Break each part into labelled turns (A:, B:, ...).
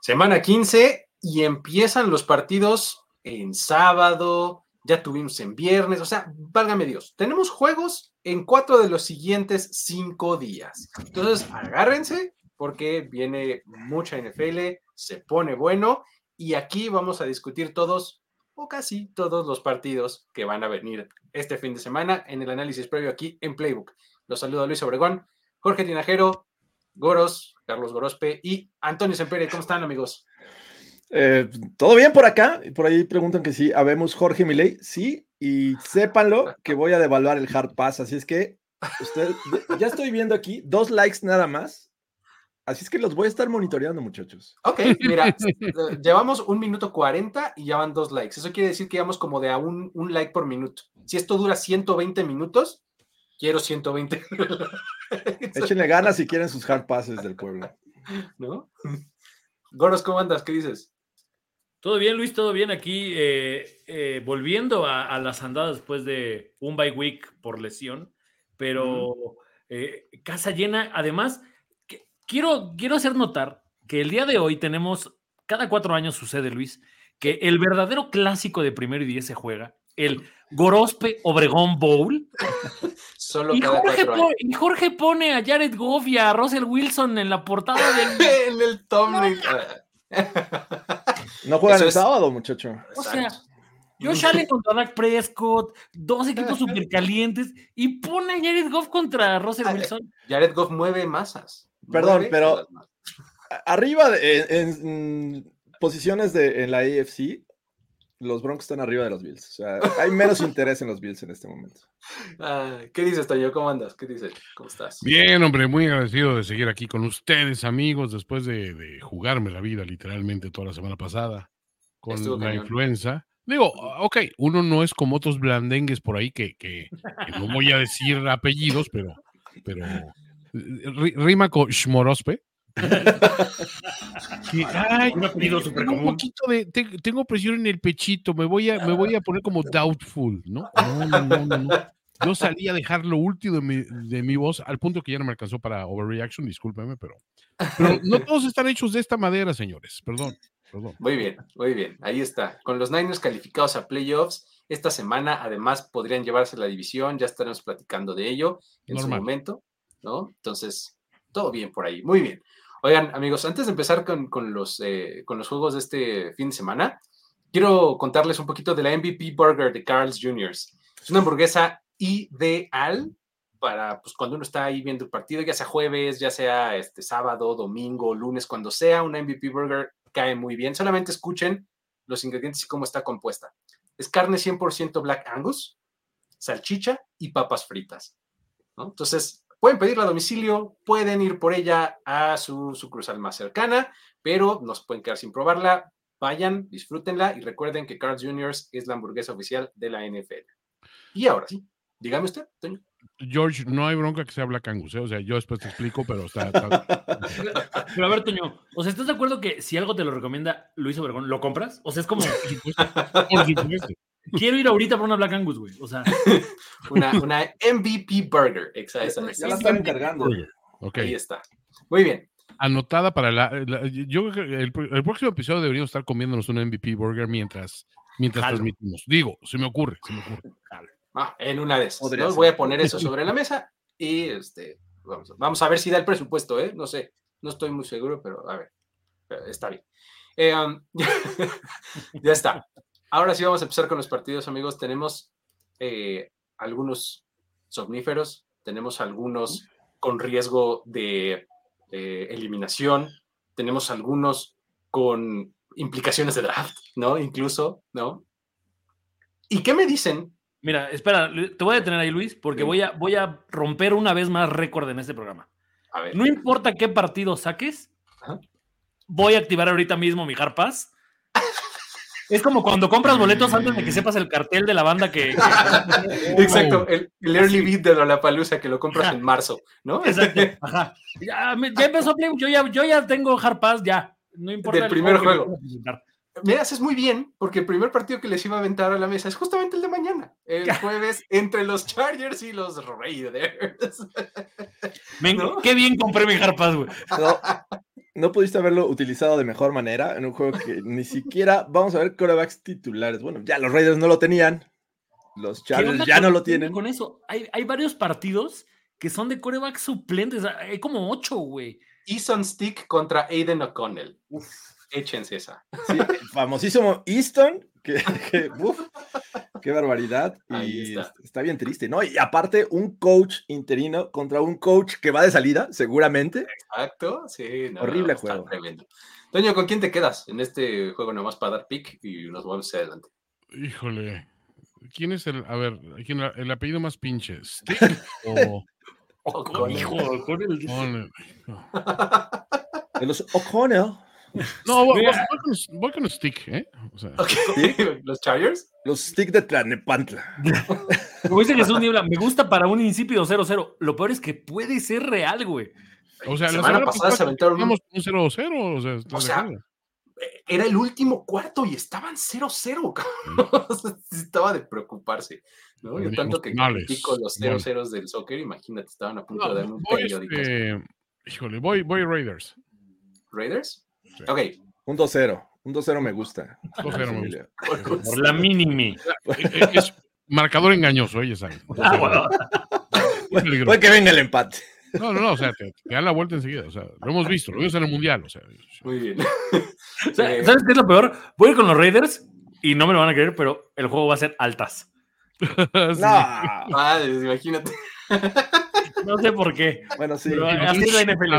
A: Semana 15 y empiezan los partidos en sábado, ya tuvimos en viernes, o sea, válgame Dios, tenemos juegos en cuatro de los siguientes cinco días. Entonces, agárrense porque viene mucha NFL, se pone bueno y aquí vamos a discutir todos o casi todos los partidos que van a venir este fin de semana en el análisis previo aquí en Playbook. Los saludo a Luis Obregón, Jorge Tinajero, Goros, Carlos Gorospe y Antonio Sempere. ¿Cómo están, amigos?
B: Eh, Todo bien por acá. Por ahí preguntan que sí. Habemos Jorge Milei. Sí. Y sépanlo que voy a devaluar el hard pass. Así es que usted, ya estoy viendo aquí dos likes nada más. Así es que los voy a estar monitoreando, muchachos.
A: Ok, mira, llevamos un minuto 40 y ya van dos likes. Eso quiere decir que llevamos como de a un, un like por minuto. Si esto dura 120 minutos, quiero 120.
B: Échenle ganas si quieren sus hard passes del pueblo.
A: ¿No? Goros, ¿cómo andas? ¿Qué dices?
C: Todo bien, Luis, todo bien aquí. eh, eh, volviendo a, a las andadas después de un bye week por lesión, pero eh, casa llena. Además, que- quiero, quiero hacer notar que el día de hoy tenemos, cada cuatro años sucede, Luis, que el verdadero clásico de primero y diez se juega, el Gorospe Obregón Bowl.
A: Solo
C: Y Jorge, y pone a Jared Goff y a Russell Wilson en la portada del.
A: en el thumbnail.
B: No juegan
A: Eso
B: el
A: es-
B: sábado, muchacho.
C: O sea. Josh Allen contra Dak Prescott, dos equipos súper calientes, y pone a Jared Goff contra Russell
A: Ah,
C: Wilson.
A: Jared Goff mueve masas.
B: Perdón,
A: Mueve
B: pero-
A: masas.
B: Arriba, de- en, en, posiciones de, en la AFC, los Broncos están arriba de los Bills. O sea, hay menos interés en los Bills en este momento.
A: Ah, ¿Qué dices, Toño? ¿Cómo andas? ¿Qué dices? ¿Cómo estás?
D: Bien, hombre, muy agradecido de seguir aquí con ustedes, amigos, después de, de jugarme la vida literalmente toda la semana pasada con
A: Estuvo
D: la
A: cañón.
D: influenza. Digo, ok, uno no es como otros blandengues por ahí que, que- que no voy a decir apellidos, pero, pero eh, ri- rima con Shmorospe. Ay, tengo un poquito de, te- tengo presión en el pechito, me voy a, me voy a poner como doubtful, ¿no? No, no, no, no, no. Yo salí a dejar lo último de mi, de mi voz al punto que ya no me alcanzó para overreaction, discúlpeme, pero, pero no todos están hechos de esta madera, señores. Perdón, perdón.
A: Muy bien, muy bien. Ahí está. Con los Niners calificados a playoffs, esta semana además podrían llevarse la división. Ya estaremos platicando de ello en
D: Normal.
A: su momento, ¿no? Entonces, todo bien por ahí. Muy bien. Oigan, amigos, antes de empezar con, con los, eh, con los juegos de este fin de semana, quiero contarles un poquito de la MVP Burger de Carl's Jr. Es una hamburguesa ideal para pues, cuando uno está ahí viendo el partido, ya sea jueves, ya sea este sábado, domingo, lunes, cuando sea, una MVP Burger cae muy bien. Solamente escuchen los ingredientes y cómo está compuesta. Es carne 100% Black Angus, salchicha y papas fritas. Entonces, pueden pedirla a domicilio, pueden ir por ella a su sucursal más cercana, pero nos pueden quedar sin probarla. Vayan, disfrútenla y recuerden que Carl's Jr. es la hamburguesa oficial de la NFL. Y ahora sí, dígame usted, Toño.
D: George, no hay bronca que sea Black Angus, ¿eh? o sea, yo después te explico, pero está. está-
C: Pero a ver, Toño, o sea, ¿estás de acuerdo que si algo te lo recomienda Luis Obregón, lo compras? O sea, es como,
D: por supuesto.
C: Quiero ir ahorita por una Black Angus, güey. O sea,
A: Una, una MVP Burger. Exa- esa es.
B: Ya la están encargando.
D: Ok,
A: Ahí está. Muy bien.
D: anotada para la. la- yo creo que el, el próximo episodio deberíamos estar comiéndonos un MVP burger mientras, mientras
C: Jalo.
D: transmitimos. Digo, se me ocurre, se me ocurre.
A: Ah, en una de esas. ¿no? Voy a poner eso sobre la mesa y este, vamos, vamos a ver si da el presupuesto, ¿eh? No sé, no estoy muy seguro, pero a ver, pero está bien. Eh, um, ya está. Ahora sí vamos a empezar con los partidos, amigos. Tenemos eh, algunos somníferos, tenemos algunos con riesgo de eh, eliminación, tenemos algunos con implicaciones de draft, ¿no? Incluso, ¿no? ¿Y qué me dicen?
C: Mira, espera, te voy a detener ahí, Luis, porque
A: Sí.
C: voy, a, voy a romper una vez más récord en este programa.
A: A ver,
C: No importa qué partido saques,
A: Ajá.
C: voy a activar ahorita mismo mi Hard Pass. Es como cuando compras boletos antes de que sepas el cartel de la banda que. que-
A: exacto, el, el early beat de Lollapalooza que lo compras
C: Ajá.
A: en marzo, ¿no?
C: Exacto. Ajá. Ya, ya empezó Play, yo ya, yo ya tengo Hard Pass, ya. No importa.
A: Del
C: el
A: primer juego.
C: presentar.
A: Me haces muy bien, porque el primer partido que les iba a aventar a la mesa es justamente el de mañana, el jueves entre los Chargers y los Raiders.
C: Me-
A: ¿No?
C: Qué bien compré mi Hard Pass, güey.
B: No, no pudiste haberlo utilizado de mejor manera en un juego que ni siquiera vamos a ver corebacks titulares. Bueno, ya los Raiders no lo tenían. Los
C: ¿Qué
B: Chargers ya
C: con-
B: no lo tienen.
C: Con eso, hay, hay varios partidos que son de coreback suplentes. Hay como ocho, güey.
A: Eason Stick contra Aiden O'Connell. Échense esa.
B: Sí, famosísimo Easton, uf, qué barbaridad.
A: Ahí
B: Y
A: está.
B: bien triste, ¿no? Y aparte, un coach interino contra un coach que va de salida, seguramente.
A: Exacto, sí. no,
B: Horrible juego.
A: Tremendo. Toño, ¿con quién te quedas en este juego nomás para dar pick y nos vamos hacia adelante?
D: Híjole. ¿Quién es el, a ver, quién, el apellido más pinche? ¿Stick o
A: O'Connell.
C: Hijo, con el-
D: O'Connell?
B: De los O'Connell,
D: No, voy, voy con, voy con Stick, ¿eh? O sea,
A: Ok, ¿Los Chargers?
B: los Stick de Tlanepantla.
C: Como dice Jesús Niebla, me gusta para un insípido 0-0. Lo peor es que puede ser real, güey.
D: o sea,
A: La
D: la
A: semana pasada se aventaron un-
D: un 0-0, o sea.
A: Eh, Era el último cuarto y estaban 0-0, cabrón. O sea, sí Estaba de preocuparse. ¿no? Yo tanto que
D: males.
A: critico los
D: Bueno.
A: 0-0 del soccer, imagínate, estaban a punto
D: No,
A: de darme un
D: voy,
A: periódico.
D: este, híjole, voy, voy Raiders.
A: ¿Raiders?
D: Sí.
A: Ok.
B: Un 2-0. Un 2-0 me gusta.
D: 2-0 me gusta.
C: Por la mínimi.
D: Eh, Es marcador engañoso, ya saben.
C: Ah, bueno.
B: Puede que venga el empate.
D: No, no, no, o sea, te, te dan la vuelta enseguida. O sea, lo hemos visto, lo vimos en el mundial. O sea,
A: Muy bien.
C: O sea,
A: Eh,
C: ¿Sabes qué es lo peor? Voy a ir con los Raiders y no me lo van a creer, pero el juego va a ser altas.
D: sí.
B: No.
A: ah, imagínate.
C: No sé por qué.
B: Bueno, sí.
C: Pero así es la NFL.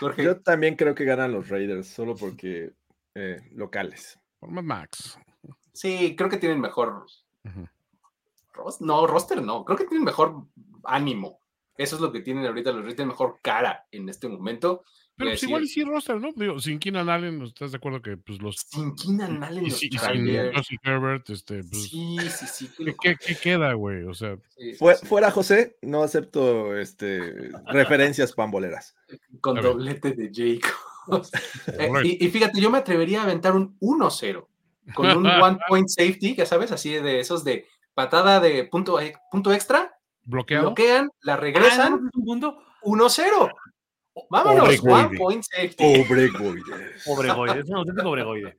A: Jorge,
B: Yo también creo que ganan los Raiders, solo porque eh, locales.
D: Por Max.
A: sí, creo que tienen mejor. Ros- No, roster no. Creo que tienen mejor ánimo. Eso es lo que tienen ahorita. Los Raiders tienen mejor cara en este momento.
D: Pero pues igual y sí roster, ¿no? Digo, sin Keenan Allen, ¿estás de acuerdo que pues los...
A: Sin Keenan Allen,
D: Y,
A: los
D: sí- y sin. Justin Herbert, este, pues...
A: Sí, sí, sí. qué
D: ¿qué,
A: locura.
D: qué, qué queda, güey? O sea,
A: Sí, sí,
B: Fue-
A: sí.
B: Fuera José, no acepto este, referencias pamboleras.
A: Con
D: A ver.
A: doblete de Jacobs. Eh, y, y fíjate, yo me atrevería a aventar un 1-0 con un one point safety, ya sabes, así de esos de patada de punto, e- punto extra,
D: bloqueado.
A: bloquean, la
C: Ah,
A: regresan,
C: ¿no es un punto?
A: 1-0. Vámonos,
B: Obregoide.
A: one point safety.
B: Obregoides.
C: Obregoide, es un auténtico Obregoide.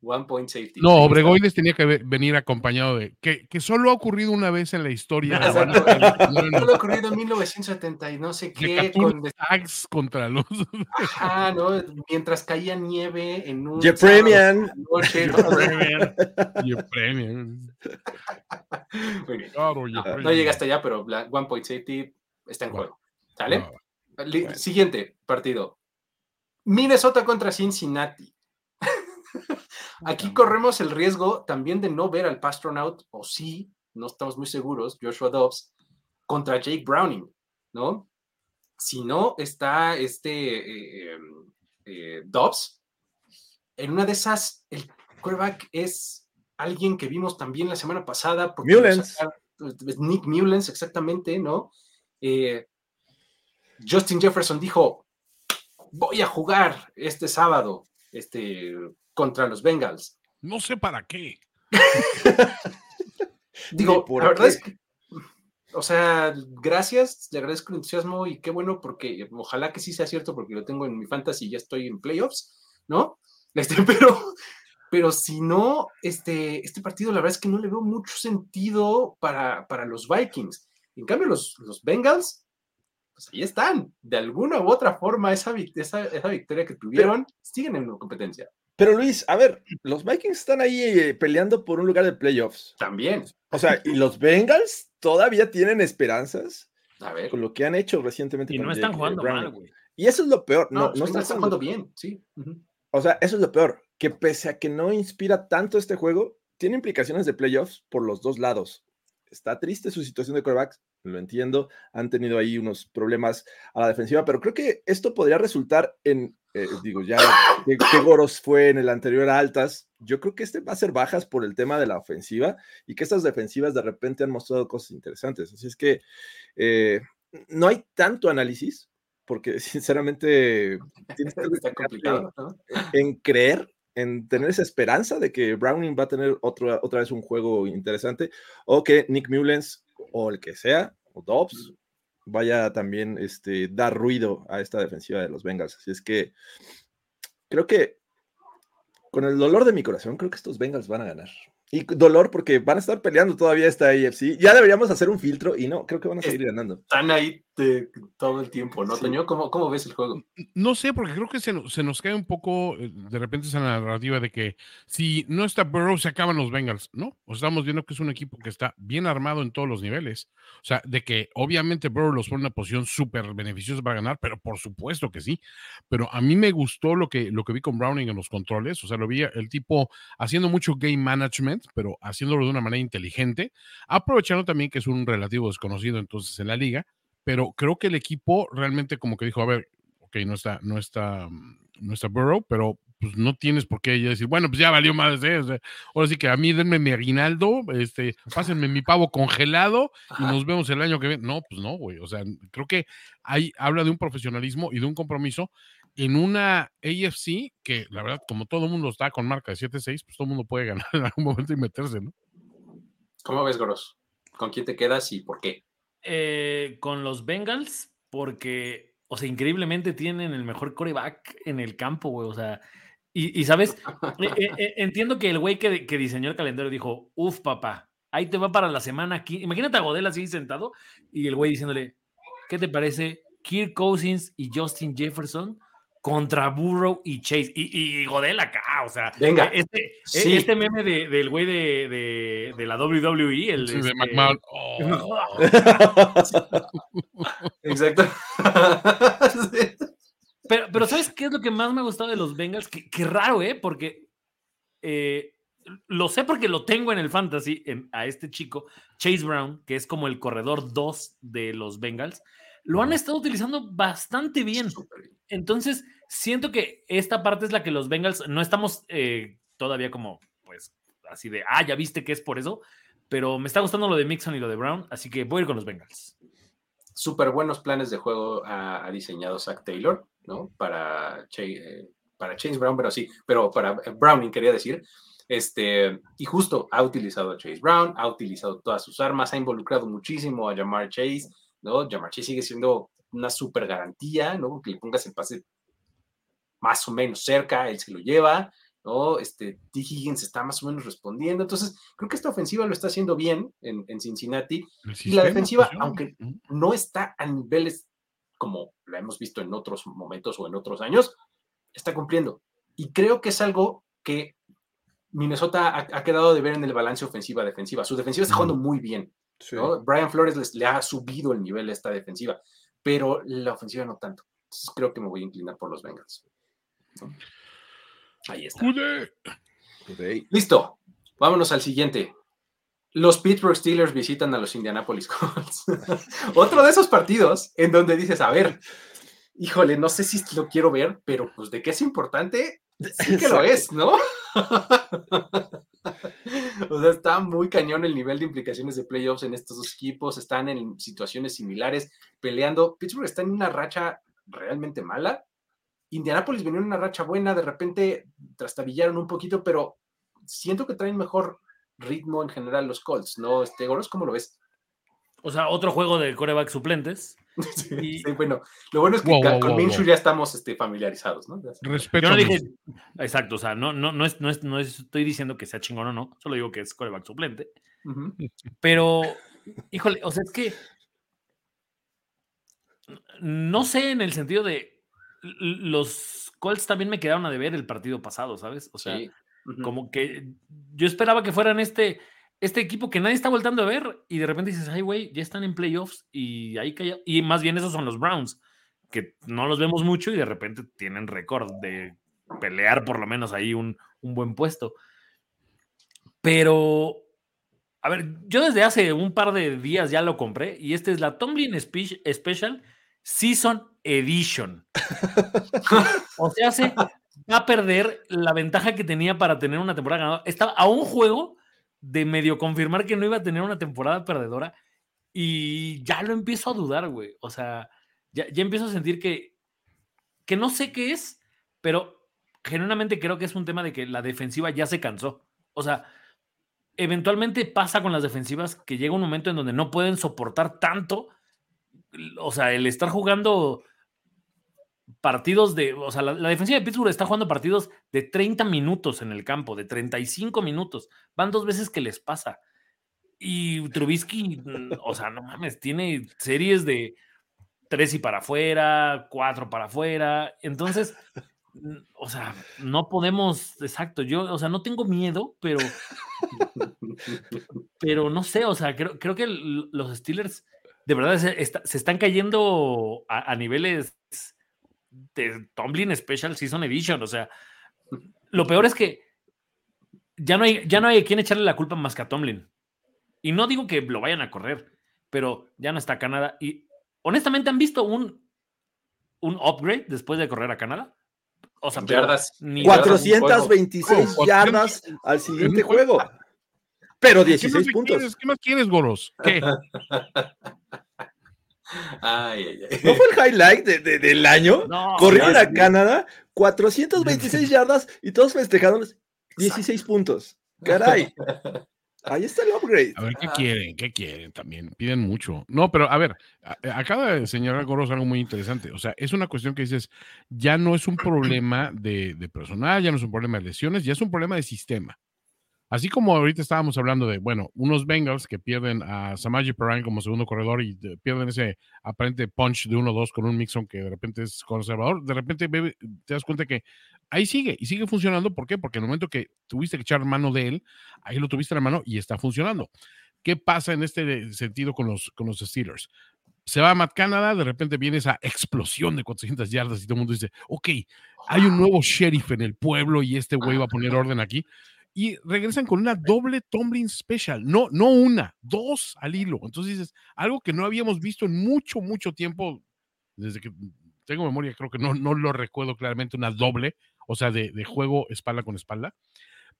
A: One point safety.
D: No, Obregoides tenía que ve- venir acompañado de... Que, que solo ha ocurrido una vez en la historia.
A: Exacto.
D: No, no,
A: Todo lo ocurrido en 1970 y no sé qué,
D: 14
A: con
D: tags contra los...
A: ajá, ¿no? Mientras caía nieve en un
B: Je
A: sábado
B: premian.
A: por la noche, ¿no?
D: y premian.
A: Muy bien.
D: Claro,
A: No, no llega hasta allá, pero la one point safety está en
D: Bueno.
A: juego. ¿Sale?
B: Bueno.
A: Siguiente partido. Minnesota contra Cincinnati. Aquí corremos el riesgo también de no ver al Pastronaut, o sí, no estamos muy seguros, Joshua Dobbs, contra Jake Browning, ¿no? Si no está este eh, eh, Dobbs, en una de esas, el quarterback es alguien que vimos también la semana pasada. porque sacaron- Nick Mullens, exactamente, ¿no? Eh, Justin Jefferson dijo, voy a jugar este sábado este, contra los Bengals.
D: No sé para qué.
A: Digo,
B: por
A: la verdad
B: qué.
A: es que, o sea, gracias, le agradezco el entusiasmo y qué bueno porque ojalá que sí sea cierto porque lo tengo en mi fantasy y ya estoy en playoffs, ¿no? Este, pero, pero si no, este, este partido la verdad es que no le veo mucho sentido para, para los Vikings. En cambio, los, los Bengals, pues ahí están. De alguna u otra forma, esa, esa, esa victoria que tuvieron, siguen en competencia.
B: Pero Luis, a ver, los Vikings están ahí eh, peleando por un lugar de playoffs.
A: También.
B: O sea, y los Bengals todavía tienen esperanzas
A: A ver.
B: con lo que han hecho recientemente.
C: Y
B: con
C: no están
B: Jake,
C: jugando mal, güey.
B: Y eso es lo peor.
A: No,
B: No, no
A: están
B: están
A: jugando bien, sí.
B: O sea, eso es lo peor, que pese a que no inspira tanto este juego, tiene implicaciones de playoffs por los dos lados. Está triste su situación de quarterbacks, lo entiendo, han tenido ahí unos problemas a la defensiva, pero creo que esto podría resultar en, eh, digo, ya que, que Goros fue en el anterior a altas, yo creo que este va a ser bajas por el tema de la ofensiva y que estas defensivas de repente han mostrado cosas interesantes. Así es que eh, no hay tanto análisis, porque sinceramente tienes que
A: Está complicado, ¿no?
B: en creer, en tener esa esperanza de que Browning va a tener otra, otra vez un juego interesante, o que Nick Mullens, o el que sea, Dobbs, vaya también este, dar ruido a esta defensiva de los Bengals. Así es que creo que con el dolor de mi corazón, creo que estos Bengals van a ganar. Y dolor porque van a estar peleando todavía esta AFC. Ya deberíamos hacer un filtro y no, creo que van a seguir ganando.
A: Están ahí de- todo el tiempo, ¿no,
B: Sí.
A: Toño? ¿Cómo, ¿Cómo ves el juego?
D: No sé, porque creo que se, se nos cae un poco eh, de repente esa narrativa de que si no está Burrow se acaban los Bengals, ¿no? O estamos viendo que es un equipo que está bien armado en todos los niveles. O sea, de que obviamente Burrow los pone en una posición súper beneficiosa para ganar, pero por supuesto que sí. Pero a mí me gustó lo que, lo que vi con Browning en los controles. O sea, lo vi el tipo haciendo mucho game management, pero haciéndolo de una manera inteligente, aprovechando también que es un relativo desconocido entonces en la liga pero creo que el equipo realmente como que dijo, a ver, ok, no está, no está, no está Burrow, pero pues no tienes por qué decir, bueno, pues ya valió más, ¿eh? O sea, ahora sí que a mí denme mi aguinaldo, este, pásenme mi pavo congelado y nos vemos el año que viene. No, pues no, güey. O sea, creo que ahí habla de un profesionalismo y de un compromiso en una AFC que, la verdad, como todo el mundo está con marca de 7-6, pues todo el mundo puede ganar en algún momento y meterse, ¿no?
A: ¿Cómo ves, Goros? ¿Con quién te quedas y por qué?
C: Eh, con los Bengals, porque, o sea, increíblemente tienen el mejor coreback en el campo, güey. O sea, y, y, sabes, Eh, eh, eh, entiendo que el güey que, que diseñó el calendario dijo, uf, papá, ahí te va para la semana aquí. Imagínate a Godel así sentado y el güey diciéndole, ¿qué te parece? Kirk Cousins y Justin Jefferson contra Burrow y Chase. Y, y Godel acá, o sea,
A: Venga.
C: este,
A: Sí.
C: este meme de- del güey de, de- de la WWE, el
D: Sí, de
C: este,
D: McMahon. Oh.
A: Exacto.
C: Pero, pero ¿sabes qué es lo que más me ha gustado de los Bengals? Qué, qué raro, ¿eh? Porque eh, lo sé porque lo tengo en el fantasy, en- a este chico, Chase Brown, que es como el corredor 2 de los Bengals. Lo han estado utilizando bastante bien. Entonces, siento que esta parte es la que los Bengals no estamos eh, todavía como, pues, así de, ah, ya viste que es por eso. Pero me está gustando lo de Mixon y lo de Brown, así que voy a ir con los Bengals.
A: Súper buenos planes de juego ha, ha diseñado Zach Taylor, ¿no? Para, Cha- eh, para Chase Brown, pero sí, pero para eh, Browning quería decir. Este, y justo ha utilizado a Chase Brown, ha utilizado todas sus armas, ha involucrado muchísimo a Jamar Chase, ¿no? Jamar Chase sigue siendo una super garantía, ¿no? Que le pongas el pase más o menos cerca, él se lo lleva, ¿no? Este, T. Higgins está más o menos respondiendo. Entonces, creo que esta ofensiva lo está haciendo bien en, en Cincinnati. Y la defensiva,
D: funciona.
A: aunque no está a niveles como la hemos visto en otros momentos o en otros años, está cumpliendo. Y creo que es algo que Minnesota ha, ha quedado de ver en el balance ofensiva-defensiva. Su defensiva está jugando muy bien.
B: Sí.
A: ¿no? Brian Flores les, le ha subido el nivel a esta defensiva, pero la ofensiva no tanto. Entonces, creo que me voy a inclinar por los Bengals. ¿no? Ahí está. Listo. Vámonos al siguiente. Los Pittsburgh Steelers visitan a los Indianapolis Colts. Otro de esos partidos en donde dices, a ver, híjole, no sé si lo quiero ver, pero pues de qué es importante, sí que lo es, ¿no? o sea, está muy cañón el nivel de implicaciones de playoffs en estos dos equipos, están en situaciones similares, peleando. Pittsburgh está en una racha realmente mala. Indianapolis venía en una racha buena, de repente trastabillaron un poquito, pero siento que traen mejor ritmo en general los Colts, ¿no? Este, Goros, ¿cómo lo ves?
C: O sea, otro juego de coreback suplentes.
A: Sí,
C: Y-
A: sí, bueno, lo bueno es que
D: Wow,
A: con
D: wow,
A: Minshew
D: wow.
A: ya estamos este, familiarizados, ¿no?
D: Respeto.
C: Yo no dije. Exacto, o sea, no, no, no, es, no, es- no es- estoy diciendo que sea chingón o no, solo digo que es coreback suplente.
A: Ujú.
C: Pero, híjole, o sea, es que no sé en el sentido de los Colts también me quedaron a deber el partido pasado, ¿sabes? O sea, como que yo esperaba que fueran este, este equipo que nadie está voltando a ver y de repente dices, ay, güey, ya están en playoffs y ahí calla. Y más bien esos son los Browns, que no los vemos mucho y de repente tienen récord de pelear por lo menos ahí un, un buen puesto. Pero, a ver, yo desde hace un par de días ya lo compré y esta es la Tomlin Special Season Edition. o sea, se va a perder la ventaja que tenía para tener una temporada ganadora. Estaba a un juego de medio confirmar que no iba a tener una temporada perdedora y ya lo empiezo a dudar, güey. O sea, ya, ya empiezo a sentir que, que no sé qué es, pero genuinamente creo que es un tema de que la defensiva ya se cansó. O sea, eventualmente pasa con las defensivas que llega un momento en donde no pueden soportar tanto. O sea, el estar jugando partidos de, o sea, la, defensiva de Pittsburgh está jugando partidos de 30 minutos en el campo, de 35 minutos. Van dos veces que les pasa. Y Trubisky, mm, o sea, no mames, tiene series de tres y para afuera, cuatro para afuera. Entonces, mm, o sea, no podemos, exacto, yo, o sea, no tengo miedo, pero, pero no sé, o sea, creo, creo que los Steelers de verdad se, están cayendo a niveles de Tomlin Special Season Edition. O sea, lo peor es que ya no hay, ya no hay a quien echarle la culpa más que a Tomlin. Y no digo que lo vayan a correr, pero ya no está Canadá. Y honestamente, ¿han visto un, un upgrade después de correr a Canadá?
B: O sea, yardas. 426 yardas al siguiente juego. Pero 16 puntos.
D: ¿Qué más quieres, Goros? ¿Qué?
B: ¿No fue el highlight del año? Corrieron a Canadá, 426 yardas y todos festejaron 16 puntos. Caray. Ahí está el upgrade.
D: A ver, ¿qué quieren? ¿Qué quieren también? Piden mucho. No, pero a ver, acaba de señalar Goros algo muy interesante. O sea, es una cuestión que dices, ya no es un problema de, de personal, ya no es un problema de lesiones, ya es un problema de sistema. Así como ahorita estábamos hablando de, bueno, unos Bengals que pierden a Samaji Perrine como segundo corredor y pierden ese aparente punch de 1-2 con un Mixon que de repente es conservador, de repente te das cuenta que ahí sigue y sigue funcionando. ¿Por qué? Porque en el momento que tuviste que echar mano de él, ahí lo tuviste en la mano y está funcionando. ¿Qué pasa en este sentido con los, con los Steelers? Se va a Matt Canada, de repente viene esa explosión de 400 yardas y todo el mundo dice, ok, hay un nuevo sheriff en el pueblo y este güey va a poner orden aquí y regresan con una doble Tomlin Special, no, no una, dos al hilo. Entonces dices, algo que no habíamos visto en mucho, mucho tiempo, desde que tengo memoria, creo que no, no lo recuerdo claramente, una doble, o sea, de, de juego espalda con espalda.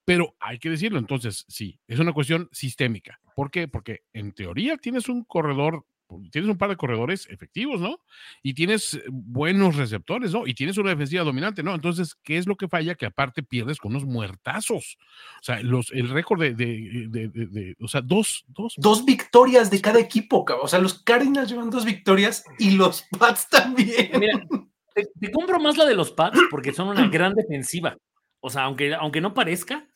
D: Pero hay que decirlo, entonces, sí, es una cuestión sistémica. ¿Por qué? Porque en teoría tienes un corredor tienes un par de corredores efectivos, ¿no? Y tienes eh, buenos receptores, ¿no? Y tienes una defensiva dominante, ¿no? Entonces, ¿qué es lo que falla? Que aparte pierdes con unos muertazos. O sea, los, el récord de, de, o sea, dos, dos.
A: Dos victorias de cada equipo, O sea, los Cardinals llevan dos victorias y los Pats también.
C: Mira, te, compro más la de los Pats porque son una gran defensiva. O sea, aunque, aunque no parezca,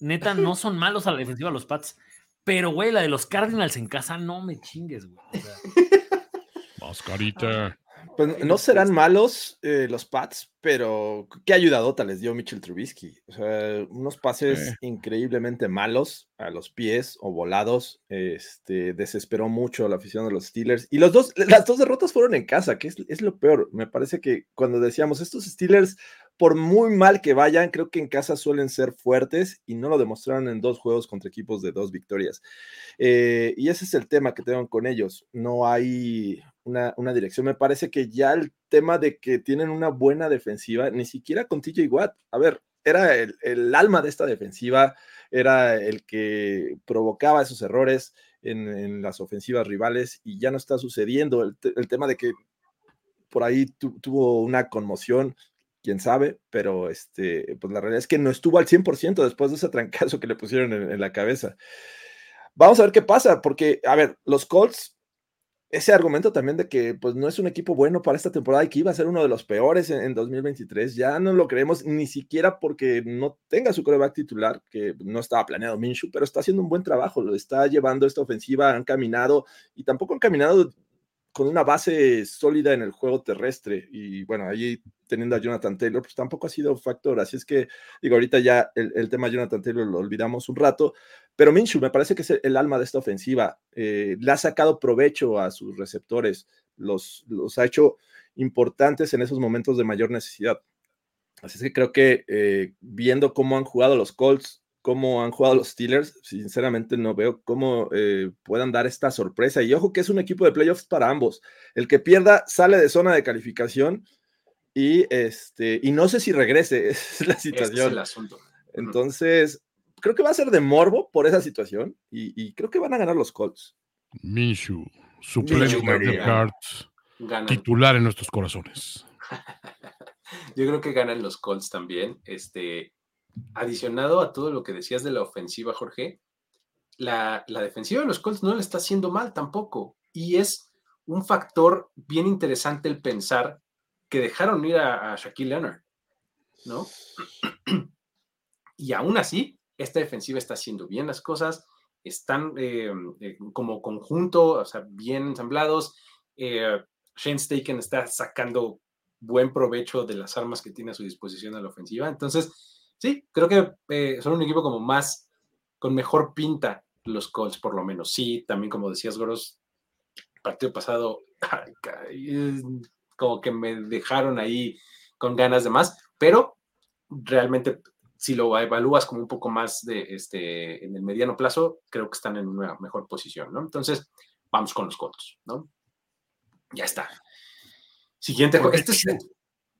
C: neta, no son malos a la defensiva los Pats. Pero, güey, la de los Cardinals en casa, no me chingues, güey.
D: Mascarita.
B: Pues no serán malos eh, los Pats, pero qué ayudadota les dio Mitchell Trubisky. O sea, unos pases increíblemente malos a los pies o volados. Este, desesperó mucho la afición de los Steelers. Y los dos, las dos derrotas fueron en casa, que es, es lo peor. Me parece que cuando decíamos estos Steelers por muy mal que vayan, creo que en casa suelen ser fuertes y no lo demostraron en dos juegos contra equipos de dos victorias. Eh, y ese es el tema que tengo con ellos. No hay una, dirección. Me parece que ya el tema de que tienen una buena defensiva, ni siquiera con TJ Watt, a ver, era el, alma de esta defensiva, era el que provocaba esos errores en, las ofensivas rivales y ya no está sucediendo. El, tema de que por ahí tuvo una conmoción, quién sabe, pero este, pues la realidad es que no estuvo al 100% después de ese trancazo que le pusieron en, la cabeza. Vamos a ver qué pasa, porque, a ver, los Colts, ese argumento también de que pues no es un equipo bueno para esta temporada y que iba a ser uno de los peores en, 2023, ya no lo creemos ni siquiera porque no tenga su coreback titular, que no estaba planeado Minshew, pero está haciendo un buen trabajo, lo está llevando esta ofensiva, han caminado y tampoco han caminado con una base sólida en el juego terrestre. Y bueno, ahí teniendo a Jonathan Taylor, pues tampoco ha sido un factor. Así es que, digo, ahorita ya el, tema de Jonathan Taylor lo olvidamos un rato. Pero Minshew me parece que es el alma de esta ofensiva. Eh, le ha sacado provecho a sus receptores, los, los ha hecho importantes en esos momentos de mayor necesidad. Así es que creo que eh, viendo cómo han jugado los Colts, cómo han jugado los Steelers, sinceramente no veo cómo eh, puedan dar esta sorpresa. Y ojo que es un equipo de playoffs para ambos. El que pierda sale de zona de calificación y, este, y no sé si regrese, es la situación. el asunto. Entonces, creo que va a ser de morbo por esa situación y, creo que van a ganar los Colts.
D: Minshu, suplente de cards, titular en nuestros corazones.
A: Yo creo que ganan los Colts también. Este, adicionado a todo lo que decías de la ofensiva, Jorge, la, defensiva de los Colts no le está haciendo mal tampoco. Y es un factor bien interesante el pensar que dejaron ir a, Shaquille Leonard, ¿no? y aún así, esta defensiva está haciendo bien las cosas, están eh, eh, como conjunto, o sea, bien ensamblados. Eh, Shane Staken está sacando buen provecho de las armas que tiene a su disposición a la ofensiva. Entonces, sí, creo que eh, son un equipo como más, con mejor pinta los Colts, por lo menos. Sí, también como decías, Goros, partido pasado, como que me dejaron ahí con ganas de más, pero realmente si lo evalúas como un poco más de este en el mediano plazo, creo que están en una mejor posición, ¿no? Entonces, vamos con los Colts, ¿no? Ya está. Siguiente juego. Este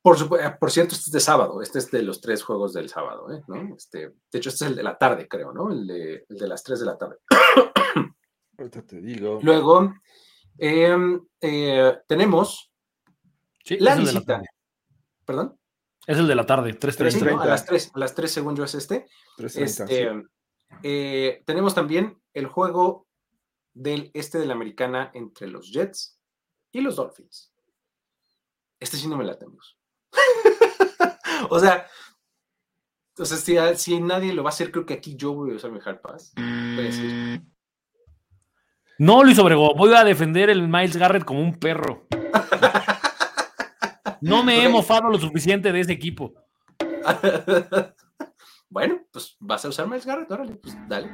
A: por, eh, por, cierto, este es de sábado. Este es de los tres juegos del sábado, ¿eh? ¿no? Este, de hecho, este es el de la tarde, creo, ¿no? El de, el de las tres de la tarde.
B: Ahorita te digo.
A: Luego, em, eh, tenemos la visita. ¿Perdón?
C: Es el de la tarde, 3.30.
A: a las 3, a las 3 según yo es este. este eh, tenemos también el juego del este de la americana entre los Jets y los Dolphins. Este sí no me la tenemos. o sea, entonces si, nadie lo va a hacer, creo que aquí yo voy a usar mi Hard Pass.
C: No, Luis Obregón, voy a defender el Miles Garrett como un perro. No me he mofado lo suficiente de ese equipo.
A: bueno, pues vas a usar Miles Garrett, órale, pues dale.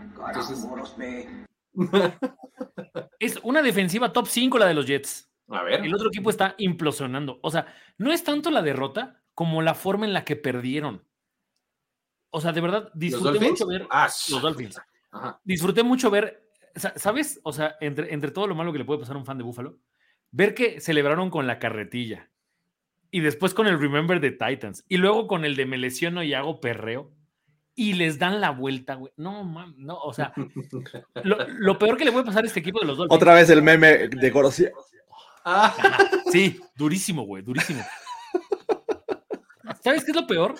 C: es una defensiva top 5 la de los Jets.
A: A ver.
C: El otro equipo está implosionando. O sea, no es tanto la derrota como la forma en la que perdieron. O sea, de verdad, disfruté mucho ver
A: ah,
C: los Dolphins. Disfruté mucho ver, ¿sabes? O sea, entre, entre todo lo malo que le puede pasar a un fan de Buffalo, ver que celebraron con la carretilla y después con el Remember the Titans y luego con el de me lesiono y hago perreo y les dan la vuelta, güey. No, man, no, o sea, lo, peor que le puede pasar a este equipo de los Dolphins.
B: Otra vez el meme de Gorosía.
C: Ah. Sí, durísimo, güey, durísimo. ¿Sabes qué es lo peor?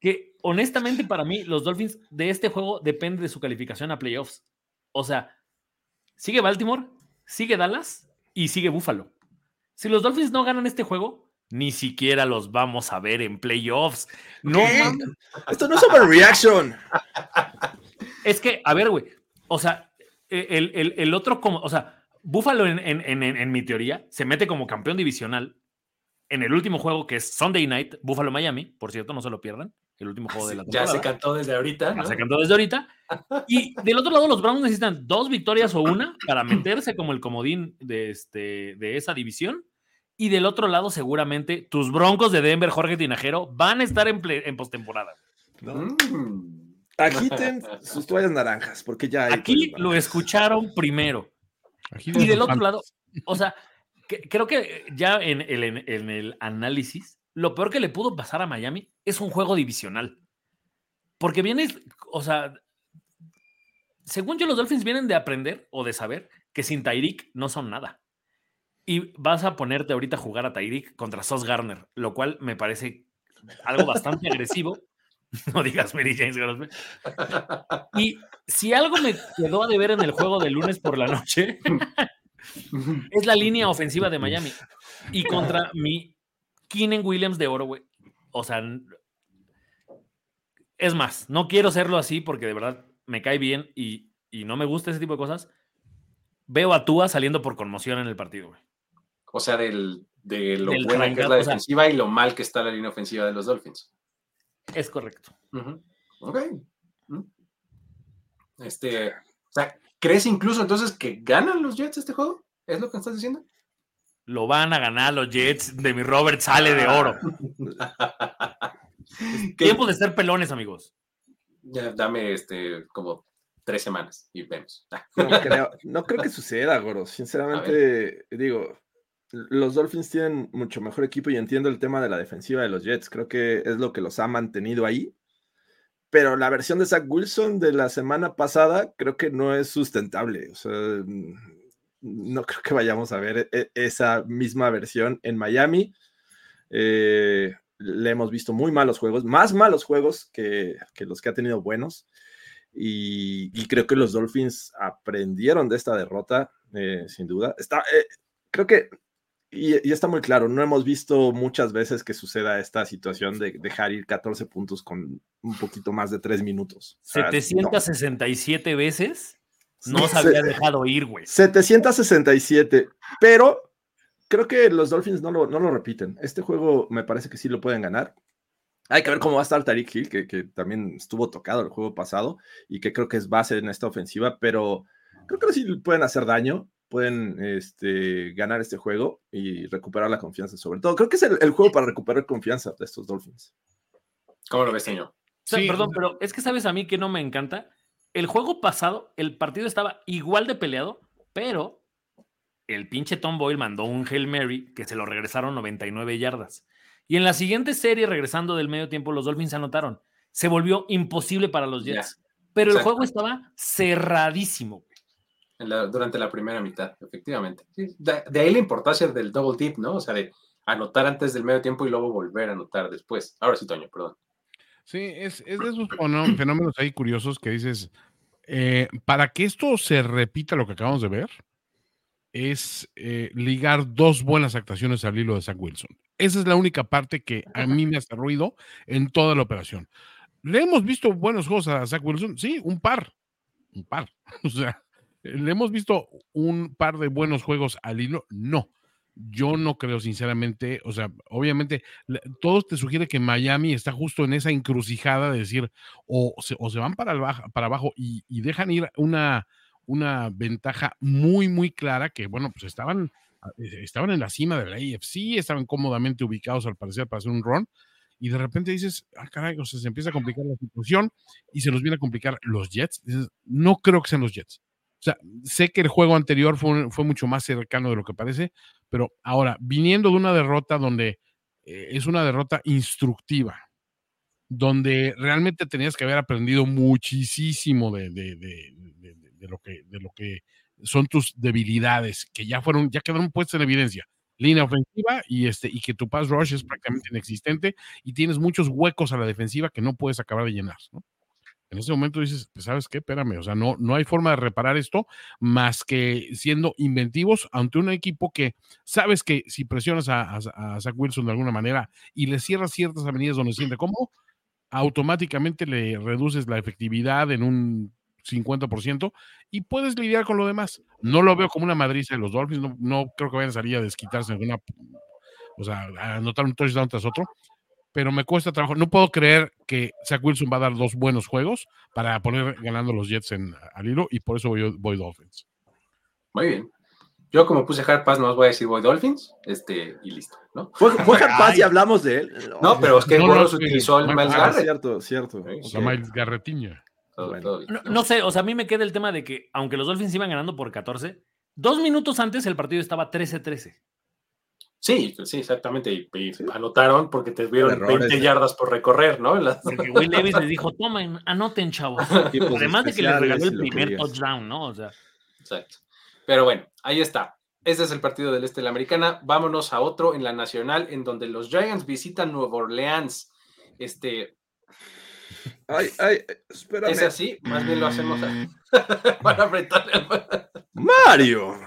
C: Que honestamente para mí los Dolphins de este juego depende de su calificación a playoffs. O sea, sigue Baltimore, sigue Dallas y sigue Buffalo. Si los Dolphins no ganan este juego, ni siquiera los vamos a ver en playoffs. No,
B: Esto no es overreaction.
C: Es que, a ver, güey, o sea, e, el, el otro como, o sea, Buffalo, en, mi teoría, se mete como campeón divisional en el último juego que es Sunday Night, Buffalo Miami, por cierto, no se lo pierdan. El último juego de la
A: temporada. Ya se cantó desde ahorita.
C: Ya se cantó desde ahorita. Y del otro lado, los Browns necesitan dos victorias o una para meterse como el comodín de, este, de esa división. Y del otro lado, seguramente, tus Broncos de Denver, Jorge Tinajero, van a estar en, en postemporada.
B: Mm. Agiten sus toallas naranjas, porque ya.
C: Aquí lo escucharon primero y del otro lado, o sea, creo que ya en el, en, el análisis, lo peor que le pudo pasar a Miami es un juego divisional. Porque vienes, o sea, según yo, los Dolphins vienen de aprender o de saber que sin Tyreek no son nada. Y vas a ponerte ahorita a jugar a Tyreek contra Sos Garner, lo cual me parece algo bastante agresivo. No digas Mary James Y si algo me quedó a deber en el juego de lunes por la noche, es la línea ofensiva de Miami. Y contra mi Keenan Williams de oro, güey. O sea, es más, no quiero hacerlo así porque de verdad me cae bien y, no me gusta ese tipo de cosas. Veo a Tua saliendo por conmoción en el partido, güey.
A: O sea, del, de lo
C: Del
A: buena que es la
C: o sea-
A: defensiva y lo mal que está la línea ofensiva de los Dolphins.
C: Es correcto.
A: Ujú. Ok. Este, o sea, ¿crees incluso entonces que ganan los Jets este juego? ¿Es lo que estás diciendo?
C: Lo van a ganar los Jets. De mi Robert sale de oro.
A: ¿Qué-
C: Tiempo de ser pelones, amigos.
A: Ya, dame este como tres semanas y vemos. Ah,
B: No creo, no creo que suceda, Goro. Sinceramente, digo, los Dolphins tienen mucho mejor equipo y entiendo el tema de la defensiva de los Jets. Creo que es lo que los ha mantenido ahí. Pero la versión de Zach Wilson de la semana pasada creo que no es sustentable. No creo que vayamos a ver e- esa misma versión en Miami. Eh, le hemos visto muy malos juegos, más malos juegos que, los que ha tenido buenos. Y, y creo que los Dolphins aprendieron de esta derrota, eh, sin duda. Está, eh, creo que, y, y está muy claro, no hemos visto muchas veces que suceda esta situación de dejar ir 14 puntos con un poquito más de 3 minutos. O sea, no.
C: 767 veces no Se- había dejado ir, güey.
B: 767, pero creo que los Dolphins no lo, no lo repiten. Este juego me parece que sí lo pueden ganar. Hay que ver cómo va a estar Tariq Hill, que, que también estuvo tocado el juego pasado y que creo que es base en esta ofensiva, pero creo que sí pueden hacer daño, pueden este, ganar este juego y recuperar la confianza sobre todo. Creo que es el, el juego para recuperar confianza de estos Dolphins.
A: ¿Cómo lo ves, señor?
C: O sea,
D: Sí,
C: perdón, pero es que sabes a mí que no me encanta. El juego pasado, el partido estaba igual de peleado, pero el pinche Tom Boyle mandó un Hail Mary que se lo regresaron 99 yardas. Y en la siguiente serie, regresando del medio tiempo, los Dolphins anotaron. Se volvió imposible para los. Jets. Pero el juego estaba cerradísimo.
A: La- durante la primera mitad, efectivamente. De, de ahí la importancia del double dip, ¿no? O sea, de anotar antes del medio tiempo y luego volver a anotar después. Ahora sí, Toño, perdón.
D: Sí, es, es de esos fenó- fenómenos ahí curiosos que dices, eh, para que esto se repita lo que acabamos de ver, es eh, ligar dos buenas actuaciones al hilo de Zach Wilson. Esa es la única parte que a mí me hace ruido en toda la operación. ¿Le hemos visto buenos juegos a Zach Wilson? Sí, un par. Un par. O sea, ¿le hemos visto un par de buenos juegos al hilo? No. Yo no creo, sinceramente, o sea, obviamente, todo te sugiere que Miami está justo en esa encrucijada de decir, o se, o se van para, abajo y, dejan ir una, una ventaja muy, muy clara que, bueno, pues estaban, eh, estaban en la cima de la AFC, estaban cómodamente ubicados al parecer para hacer un run, y de repente dices, ah, caray, o sea, se empieza a complicar la situación y se nos viene a complicar los Jets. Dices, no creo que sean los Jets. Sea, sé que el juego anterior fue, mucho más cercano de lo que parece, pero ahora, viniendo de una derrota donde eh, es una derrota instructiva, donde realmente tenías que haber aprendido muchísimo de lo que, de lo que son tus debilidades, que ya fueron, ya quedaron puestas en evidencia. Línea ofensiva y este, y que tu pass rush es prácticamente inexistente y tienes muchos huecos a la defensiva que no puedes acabar de llenar, ¿no? En ese momento dices, pues, ¿sabes qué? Espérame, o sea, no, no hay forma de reparar esto más que siendo inventivos ante un equipo que sabes que si presionas a, a- a Zach Wilson de alguna manera y le cierras ciertas avenidas donde se siente cómodo, automáticamente le reduces la efectividad en un 50% y puedes lidiar con lo demás. No lo veo como una madriza de los Dolphins, no, no creo que vayan a salir a desquitarse en una, o sea, anotar un touchdown tras otro, pero me cuesta trabajo. No puedo creer que Zach Wilson va a dar dos buenos juegos para poner ganando los Jets en, al hilo y por eso voy, voy Dolphins.
A: Muy bien. Yo, como puse Hard Pass, no os voy a decir voy Dolphins, este, y listo, ¿no?
B: Fue, fue Hard Pass y hablamos de él.
A: No, pero es que
D: No, no,
A: utilizó el
D: Miles
A: Garrett.
B: cierto, cierto.
A: Sí,
D: La
B: Ok.
D: Miles Garretiña.
A: Todo-
B: Bueno.
A: todo bien,
C: No,
A: ¿no?
C: no sé, o sea, a mí me queda el tema de que, aunque los Dolphins iban ganando por 14, dos minutos antes el partido estaba 13-13.
A: Sí, sí, exactamente. Y, y anotaron porque te vieron
B: Errores,
A: 20
B: eh.
A: yardas por recorrer, ¿no? Las-
C: Porque Will Levis les dijo, tomen, anoten, chavos. Además de que les regaló el primer touchdown, ¿no? O sea,
A: Exacto. Pero bueno, ahí está. Este es el partido del este de la americana. Vámonos a otro en la nacional, en donde los Giants visitan Nueva Orleans. Este,
B: Ay, ay, espérame.
A: es así, más bien lo hacemos a- para apretarle. al-
B: Mario.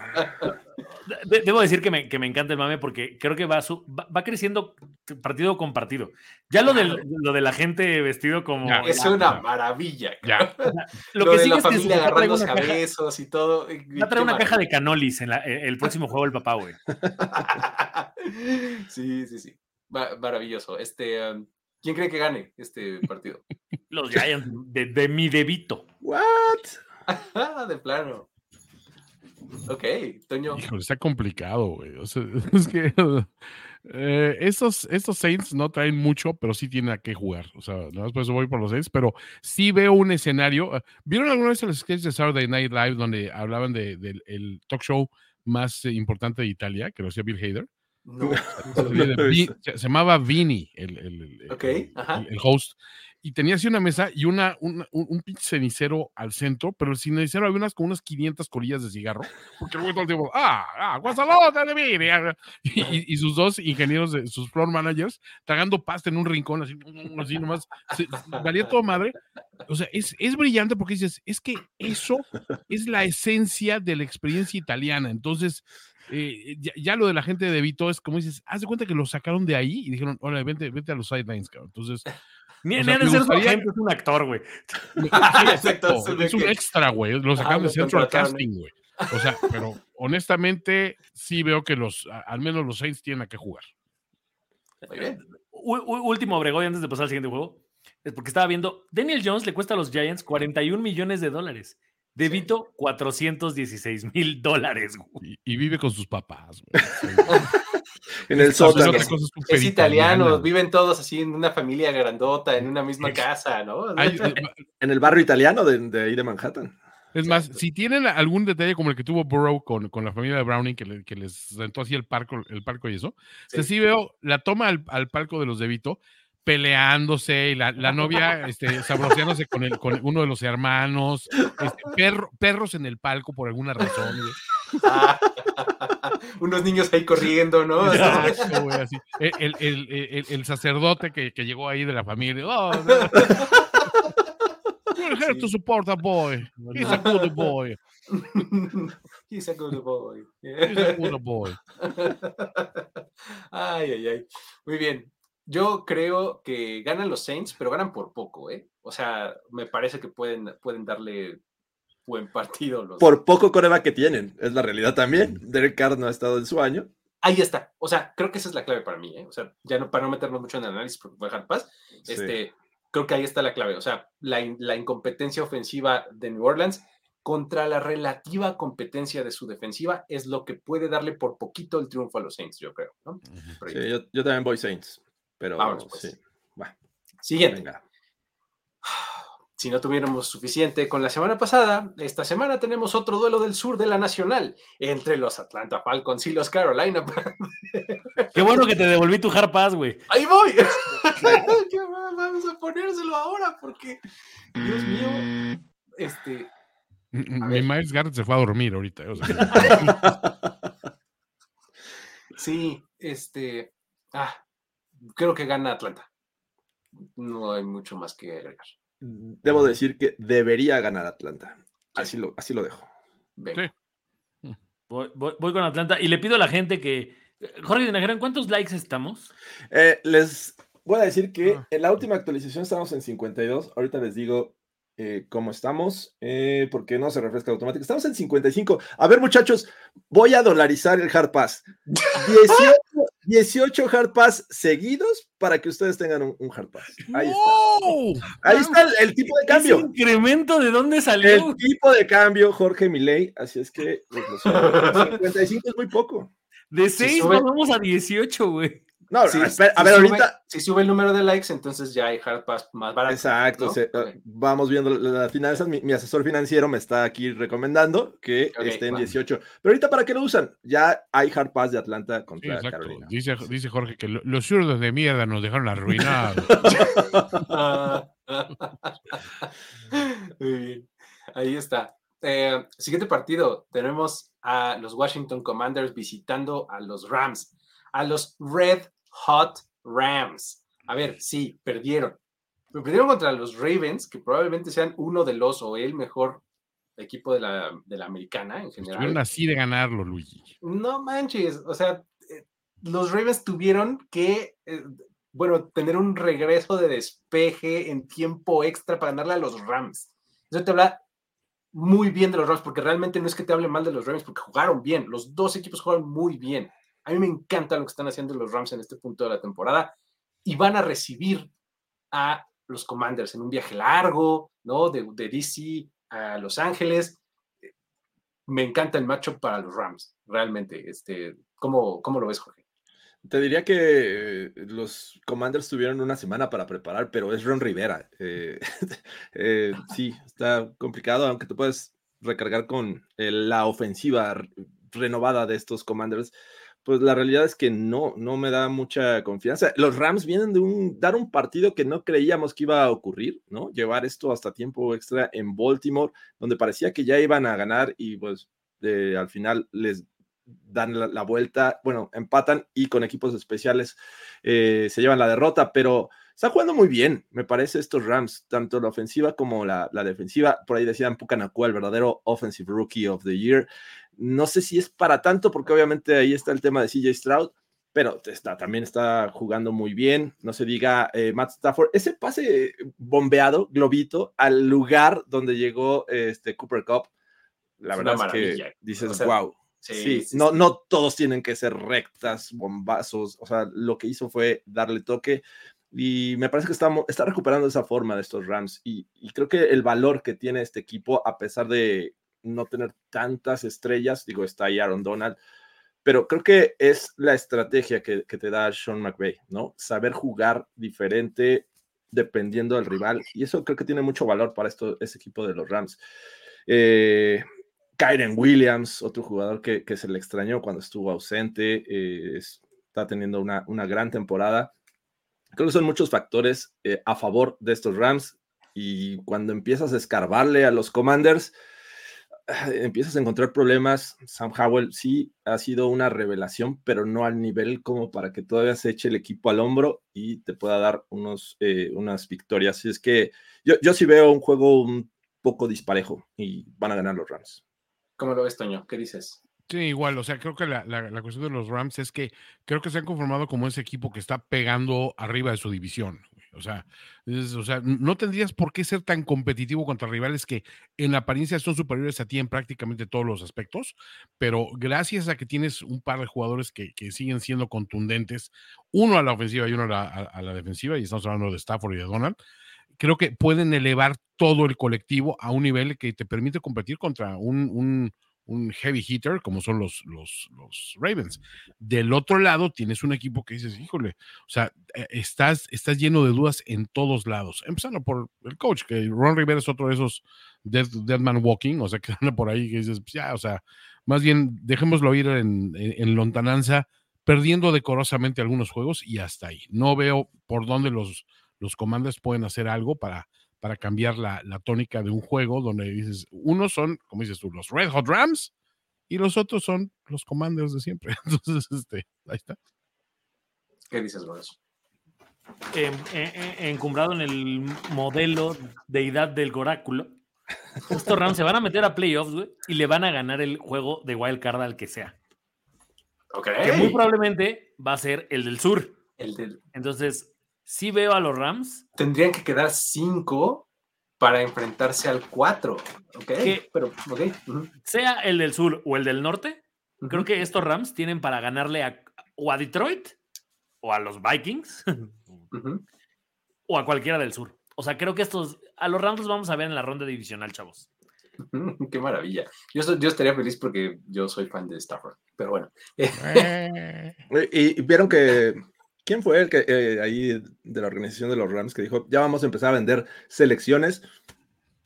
C: de- debo decir que me, que me encanta el mame porque creo que va, su- va, va creciendo partido con partido. Ya lo, del, lo de la gente vestido como.
D: Ya,
A: Es una maravilla.
D: Ya.
A: Lo,
C: Lo, que
A: de
C: sigue
A: la
C: es que
A: familia
C: una caja,
A: cabezos y todo. eh,
C: va a traer una caja de canolis en la- eh, el próximo juego del papá, güey.
A: sí, sí, sí. Ma- maravilloso. Este, um, ¿Quién cree que gane este partido?
C: Los Giants de, de mi debito.
B: ¿What?
A: de plano. Ok, Toño.
D: Híjole, está complicado, güey. O sea, es que eh, estos, estos Saints no traen mucho, pero sí tienen a qué jugar. O sea, nada más por eso voy por los Saints, pero sí veo un escenario. ¿Vieron alguna vez el sketch de Saturday Night Live donde hablaban de- del el talk show más importante de Italia, que lo hacía Bill Hader?
A: No.
D: Se, de llamaba Vini, el, el- el-
A: Ok,
D: el-
A: ajá.
D: el- el host. Y tenía así una mesa y una, un, un pinche cenicero al centro, pero el cenicero había unas con unas 500 colillas de cigarro, porque güey todo el tiempo, ah, ah, guasalota de ah", Y, sus dos ingenieros, de, sus floor managers, tragando pasta en un rincón, así, así nomás, se- valía todo madre. O sea, es, es brillante porque dices, es que eso es la esencia de la experiencia italiana. Entonces, eh, ya, ya lo de la gente de Vito es como dices, haz de cuenta que lo sacaron de ahí y dijeron, hola, vente, vente a los sidelines, cabrón. Entonces,
C: Ni,
D: O
C: ni
D: sea,
C: ha de ser su
D: gustaría-
C: agente, es un actor, güey.
D: sí,
A: Exacto,
D: es un extra, güey. Lo sacaron de
A: lo
D: Central Casting, güey. O sea, pero honestamente sí veo que los, al menos los Saints tienen a qué jugar.
A: Muy bien.
C: U- u- último Obregón antes de pasar al siguiente juego. Es porque estaba viendo, Daniel Jones le cuesta a los Giants 41 millones de dólares. De
A: Sí.
C: Vito, 416 mil dólares. güey.
D: Y, y vive con sus papás, güey.
B: En el sótano.
D: es
A: Es italiano,
D: italiana,
A: viven todos así en una familia grandota, en una misma casa, ¿no?
D: Hay-
B: En el barrio italiano de, de ahí de Manhattan.
D: Es más, si tienen algún detalle como el que tuvo Burrow con, con la familia de Browning, que, le- que les rentó así el parco, el parco y eso, o sea,
A: Sí.
D: sí veo la toma al, al palco de los de Vito peleándose y la, la novia este, sabroseándose con, el, con uno de los hermanos, este, perro- perros en el palco por alguna razón.
A: Ah, unos niños ahí corriendo, ¿no?
D: Exacto, güey, así. El, el- el- sacerdote que, que llegó ahí de la familia. Oh, no. Here to support a boy. He's a good boy.
A: He's a good boy.
D: He's a good boy.
A: Ay, ay, ay. Muy bien. Yo creo que ganan los Saints, pero ganan por poco, ¿eh? O sea, me parece que pueden, pueden darle buen partido los.
B: Por poco coreba que tienen, es la realidad también. Derek Carr no ha estado en su año.
A: Ahí está. O sea, creo que esa es la clave para mí, ¿eh? O sea, ya no, para no meternos mucho en el análisis porque voy a dejar paz.
B: Sí.
A: Este, creo que ahí está la clave. O sea, la, la incompetencia ofensiva de New Orleans contra la relativa competencia de su defensiva es lo que puede darle por poquito el triunfo a los Saints, yo creo. ¿no?
B: Sí, yo, yo también voy Saints. Pero
A: Vámonos, pues.
B: sí. Va,
A: Siguiente.
B: venga.
A: Si no tuviéramos suficiente con la semana pasada, esta semana tenemos otro duelo del sur de la Nacional entre los Atlanta Falcons y los Carolina.
C: Qué bueno que te devolví tu hard pass, güey.
A: Ahí voy. ¿Qué más? Vamos a ponérselo ahora porque, Dios mío, este,
D: Mi
A: ver.
D: Miles Garrett se fue a dormir ahorita. o sea,
A: sí, este, ah, creo que gana Atlanta. No hay mucho más que agregar.
B: Debo decir que debería ganar Atlanta. Así lo, así lo dejo.
A: Venga.
C: Voy, voy- voy con Atlanta y le pido a la gente que. Jorge ¿en cuántos likes estamos?
B: Eh, les voy a decir que
D: Ah.
B: en la última actualización estamos en 52. Ahorita les digo eh, cómo estamos, eh, porque no se refresca automático. Estamos en 55. A ver, muchachos, voy a dolarizar el Hard Pass. 18, 18 Hard Pass seguidos para que ustedes tengan un, un Hard Pass. Ahí está.
D: ¡Wow!
B: Ahí está el, el tipo de cambio.
C: ¿Ese incremento de dónde salió?
B: El tipo de cambio, Jorge Milei. Así es que pues, lo siento, 55 es muy poco.
C: De
A: Si
C: 6
A: sube-
C: vamos a 18, güey.
B: No,
A: Sí,
B: espera, a
A: si
B: ver,
A: sube-
B: ahorita.
A: Si sube el número de likes, entonces ya hay hard pass más barato.
B: Exacto,
A: ¿no?
B: se-
A: Ok.
B: vamos viendo la- las finanzas. Mi, mi asesor financiero me está aquí recomendando que
A: Ok,
B: esté en
A: va.
B: 18. Pero ahorita, ¿para qué lo usan? Ya hay hard pass de Atlanta
D: Sí,
B: contra
D: exacto.
B: Carolina.
D: Dice, dice Jorge que lo- los zurdos de mierda nos dejaron arruinados.
A: Muy bien. Ahí está. Eh, siguiente partido. Tenemos a los Washington Commanders visitando a los Rams. A los Red Hot Rams. A ver, sí, perdieron. Pero perdieron contra los Ravens, que probablemente sean uno de los o el mejor equipo de la, de la americana en
D: Estuvieron
A: general.
D: así de ganarlo, Luigi.
A: No manches, o sea, eh, los Ravens tuvieron que, eh, bueno, tener un regreso de despeje en tiempo extra para ganarle a los Rams. Eso te habla muy bien de los Rams, porque realmente no es que te hable mal de los Rams, porque jugaron bien. Los dos equipos jugaron muy bien. A mí me encanta lo que están haciendo los Rams en este punto de la temporada y van a recibir a los Commanders en un viaje largo, ¿no? De, DC a Los Ángeles. Me encanta el matchup para los Rams, realmente. Este, ¿cómo, ¿Cómo lo ves, Jorge?
B: Te diría que los Commanders tuvieron una semana para preparar, pero es Ron Rivera. Eh, eh, sí, está complicado, aunque te puedes recargar con la ofensiva renovada de estos Commanders. Pues la realidad es que no, no me da mucha confianza. Los Rams vienen de un, dar un partido que no creíamos que iba a ocurrir, ¿no? Llevar esto hasta tiempo extra en Baltimore, donde parecía que ya iban a ganar y pues eh, al final les dan la, vuelta, bueno, empatan y con equipos especiales eh, se llevan la derrota, pero está jugando muy bien, me parece, estos Rams, tanto la ofensiva como la, defensiva. Por ahí decían Pucanacua, el verdadero Offensive Rookie of the Year. No sé si es para tanto, porque obviamente ahí está el tema de CJ Stroud, pero está, también está jugando muy bien. No se diga eh, Matt Stafford. Ese pase bombeado, globito, al lugar donde llegó este Cooper Cup, la verdad es que dices, wow Sí, no, no todos tienen que ser rectas, bombazos. O sea, lo que hizo fue darle toque. Y me parece que está, está recuperando esa forma de estos Rams. Y, creo que el valor que tiene este equipo, a pesar de no tener tantas estrellas, digo, está ahí Aaron Donald, pero creo que es la estrategia que, te da Sean McVay, ¿no? Saber jugar diferente dependiendo del rival. Y eso creo que tiene mucho valor para esto, ese equipo de los Rams. Eh, Kyren Williams, otro jugador que, se le extrañó cuando estuvo ausente, eh, está teniendo una, una, gran temporada. Creo que son muchos factores eh, a favor de estos Rams y cuando empiezas a escarbarle a los Commanders, ah, empiezas a encontrar problemas. Sam Howell sí ha sido una revelación, pero no al nivel como para que todavía se eche el equipo al hombro y te pueda dar unos, eh, unas victorias. Así es que yo, yo sí veo un juego un poco disparejo y van a ganar los Rams.
A: ¿Cómo lo ves, Toño? ¿Qué dices?
D: Sí, igual, o sea, creo que la, la, cuestión de los Rams es que creo que se han conformado como ese equipo que está pegando arriba de su división. O sea, o sea, no tendrías por qué ser tan competitivo contra rivales que en apariencia son superiores a ti en prácticamente todos los aspectos, pero gracias a que tienes un par de jugadores que, que siguen siendo contundentes, uno a la ofensiva y uno a la, a la defensiva, y estamos hablando de Stafford y de Donald, creo que pueden elevar todo el colectivo a un nivel que te permite competir contra un, un, un heavy hitter como son los, los, los, Ravens. Del otro lado tienes un equipo que dices, híjole, o sea, eh, estás, estás lleno de dudas en todos lados. Empezando por el coach, que Ron Rivera es otro de esos dead, dead man walking, o sea, que anda por ahí que dices, pues ya, o sea, más bien dejémoslo ir en, en lontananza, perdiendo decorosamente algunos juegos y hasta ahí. No veo por dónde los los comandos pueden hacer algo para, para cambiar la, tónica de un juego donde dices, unos son, como dices tú, los Red Hot Rams y los otros son los comandos de siempre. Entonces, este, ahí está.
A: ¿Qué dices, Lorenzo?
C: Eh, encumbrado en el modelo deidad del oráculo, estos Rams se van a meter a playoffs, y le van a ganar el juego de Wild Card al que sea. Que muy probablemente va a ser el del sur.
A: El del...
C: Entonces, sí veo a los Rams.
A: Tendrían que quedar cinco para enfrentarse al cuatro. Ok, pero,
C: Sea el del sur o el del norte, creo que estos Rams tienen para ganarle a, o a Detroit o a los Vikings o a cualquiera del sur. O sea, creo que estos, a los Rams los vamos a ver en la ronda divisional, chavos.
A: Qué maravilla. Yo, yo estaría feliz porque yo soy fan de Stafford, pero bueno.
B: Eh. y vieron que ¿Quién fue el que eh, ahí de la organización de los Rams que dijo, ya vamos a empezar a vender selecciones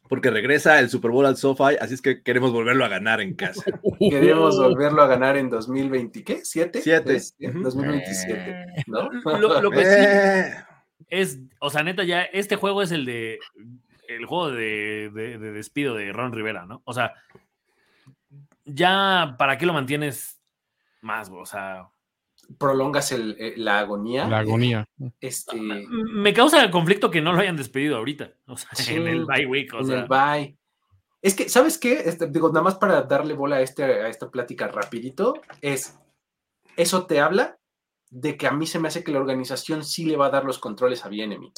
B: porque regresa el Super Bowl al SoFi, así es que queremos volverlo a ganar en casa.
A: Queremos volverlo a ganar en 2020, ¿qué? ¿Siete?
B: Siete.
A: 2027, ¿no?
C: Lo, que sí eh. es, o sea, neta, ya este juego es el de, el juego de, de despido de Ron Rivera, ¿no? O sea, ya, ¿para qué lo mantienes más? O sea,
A: prolongas el, eh, la agonía.
D: La agonía.
A: Este...
C: Me causa conflicto que no lo hayan despedido ahorita, o sea, en el bye week. O en el
A: bye. Es que, ¿sabes qué? Este, digo, nada más para darle bola a, este, a esta plática rapidito, es, eso te habla de que a mí se me hace que la organización sí le va a dar los controles a Bienemi.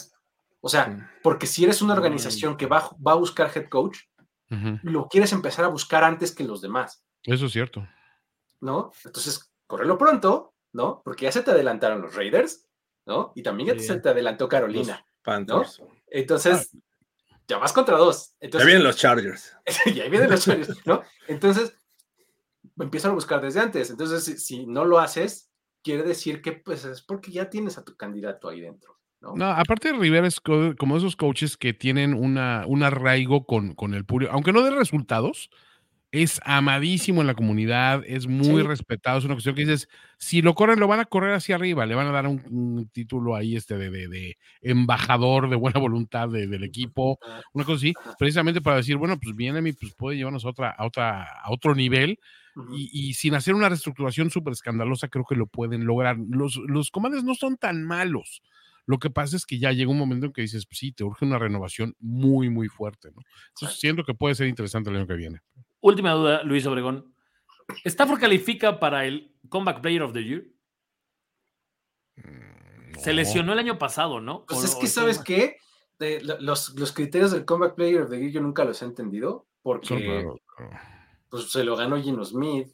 A: O sea, porque si eres una organización que va, va a buscar head coach, lo quieres empezar a buscar antes que los demás,
D: Eso es cierto.
A: ¿no? Entonces, correlo pronto, ¿no? Porque ya se te adelantaron los Raiders, ¿no? Y también ya
C: Sí.
A: se te adelantó Carolina.
B: Panthers.
A: Entonces, ya vas contra dos.
B: Ya
A: Entonces,
B: vienen los Chargers.
A: y ahí vienen los Chargers, ¿no? Entonces, empiezan a buscar desde antes. Entonces, si, si no lo haces, quiere decir que pues es porque ya tienes a tu candidato ahí dentro, ¿no?
D: No, aparte Rivera es co- como esos coaches que tienen una, un arraigo con, con el público, aunque no de resultados, es amadísimo en la comunidad, es muy
A: Sí.
D: respetado, es una cuestión que dices, si lo corren, lo van a correr hacia arriba, le van a dar un, un título ahí este de, de- de embajador de buena voluntad de- del equipo, una cosa así, precisamente para decir, bueno, pues viene mi, pues puede llevarnos a otra, a otra, a otro nivel, y, y sin hacer una reestructuración súper escandalosa, creo que lo pueden lograr. Los, los comandos no son tan malos. Lo que pasa es que ya llega un momento en que dices, pues sí, te urge una renovación muy, muy fuerte, ¿no? Entonces siento que puede ser interesante el año que viene.
C: Última duda, Luis Obregón. ¿Stafford califica para el Comeback Player of the Year? Se
D: No.
C: lesionó el año pasado, ¿no?
A: Pues
C: O-
A: es que, ¿sabes qué? De- los, los criterios del Comeback Player of the Year yo nunca los he entendido, porque pues, se lo ganó Gino Smith,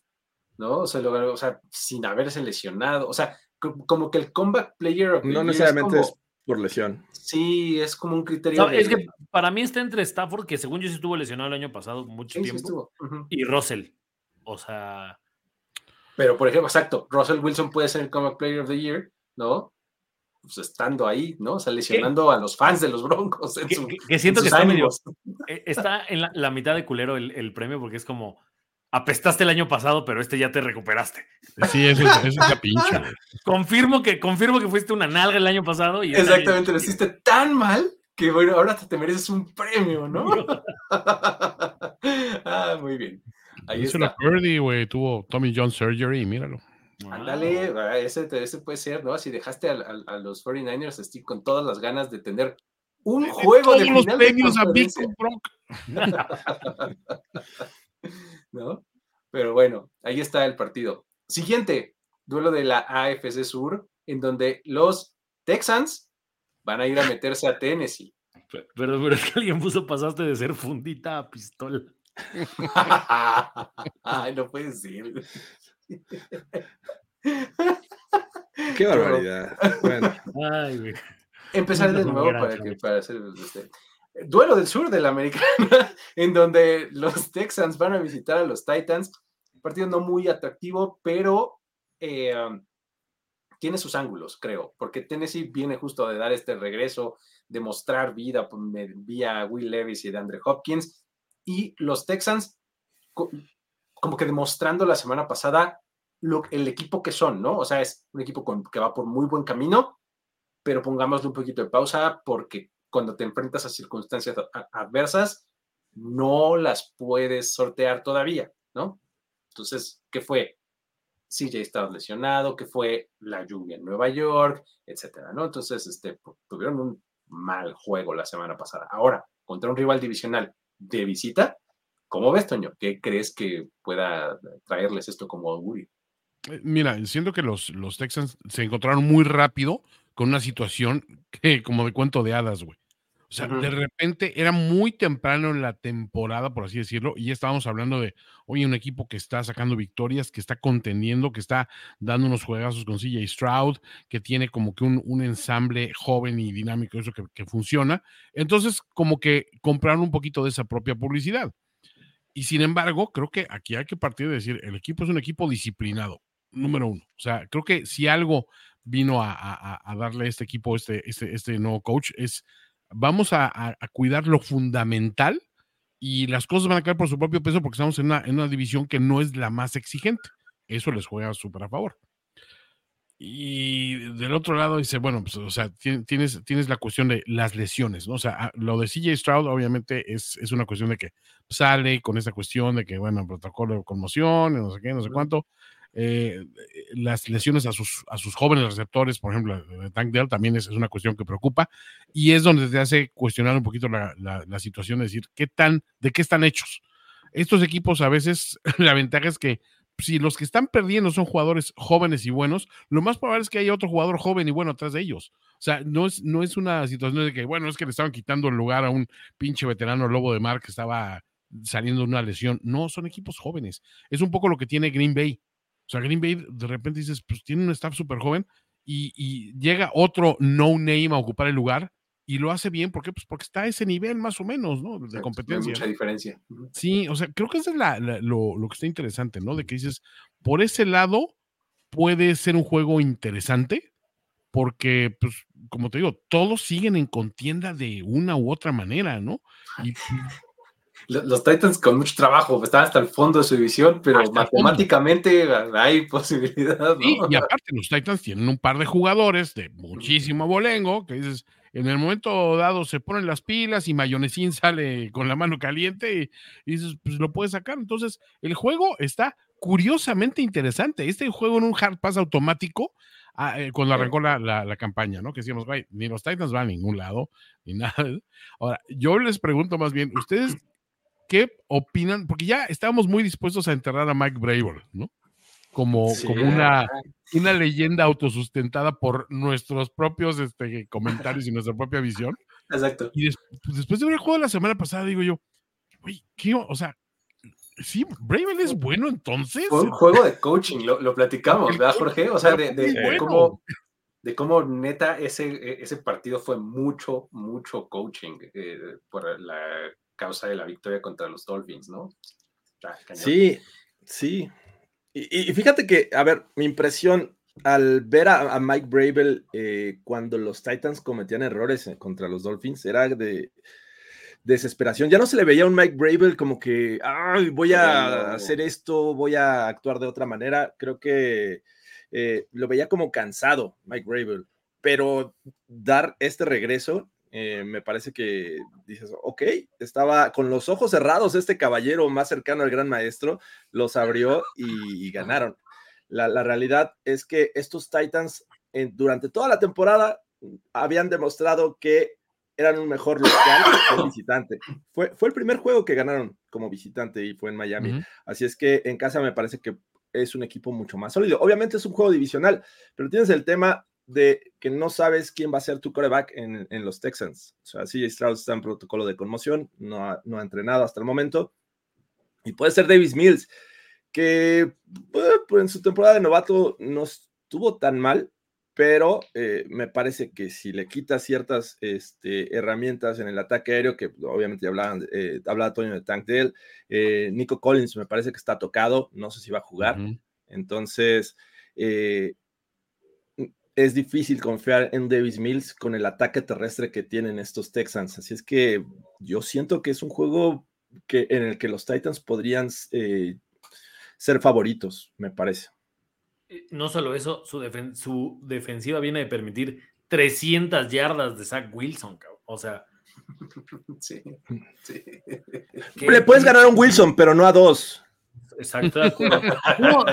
A: ¿no? Se lo ganó, o sea, sin haberse lesionado. O sea, co- como que el Comeback Player of the
B: No
A: Year
B: necesariamente
A: es
B: por lesión.
A: Sí, es como un criterio.
C: No,
A: de-
C: es que para mí está entre Stafford, que según yo sí estuvo lesionado el año pasado mucho
A: Sí, sí
C: tiempo,
A: estuvo. Ujú.
C: y Russell. O sea,
A: Pero, por ejemplo, exacto, Russell Wilson puede ser el Comeback Player of the Year, ¿no? Pues estando ahí, ¿no? O sea, lesionando a los fans de los Broncos. En
C: que,
A: su-
C: que- que siento
A: en
C: que está,
A: ánimos.
C: eh, está en la, la mitad de culero el, el premio, porque es como apestaste el año pasado, pero este ya te recuperaste.
D: Sí, eso es, eso es la pinche.
C: Confirmo que, confirmo que fuiste una nalga el año pasado y
A: Exactamente, lo hiciste tan mal que, bueno, ahora te, te mereces un premio, ¿no? ah, muy bien. Ahí
D: Díselo
A: está.
D: a Purdy, güey, tuvo Tommy John surgery y míralo.
A: Ándale, ah, ese, te- ese puede ser, ¿no? Si dejaste a, los 49ers así con todas las ganas de tener un juego de
D: Todos los
A: final de
D: premios a Big
A: conferencia. ¿no? Pero bueno, ahí está el partido. Siguiente, duelo de la AFC Sur, en donde los Texans van a ir a meterse a Tennessee.
C: Pero, pero es que alguien puso pasaste de ser fundita a pistola.
A: Ay, no puede ser.
B: Qué barbaridad. Bueno,
C: Ay.
A: Empezar de nuevo para, que, para hacer este, duelo del sur de la americana, en donde los Texans van a visitar a los Titans. Partido no muy atractivo, pero eh, um, tiene sus ángulos, creo, porque Tennessee viene justo de dar este regreso, de mostrar vida me- vía Will Levis y de Andre Hopkins, y los Texans co- como que demostrando la semana pasada lo, el equipo que son, ¿no? O sea, es un equipo que va por muy buen camino, pero pongámosle un poquito de pausa porque cuando te enfrentas a circunstancias adversas, no las puedes sortear todavía, ¿no? Entonces, ¿qué fue? CJ estaba lesionado, que fue la lluvia en Nueva York, etcétera, ¿no? Entonces, este, tuvieron un mal juego la semana pasada. Ahora, contra un rival divisional de visita, ¿cómo ves, Toño? ¿Qué crees que pueda traerles esto como augurio?
D: Eh, Mira, siento que los, los Texans se encontraron muy rápido con una situación que como de cuento de hadas, güey. O sea, de repente era muy temprano en la temporada, por así decirlo, y ya estábamos hablando de, oye, un equipo que está sacando victorias, que está contendiendo, que está dando unos juegazos con CJ Stroud, que tiene como que un, un ensamble joven y dinámico, eso que, que funciona. Entonces, como que compraron un poquito de esa propia publicidad. Y sin embargo, creo que aquí hay que partir de decir, el equipo es un equipo disciplinado, número uno. O sea, creo que si algo vino a, a- a darle a este equipo, este, este, este nuevo coach, es vamos a, a- cuidar lo fundamental y las cosas van a caer por su propio peso porque estamos en una, en una división que no es la más exigente. Eso les juega súper a favor. Y del otro lado dice, bueno, pues, o sea, tien- tienes, tienes la cuestión de las lesiones, ¿no? O sea, a- lo de CJ Stroud obviamente es, es una cuestión de que sale con esa cuestión de que, bueno, protocolo de conmoción, no sé qué, no sé cuánto. Eh, las lesiones a sus, a sus jóvenes receptores, por ejemplo, Tank Dell, también es, es una cuestión que preocupa y es donde te hace cuestionar un poquito la, la- la situación de decir, ¿qué tan, de qué están hechos? Estos equipos a veces, la ventaja es que si los que están perdiendo son jugadores jóvenes y buenos, lo más probable es que haya otro jugador joven y bueno atrás de ellos. O sea, no es, no es una situación de que, bueno, es que le estaban quitando el lugar a un pinche veterano lobo de mar que estaba saliendo de una lesión. No, son equipos jóvenes. Es un poco lo que tiene Green Bay. O sea, Green Bay de repente dices, pues tiene un staff súper joven y, y, llega otro no name a ocupar el lugar y lo hace bien. ¿Por qué? Pues porque está a ese nivel más o menos, ¿no? De competencia.
A: mucha diferencia.
D: Sí, o sea, creo que eso es la, la, lo, lo, que está interesante, ¿no? De que dices, por ese lado puede ser un juego interesante, porque, pues, como te digo, todos siguen en contienda de una u otra manera, ¿no? Y,
A: los Titans con mucho trabajo, están hasta el fondo de su división, pero matemáticamente hay posibilidad. ¿no?
D: Sí, y aparte, los Titans tienen un par de jugadores de muchísimo bolengo, que dices, en el momento dado se ponen las pilas y Mayonesín sale con la mano caliente y, dices, pues lo puedes sacar. Entonces, el juego está curiosamente interesante. Este juego en un hard pass automático, ah, eh, cuando arrancó la, la, la, campaña, ¿no? Que decíamos, ni los Titans van a ningún lado, ni nada. Ahora, yo les pregunto más bien, ¿ustedes ¿qué opinan? Porque ya estábamos muy dispuestos a enterrar a Mike Braver, ¿no? Como, sí. como una, una leyenda autosustentada por nuestros propios este, comentarios y nuestra propia visión.
A: Exacto.
D: Y des, pues después de ver el juego de la semana pasada, digo yo, uy, ¿qué? O sea, sí, Bravel es bueno entonces.
A: Fue un juego de coaching, lo, lo platicamos, ¿verdad, Jorge? O sea, de, de, de cómo de cómo neta ese, ese partido fue mucho, mucho coaching eh, por la causa de la victoria contra los Dolphins, ¿no?
B: Sí, sí. Y, y, fíjate que, a ver, mi impresión al ver a, a Mike Bravel eh, cuando los Titans cometían errores contra los Dolphins era de desesperación. Ya no se le veía a un Mike Bravel como que, ay, voy a hacer esto, voy a actuar de otra manera. Creo que eh, lo veía como cansado, Mike Bravel, pero dar este regreso eh, me parece que dices, ok, estaba con los ojos cerrados este caballero más cercano al gran maestro, los abrió y, y ganaron. La, la, realidad es que estos Titans eh, durante toda la temporada habían demostrado que eran un mejor local que visitante. Fue, fue el primer juego que ganaron como visitante y fue en Miami. Uh -huh. Así es que en casa me parece que es un equipo mucho más sólido. Obviamente es un juego divisional, pero tienes el tema de que no sabes quién va a ser tu coreback en, en los Texans. O sea, sí, Strauss está en protocolo de conmoción, no ha, no ha entrenado hasta el momento. Y puede ser Davis Mills, que pues, en su temporada de novato no estuvo tan mal, pero eh, me parece que si le quitas ciertas este, herramientas en el ataque aéreo, que obviamente hablaban, eh, hablaba Toño de Tank Dell, eh, Nico Collins me parece que está tocado, no sé si va a jugar. Uh -huh. Entonces, eh, es difícil confiar en Davis Mills con el ataque terrestre que tienen estos Texans. Así es que yo siento que es un juego que, en el que los Titans podrían eh, ser favoritos, me parece.
C: No solo eso, su, defen su, defensiva viene de permitir 300 yardas de Zach Wilson, o sea.
A: Sí, sí.
B: Le puedes ganar a un Wilson, pero no a dos.
C: Exacto. no,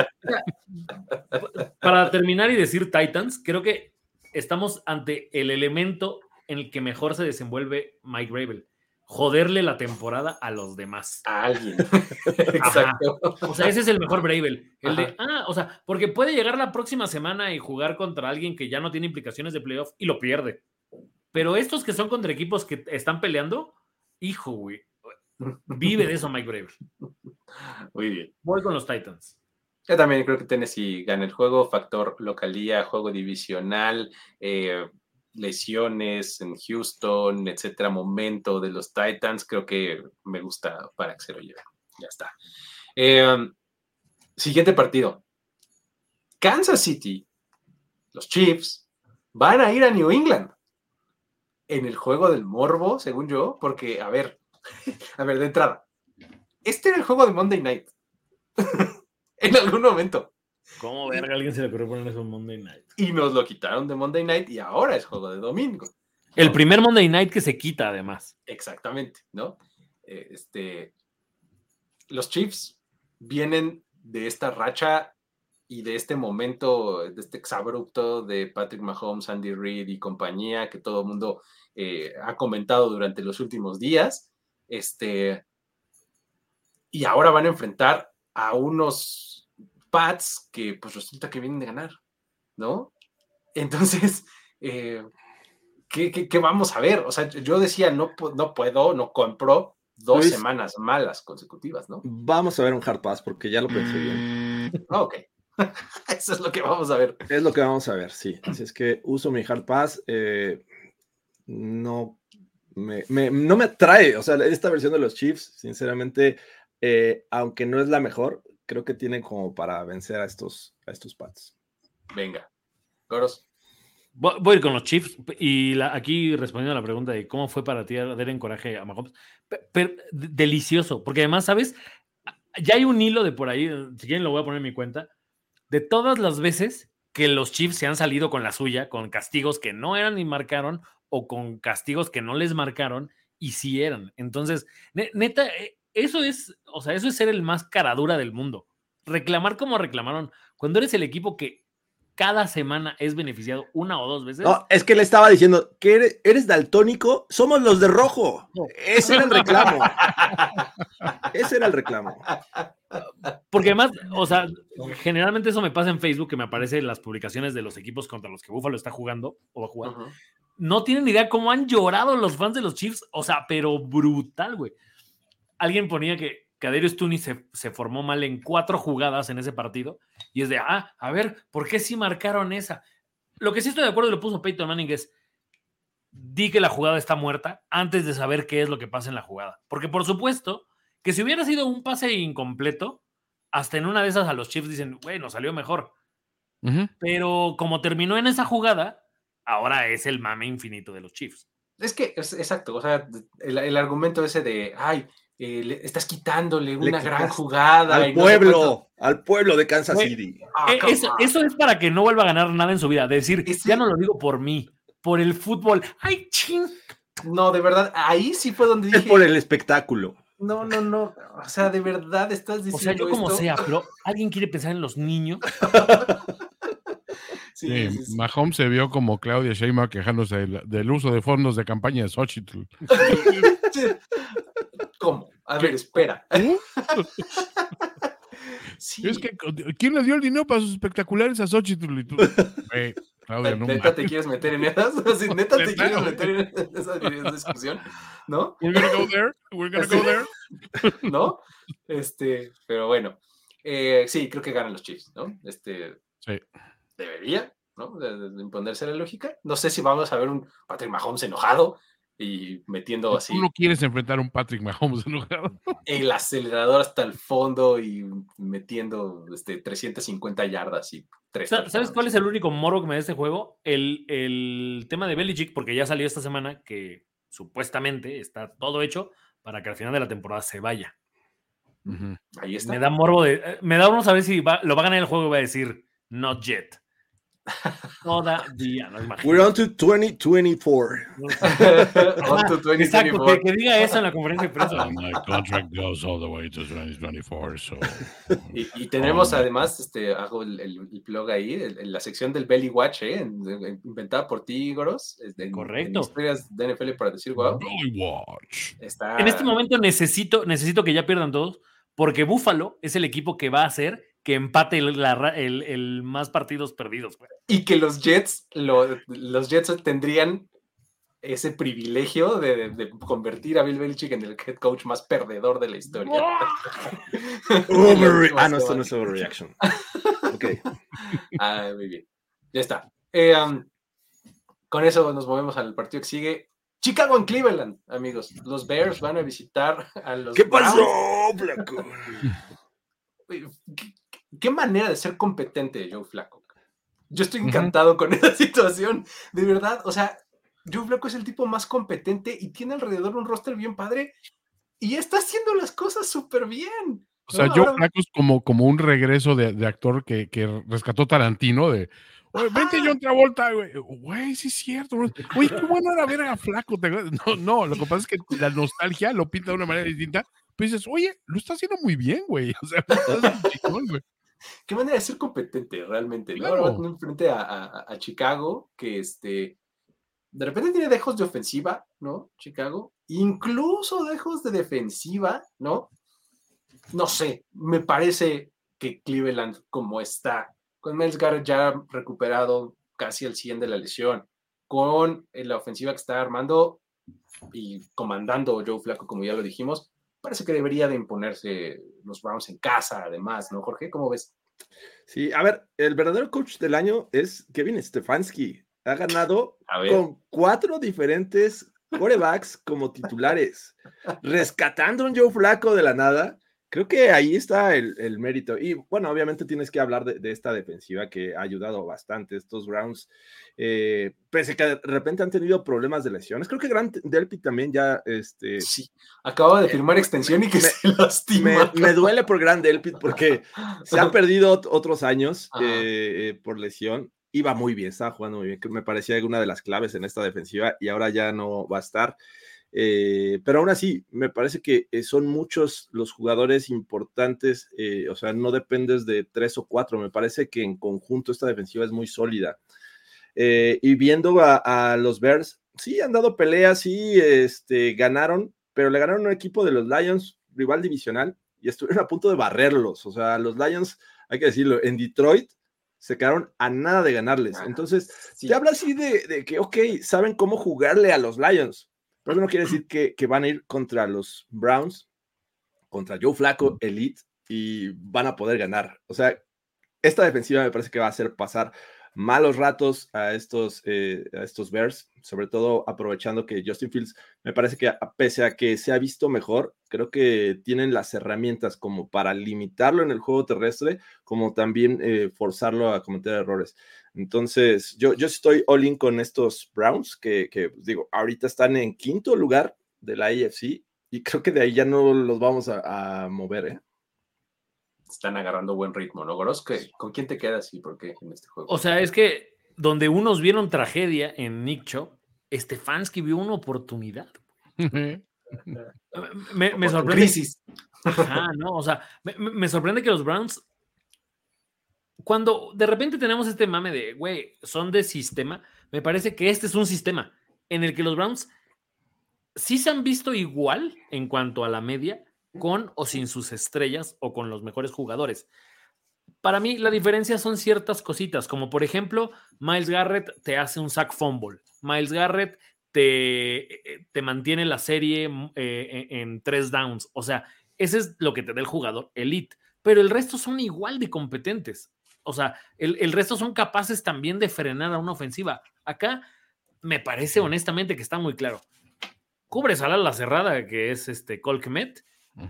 C: para terminar y decir Titans, creo que estamos ante el elemento en el que mejor se desenvuelve Mike Gravel. Joderle la temporada a los demás.
A: A alguien.
C: Exacto. O sea, ese es el mejor Bravel. El Ajá. de, ah, o sea, porque puede llegar la próxima semana y jugar contra alguien que ya no tiene implicaciones de playoff y lo pierde. Pero estos que son contra equipos que están peleando, hijo, güey. Vive de eso Mike Bravel.
A: Muy bien.
C: Voy con los Titans.
A: Yo también creo que Tennessee gana el juego, factor localía, juego divisional, eh, lesiones en Houston, etcétera, momento de los Titans, creo que me gusta para que se lo lleve. Ya está. Eh, siguiente partido. Kansas City, los Chiefs, van a ir a New England en el juego del morbo, según yo, porque, a ver, a ver, de entrada, este era el juego de Monday Night. en algún momento.
C: ¿Cómo verga a alguien se le ocurrió poner eso en Monday Night?
A: Y nos lo quitaron de Monday Night y ahora es juego de domingo.
C: El primer Monday Night que se quita, además.
A: Exactamente, ¿no? Este, los Chiefs vienen de esta racha y de este momento, de este exabrupto de Patrick Mahomes, Andy Reid y compañía que todo el mundo eh, ha comentado durante los últimos días. Este, y ahora van a enfrentar a unos Pats que pues resulta que vienen de ganar, ¿no? Entonces, eh, ¿qué, qué, qué, vamos a ver? O sea, yo decía, no, no puedo, no compro dos Luis, semanas malas consecutivas, ¿no?
B: Vamos a ver un hard pass porque ya lo pensé bien.
A: ok. Eso es lo que vamos a ver.
B: Es lo que vamos a ver, sí. Así es que uso mi hard pass. Eh, no, me, me, no me atrae. O sea, esta versión de los Chiefs, sinceramente, eh, aunque no es la mejor, creo que tienen como para vencer a estos, a estos Pats.
A: Venga. Coros.
C: Voy, voy a ir con los Chiefs y la, aquí respondiendo a la pregunta de cómo fue para ti dar en coraje a Mahomes. Delicioso, porque además, ¿sabes? Ya hay un hilo de por ahí, si quieren lo voy a poner en mi cuenta, de todas las veces que los Chiefs se han salido con la suya, con castigos que no eran ni marcaron o con castigos que no les marcaron y sí eran. Entonces, neta, eso es, o sea, eso es ser el más caradura del mundo. Reclamar como reclamaron. Cuando eres el equipo que cada semana es beneficiado una o dos veces.
B: No, es que le estaba diciendo que eres, eres daltónico, somos los de rojo. No. Ese era el reclamo. Ese era el reclamo.
C: Porque además, o sea, generalmente eso me pasa en Facebook, que me aparecen las publicaciones de los equipos contra los que Buffalo está jugando o va a jugar. Uh -huh. No tienen idea cómo han llorado los fans de los Chiefs, o sea, pero brutal, güey. Alguien ponía que Caderius Tuni se, se, formó mal en cuatro jugadas en ese partido. Y es de, ah, a ver, ¿por qué sí marcaron esa? Lo que sí estoy de acuerdo y lo puso Peyton Manning es, di que la jugada está muerta antes de saber qué es lo que pasa en la jugada. Porque por supuesto que si hubiera sido un pase incompleto, hasta en una de esas a los Chiefs dicen, bueno, salió mejor. Uh -huh. Pero como terminó en esa jugada, ahora es el mame infinito de los Chiefs.
A: Es que, es, exacto, o sea, el, el argumento ese de, ay, eh, le estás quitándole una gran jugada.
B: Al pueblo, no al pueblo de Kansas City.
C: Oh, eso, eso, es para que no vuelva a ganar nada en su vida. De decir, sí. ya no lo digo por mí, por el fútbol. ¡Ay, ching!
A: No, de verdad, ahí sí fue donde dije.
B: Es por el espectáculo.
A: No, no, no. O sea, de verdad estás diciendo.
C: O sea, yo como
A: esto?
C: sea, pero ¿alguien quiere pensar en los niños?
D: Sí, sí, sí, sí, Mahomes se vio como Claudia Sheinbaum quejándose del, del, uso de fondos de campaña de Xochitl.
A: ¿Cómo? A ver, espera.
D: ¿Eh? Es que, ¿quién le dio el dinero para sus espectaculares a Xochitl? Y tú,
A: hey, Claudia, no ¿Neta te quieres meter en esas? ¿Sí, ¿Neta te quieres meter en esa, esa discusión? ¿No?
D: We're gonna go there. We're gonna go there.
A: ¿No? Este, pero bueno. Eh, sí, creo que ganan los Chiefs, ¿no? Este,
D: sí.
A: Debería, ¿no? De, de imponerse la lógica. No sé si vamos a ver un Patrick Mahomes enojado y metiendo así.
D: Tú no quieres enfrentar a un Patrick Mahomes enojado.
A: El acelerador hasta el fondo y metiendo este, 350 yardas y tres.
C: ¿Sabes cuál es el único moro que me da este juego? El, el tema de Belichick, porque ya salió esta semana que supuestamente está todo hecho para que al final de la temporada se vaya.
A: Uh -huh. Ahí está.
C: Me da morbo de. Eh, me da morbo saber si va, lo va a ganar el juego y va a decir not yet. Todavía, no imagino.
B: We're on to 2024.
A: on to 2024.
C: Exacto, que, que, diga eso en la conferencia de prensa.
D: My contract goes all the way to 2024. So.
A: y, y, tenemos um, además, este, hago el, el, el blog ahí, el, la sección del Belly Watch, ¿eh? inventada por ti, Goros. En,
C: Correcto.
A: En historias de NFL para decir, wow.
D: Belly Watch.
A: Está...
C: En este momento necesito, necesito que ya pierdan todos, porque Buffalo es el equipo que va a hacer que empate el, la, el, el más partidos perdidos. Güey.
A: Y que los Jets, lo, los Jets tendrían ese privilegio de, de, de, convertir a Bill Belichick en el head coach más perdedor de la historia.
B: Ah, no, esto no es overreaction. ok.
A: Ah, muy bien. Ya está. Eh, um, con eso nos movemos al partido que sigue. Chicago en Cleveland, amigos. Los Bears van a visitar a los.
B: ¿Qué pasó, Blanco?
A: ¿Qué, manera de ser competente Joe Flaco. Yo estoy encantado uh -huh. con esa situación, de verdad. O sea, Joe Flaco es el tipo más competente y tiene alrededor un roster bien padre y está haciendo las cosas súper bien.
D: O sea, ¿no? Joe Ahora... Flaco es como, como un regreso de, de actor que, que, rescató Tarantino de. Oye, vente John Travolta, güey. Güey, sí es cierto. Oye, qué bueno era ver a Flaco. No, no, lo que pasa es que la nostalgia lo pinta de una manera distinta. Pero dices, oye, lo está haciendo muy bien, güey. O sea, lo
A: chingón, güey qué manera de ser competente realmente, ¿no? Claro. Ahora frente a, a, a, Chicago, que este, de repente tiene dejos de ofensiva, ¿no? Chicago, incluso dejos de defensiva, ¿no? No sé, me parece que Cleveland como está, con Miles Garrett ya recuperado casi al 100 de la lesión, con eh, la ofensiva que está armando y comandando Joe Flaco, como ya lo dijimos, parece que debería de imponerse los Browns en casa, además, ¿no, Jorge? ¿Cómo ves?
B: Sí, a ver, el verdadero coach del año es Kevin Stefanski. Ha ganado con cuatro diferentes corebacks como titulares, rescatando a un Joe Flaco de la nada Creo que ahí está el, mérito. Y bueno, obviamente tienes que hablar de, esta defensiva que ha ayudado bastante estos Browns, eh, pese que de repente han tenido problemas de lesiones. Creo que Grant Delpy también ya. Este,
A: sí, acaba de eh, firmar extensión y que se lastima.
B: Me, duele por Grant Delpy porque se ha perdido otros años eh, por lesión. Iba muy bien, estaba jugando muy bien. Que me parecía una de las claves en esta defensiva y ahora ya no va a estar. Eh, pero aún así, me parece que eh, son muchos los jugadores importantes, eh, o sea, no dependes de tres o cuatro, me parece que en conjunto esta defensiva es muy sólida. y viendo a, los Bears, sí han dado peleas, sí este, ganaron, pero le ganaron a un equipo de los Lions, rival divisional, y estuvieron a punto de barrerlos. O sea, los Lions, hay que decirlo, en Detroit se quedaron a nada de ganarles. Entonces, se habla así de, de que, ok, saben cómo jugarle a los Lions pero eso no quiere decir que, van a ir contra los Browns, contra Joe Flaco, Elite, y van a poder ganar. O sea, esta defensiva me parece que va a hacer pasar malos ratos a estos, eh, a estos Bears, sobre todo aprovechando que Justin Fields me parece que pese a que se ha visto mejor, creo que tienen las herramientas como para limitarlo en el juego terrestre, como también eh, forzarlo a cometer errores. Entonces, yo, yo estoy all in con estos Browns, que, pues, digo, ahorita están en quinto lugar de la AFC y creo que de ahí ya no los vamos a, mover, ¿eh?
A: Están agarrando buen ritmo, ¿no, Goros? ¿Con quién te quedas y por qué en este juego?
C: O sea, es que donde unos vieron tragedia en Nick Chop, Stefanski vio una oportunidad. me, sorprende. no, o sea, me, sorprende que los Browns cuando de repente tenemos este mame de, güey, son de sistema, me parece que este es un sistema en el que los Browns sí se han visto igual en cuanto a la media, con o sin sus estrellas o con los mejores jugadores. Para mí, la diferencia son ciertas cositas, como por ejemplo, Miles Garrett te hace un sack fumble. Miles Garrett te, eh, te mantiene la serie eh, en tres downs. O sea, ese es lo que te da el jugador elite. Pero el resto son igual de competentes. O sea, el, resto son capaces también de frenar a una ofensiva. Acá me parece honestamente que está muy claro. Cubres a la cerrada, que es este Colkmet,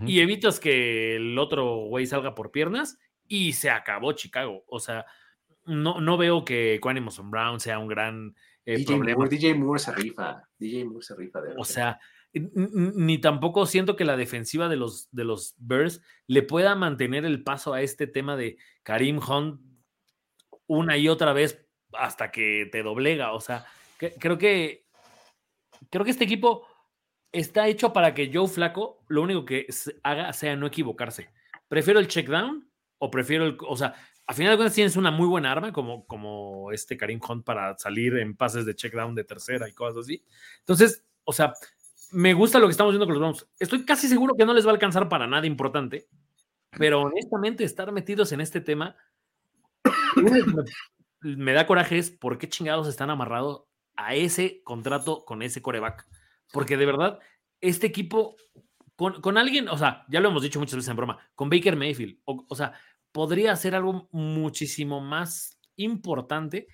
C: y evitas que el otro güey salga por piernas, y se acabó Chicago. O sea, no, no veo que Quanimoson Brown sea un gran
A: eh, DJ problema. Moore, DJ Moore se rifa. DJ Moore se rifa. De
C: o sea, ni tampoco siento que la defensiva de los, de los Bears le pueda mantener el paso a este tema de Karim Hunt una y otra vez hasta que te doblega. O sea, creo que creo que este equipo está hecho para que Joe Flaco lo único que haga sea no equivocarse. Prefiero el check down o prefiero el, o sea, a final de cuentas tienes una muy buena arma como, como este Karim Hunt para salir en pases de check down de tercera y cosas así. Entonces, o sea, me gusta lo que estamos viendo con los Browns. Estoy casi seguro que no les va a alcanzar para nada importante, pero honestamente estar metidos en este tema me, da coraje es por qué chingados están amarrados a ese contrato con ese coreback. Porque de verdad, este equipo, con, alguien, o sea, ya lo hemos dicho muchas veces en broma, con Baker Mayfield, o, sea, podría hacer algo muchísimo más importante.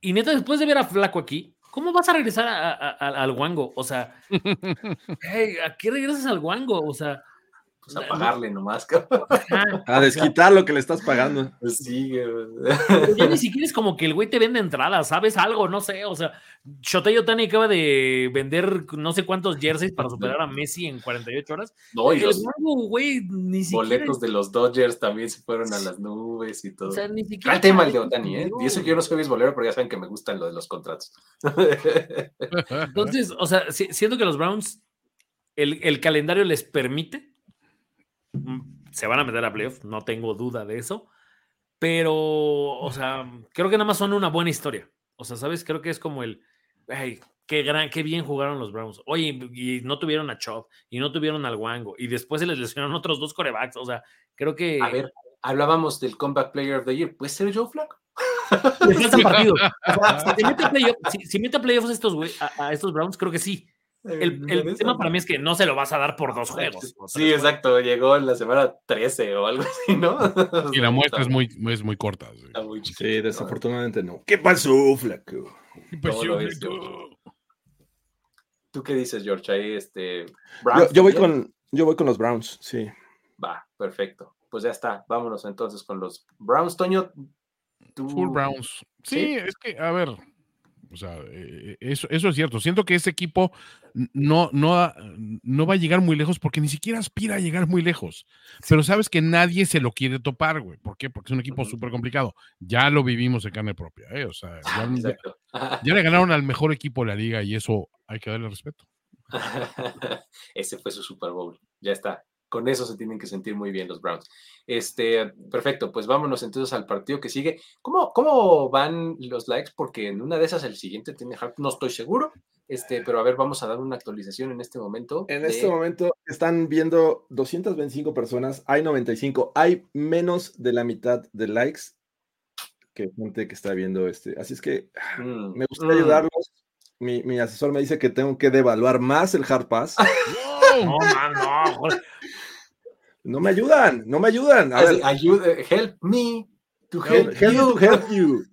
C: Y neta, después de ver a Flaco aquí, ¿cómo vas a regresar al Wango? O sea, ¿a qué regresas al Wango? O sea,
A: pues, a pagarle nomás,
B: A desquitar lo que le estás pagando.
A: Pues sí,
C: Ya ni siquiera es como que el güey te vende entradas, ¿sabes? Algo, no sé. O sea, Shotei Otani acaba de vender no sé cuántos jerseys para superar a Messi en 48 horas.
A: No, y los güey, ni boletos de los Dodgers también se fueron a las nubes y todo. O sea, ni siquiera. el tema el de Otani, ¿eh? Y eso que yo no soy bisbolero, pero ya saben que me gustan lo de los contratos.
C: Entonces, o sea, siento que los Browns, el, el calendario les permite se van a meter a playoff, no tengo duda de eso. Pero, o sea, creo que nada más son una buena historia. O sea, ¿sabes? Creo que es como el, qué, gran, qué bien jugaron los Browns. Oye, y no tuvieron a Chop, y no tuvieron al Wango, y después se les lesionaron otros dos corebacks. O sea, creo que.
A: A ver, hablábamos del Comeback Player of the Year. ¿Puede ser Joe Flacco?
C: si, mete a playoffs estos, a, estos Browns, creo que sí. El, el tema para mí es que no se lo vas a dar por dos juegos.
A: Sí, exacto. Llegó en la semana 13 o algo así, ¿no?
D: Y la muestra es muy, es muy corta.
B: Sí, desafortunadamente no. ¿Qué pasó, Flaco? ¿Qué pasó,
A: ¿Tú qué dices, George? Ahí, este.
B: yo, voy con, yo voy con los Browns, sí.
A: Va, perfecto. Pues ya está. Vámonos entonces con los Browns. Toño,
D: Full Browns. Sí, es que, a ver, o sea, eh, eso, eso es cierto. Siento que ese equipo no, no, no va a llegar muy lejos porque ni siquiera aspira a llegar muy lejos. Pero sabes que nadie se lo quiere topar, güey. ¿Por qué? Porque es un equipo súper complicado. Ya lo vivimos en carne propia, ¿eh? O sea, ya, ya, le ganaron al mejor equipo de la liga y eso hay que darle respeto.
A: Ese fue su Super Bowl. Ya está con eso se tienen que sentir muy bien los Browns. Este, perfecto, pues vámonos entonces al partido que sigue. ¿Cómo, cómo van los likes? Porque en una de esas el siguiente tiene no estoy seguro. Este, pero a ver, vamos a dar una actualización en este momento.
B: En este momento están viendo 225 personas, hay 95, hay menos de la mitad de likes que gente que está viendo este. Así es que mm, me gustaría mm. ayudarlos. Mi, mi, asesor me dice que tengo que devaluar más el hard pass. no, man, no. No me ayudan, no me ayudan.
A: Ayude, help me to help,
B: help, you. to help you.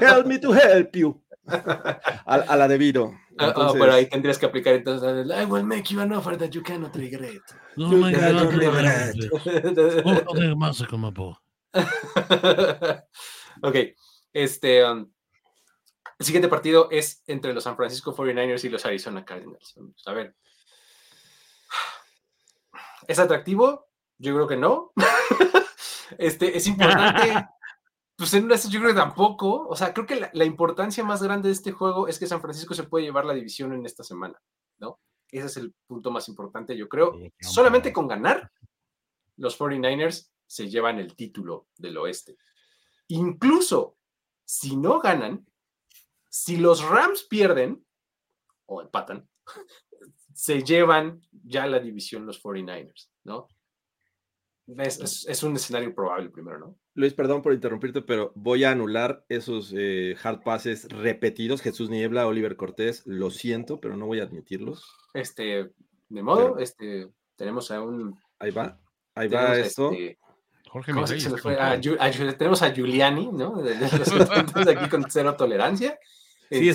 B: help me to help you. A, la debido.
A: Ah, ah, pero ahí tendrías que aplicar entonces. I will make you an offer that you cannot regret. No my God, regret. ok, este. Um, el siguiente partido es entre los San Francisco 49ers y los Arizona Cardinals. A ver. ¿Es atractivo? Yo creo que no. este, es importante. Pues en yo creo que tampoco. O sea, creo que la, importancia más grande de este juego es que San Francisco se puede llevar la división en esta semana, ¿no? Ese es el punto más importante, yo creo. Solamente con ganar, los 49ers se llevan el título del oeste. Incluso si no ganan, si los Rams pierden o empatan, se llevan ya la división los 49ers, ¿no? Es, un escenario probable primero, ¿no?
B: Luis, perdón por interrumpirte, pero voy a anular esos eh, hard passes repetidos. Jesús Niebla, Oliver Cortés, lo siento, pero no voy a admitirlos.
A: Este, de modo, este, tenemos a un.
B: Ahí va, ahí va esto. Este,
A: Jorge tenemos a Giuliani, ¿no? De, aquí con cero tolerancia.
C: Sí,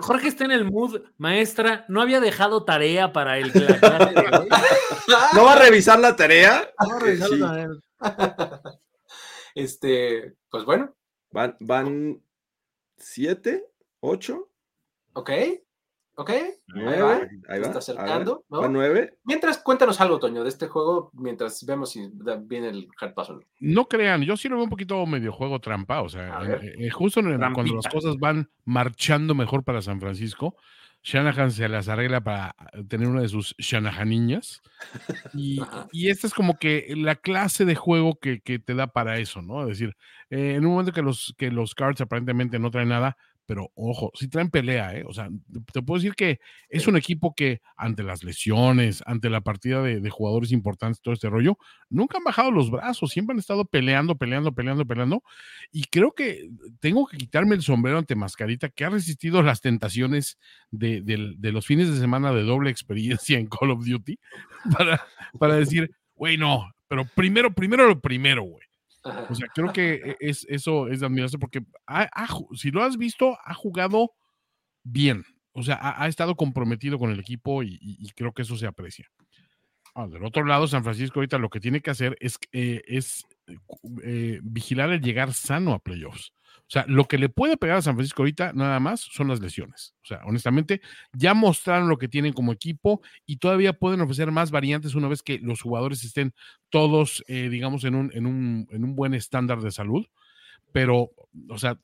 C: Jorge está en el mood, maestra, no había dejado tarea para el
B: ¿No va a revisar la tarea?
A: No va a revisar la tarea. Este, pues bueno.
B: Van, van siete, ocho.
A: Ok. Ok, ahí va, ahí va. está acercando.
B: ¿no? nueve.
A: Mientras, cuéntanos algo, Toño, de este juego, mientras vemos si viene el hard pass o no.
D: No crean, yo sí lo veo un poquito medio juego trampa, o sea, eh, eh, justo cuando las cosas van marchando mejor para San Francisco, Shanahan se las arregla para tener una de sus Shanahaniñas. Y, y esta es como que la clase de juego que, que te da para eso, ¿no? Es decir, eh, en un momento que los, que los cards aparentemente no traen nada, pero ojo, si traen pelea, ¿eh? O sea, te puedo decir que es un equipo que ante las lesiones, ante la partida de, jugadores importantes, todo este rollo, nunca han bajado los brazos, siempre han estado peleando, peleando, peleando, peleando. Y creo que tengo que quitarme el sombrero ante Mascarita, que ha resistido las tentaciones de, los fines de semana de doble experiencia en Call of Duty para, para decir, güey, no, pero primero, primero lo primero, güey. O sea, creo que e, es, eso es de admirarse porque si lo has visto, ha jugado bien. O sea, ha, estado comprometido con el equipo y, creo que eso se aprecia. Ah, del otro lado, San Francisco ahorita lo que tiene que hacer es, eh, es eh, vigilar el llegar sano a playoffs. O sea, lo que le puede pegar a San Francisco ahorita nada más son las lesiones. O sea, honestamente, ya mostraron lo que tienen como equipo y todavía pueden ofrecer más variantes una vez que los jugadores estén todos, eh, digamos, en un, en, un, en un buen estándar de salud. Pero, o sea,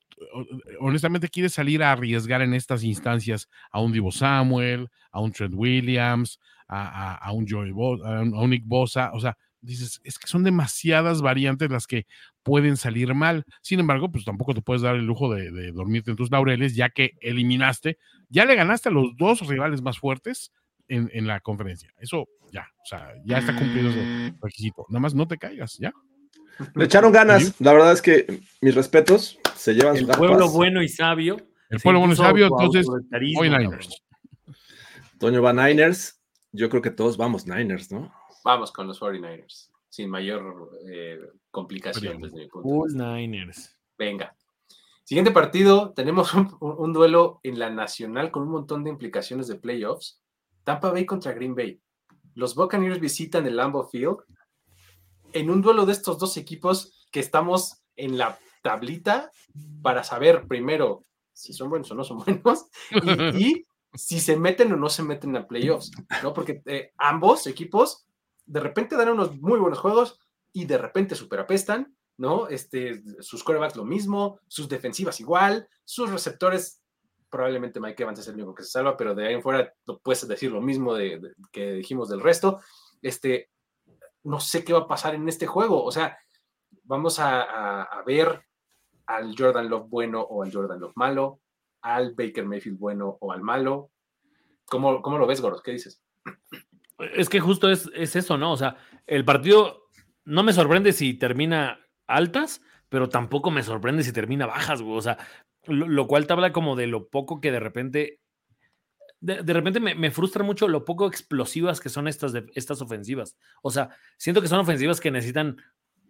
D: honestamente quieres salir a arriesgar en estas instancias a un Divo Samuel, a un Trent Williams, a, a, un Joey a un Nick Bosa, o sea, dices, es que son demasiadas variantes las que pueden salir mal. Sin embargo, pues tampoco te puedes dar el lujo de, de dormirte en tus laureles, ya que eliminaste, ya le ganaste a los dos rivales más fuertes en, en la conferencia. Eso ya, o sea, ya está cumplido ese requisito. Nada más no te caigas, ya.
B: Le echaron ganas. La verdad es que mis respetos se llevan
C: El
B: su
C: pueblo
B: Paz.
C: bueno y sabio.
D: El pueblo bueno y sabio, entonces, Hoy. Niners.
B: Toño va Niners. Yo creo que todos vamos Niners, ¿no?
A: Vamos con los 49ers, sin mayor eh, complicación desde mi punto.
C: Niners.
A: Venga. Siguiente partido, tenemos un, un- un duelo en la nacional con un montón de implicaciones de playoffs. Tampa Bay contra Green Bay. Los Buccaneers visitan el Lambeau Field en un duelo de estos dos equipos que estamos en la tablita para saber primero si son buenos o no son buenos y, y si se meten o no se meten a playoffs, ¿no? Porque eh, ambos equipos de repente dan unos muy buenos juegos y de repente superapestan, ¿no? Este, sus corebacks lo mismo, sus defensivas igual, sus receptores, probablemente Mike Evans es el único que se salva, pero de ahí en fuera puedes decir lo mismo de, que dijimos del resto. Este, no sé qué va a pasar en este juego, o sea, vamos a ver al Jordan Love bueno o al Jordan Love malo, al Baker Mayfield bueno o al malo. ¿Cómo, cómo lo ves, Goros? ¿Qué dices?
C: Es que justo es, es eso, ¿no? O sea, el partido no me sorprende si termina altas, pero tampoco me sorprende si termina bajas, güey. O sea, lo, lo cual te habla como de lo poco que de repente. De, de repente me, me frustra mucho lo poco explosivas que son estas, de- estas ofensivas. O sea, siento que son ofensivas que necesitan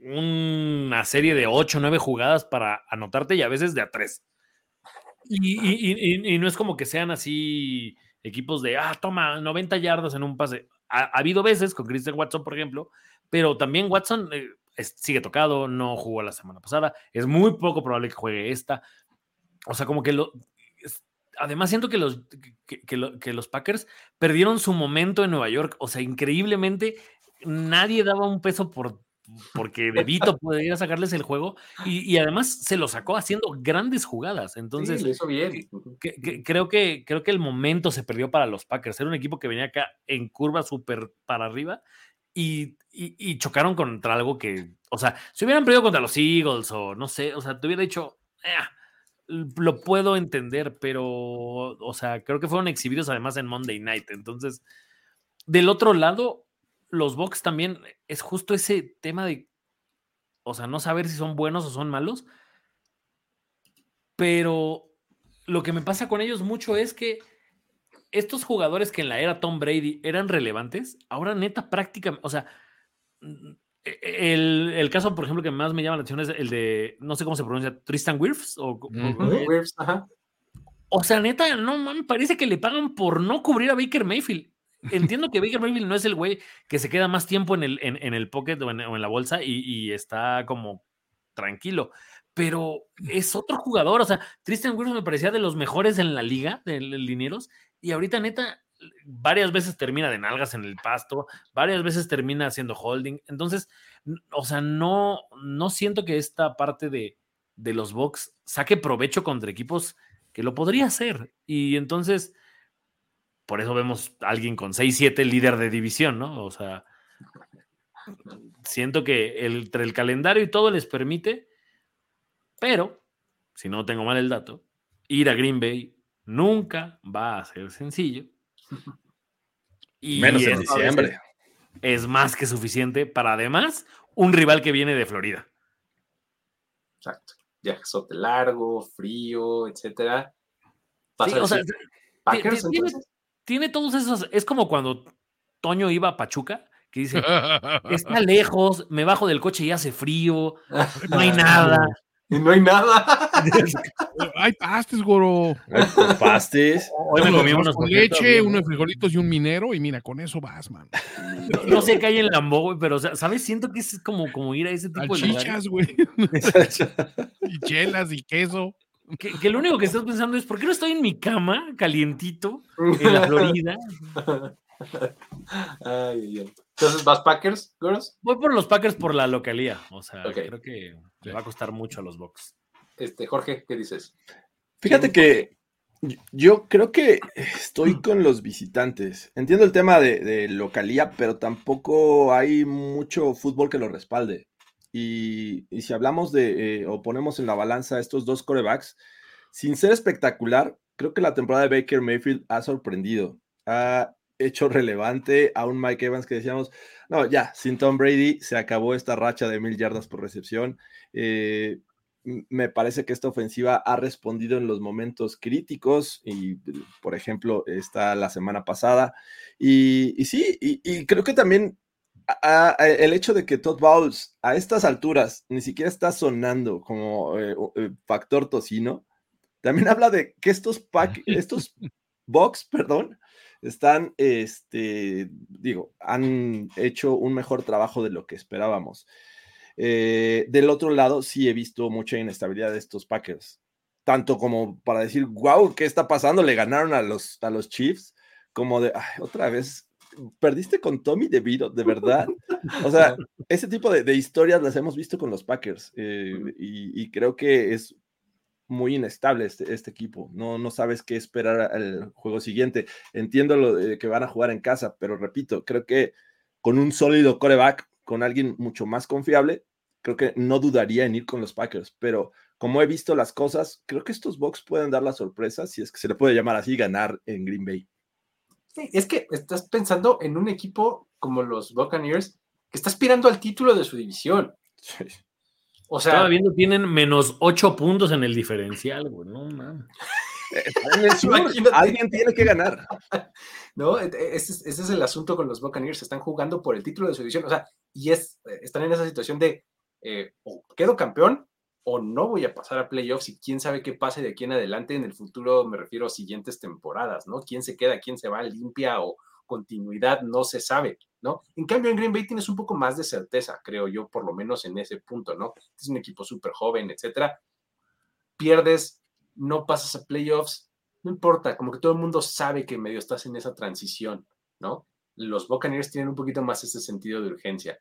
C: una serie de 8 o 9 jugadas para anotarte y a veces de a 3. Y, y- y- y- no es como que sean así equipos de, ah, toma, 90 yardas en un pase. Ha, ha habido veces con Christian Watson, por ejemplo, pero también Watson eh, sigue tocado, no jugó la semana pasada, es muy poco probable que juegue esta. O sea, como que lo... además siento que los, que, que los Packers perdieron su momento en Nueva York. O sea, increíblemente nadie daba un peso por... Porque De Vito podría sacarles el juego y, y además se lo sacó haciendo grandes jugadas. Entonces,
A: sí, lo hizo bien. Ujú.
C: que- que- creo, que, creo que el momento se perdió para los Packers. Era un equipo que venía acá en curva súper para arriba y, y- y chocaron contra algo que, o sea, si hubieran perdido contra los Eagles o no sé, o sea, te hubiera dicho, "Ah, lo puedo entender, pero, o sea, creo que fueron exhibidos además en Monday Night. Entonces, del otro lado, los Bucks también es justo ese tema de, o sea, no saber si son buenos o son malos, pero lo que me pasa con ellos mucho es que estos jugadores que en la era Tom Brady eran relevantes, ahora neta prácticamente, o sea, e- el, el caso, por ejemplo, que más me llama la atención es el de, no sé cómo se pronuncia, Tristan Wirfs. O,
D: Ujú.
C: o-
A: Wirfs, ajá.
C: o sea, neta, no mames, parece que le pagan por no cubrir a Baker Mayfield. Entiendo que Baker Mayfield no es el güey que se queda más tiempo en el, en, en el pocket o en, o en la bolsa y, y está como tranquilo, pero es otro jugador. O sea, Tristan Wirfs me parecía de los mejores en la liga de linieros y ahorita, neta, varias veces termina de nalgas en el pasto, varias veces termina haciendo holding. Entonces, o sea, no, no siento que esta parte de, de los Bucks saque provecho contra equipos que lo podría hacer. Y entonces, por eso vemos a alguien con 6-7 líder de división, ¿no? O sea, siento que el, entre el calendario y todo les permite, pero, si no tengo mal el dato, ir a Green Bay nunca va a ser sencillo. Y
B: Menos en diciembre.
C: Es más que suficiente para además un rival que viene de Florida.
A: Exacto. Viajesote largo, frío, etcétera.
C: Sí, o sea,
A: Packers,
C: ti- tiene. Tiene todos esos. Es como cuando Toño iba a Pachuca, que dice: Está lejos, me bajo del coche y hace frío, no hay nada.
A: Y no hay nada.
D: Ay, pastes, goro.
B: Ay, pues, pastis.
C: Hoy me comí unos
D: con leche, unos frijolitos y un minero, y mira, con eso vas, man.
C: No, sé qué hay en Lambo, güey, pero, ¿sabes? Siento que es como, como ir a ese tipo de lugares.
D: Salchichas, güey. Y chelas y queso.
C: Que, que lo único que estás pensando es: ¿por qué no estoy en mi cama, calientito, en la Florida?
A: Ay. Entonces, ¿vas Packers, girls?
C: Voy por los Packers por la localía. O sea, creo que le va a costar mucho a los Bucks.
A: Este, Jorge, ¿qué dices?
B: Fíjate que Yo creo que estoy con los visitantes. Entiendo el tema de, localía, pero tampoco hay mucho fútbol que lo respalde. Y, si hablamos de, eh, o ponemos en la balanza estos dos corebacks, sin ser espectacular, creo que la temporada de Baker Mayfield ha sorprendido. Ha hecho relevante a un Mike Evans que decíamos, no, ya, sin Tom Brady se acabó esta racha de mil yardas por recepción. Eh, me parece que esta ofensiva ha respondido en los momentos críticos y, por ejemplo, está la semana pasada. Y, sí, y, creo que también el hecho de que Todd Bowles a estas alturas ni siquiera está sonando como eh, eh, factor tocino, también habla de que estos pack, estos box, perdón, están, este, digo, han hecho un mejor trabajo de lo que esperábamos. Eh, del otro lado, sí he visto mucha inestabilidad de estos Packers, tanto como para decir, wow, ¿qué está pasando? Le ganaron a los, a los Chiefs, como de, otra vez, perdiste con Tommy DeVito, de verdad. O sea, ese tipo de, historias las hemos visto con los Packers eh, y, creo que es muy inestable este, este, equipo. No, no sabes qué esperar al juego siguiente. Entiendo lo de que van a jugar en casa, pero repito, creo que con un sólido coreback con alguien mucho más confiable, creo que no dudaría en ir con los Packers, pero como he visto las cosas, creo que estos Bucks pueden dar la sorpresa, si es que se le puede llamar así, ganar en Green Bay.
A: Sí, es que estás pensando en un equipo como los Buccaneers que está aspirando al título de su división.
C: O sea, Estaba viendo, tienen menos ocho puntos en el diferencial, güey. No, man.
B: Alguien tiene que ganar.
A: ¿No? E, e, ese es, el asunto con los Buccaneers. Están jugando por el título de su división. O sea, y es, eh, están en esa situación de eh, o quedo campeón o no voy a pasar a playoffs y quién sabe qué pase de aquí en adelante en el futuro, me refiero a siguientes temporadas, ¿no? ¿Quién se queda, quién se va limpia o continuidad? No se sabe, ¿no? En cambio, en Green Bay tienes un poco más de certeza, creo yo, por lo menos en ese punto, ¿no? Es un equipo súper joven, etcétera. Pierdes no pasas a playoffs, no importa, como que todo el mundo sabe que medio estás en esa transición, ¿no? Los Buccaneers tienen un poquito más ese sentido de urgencia.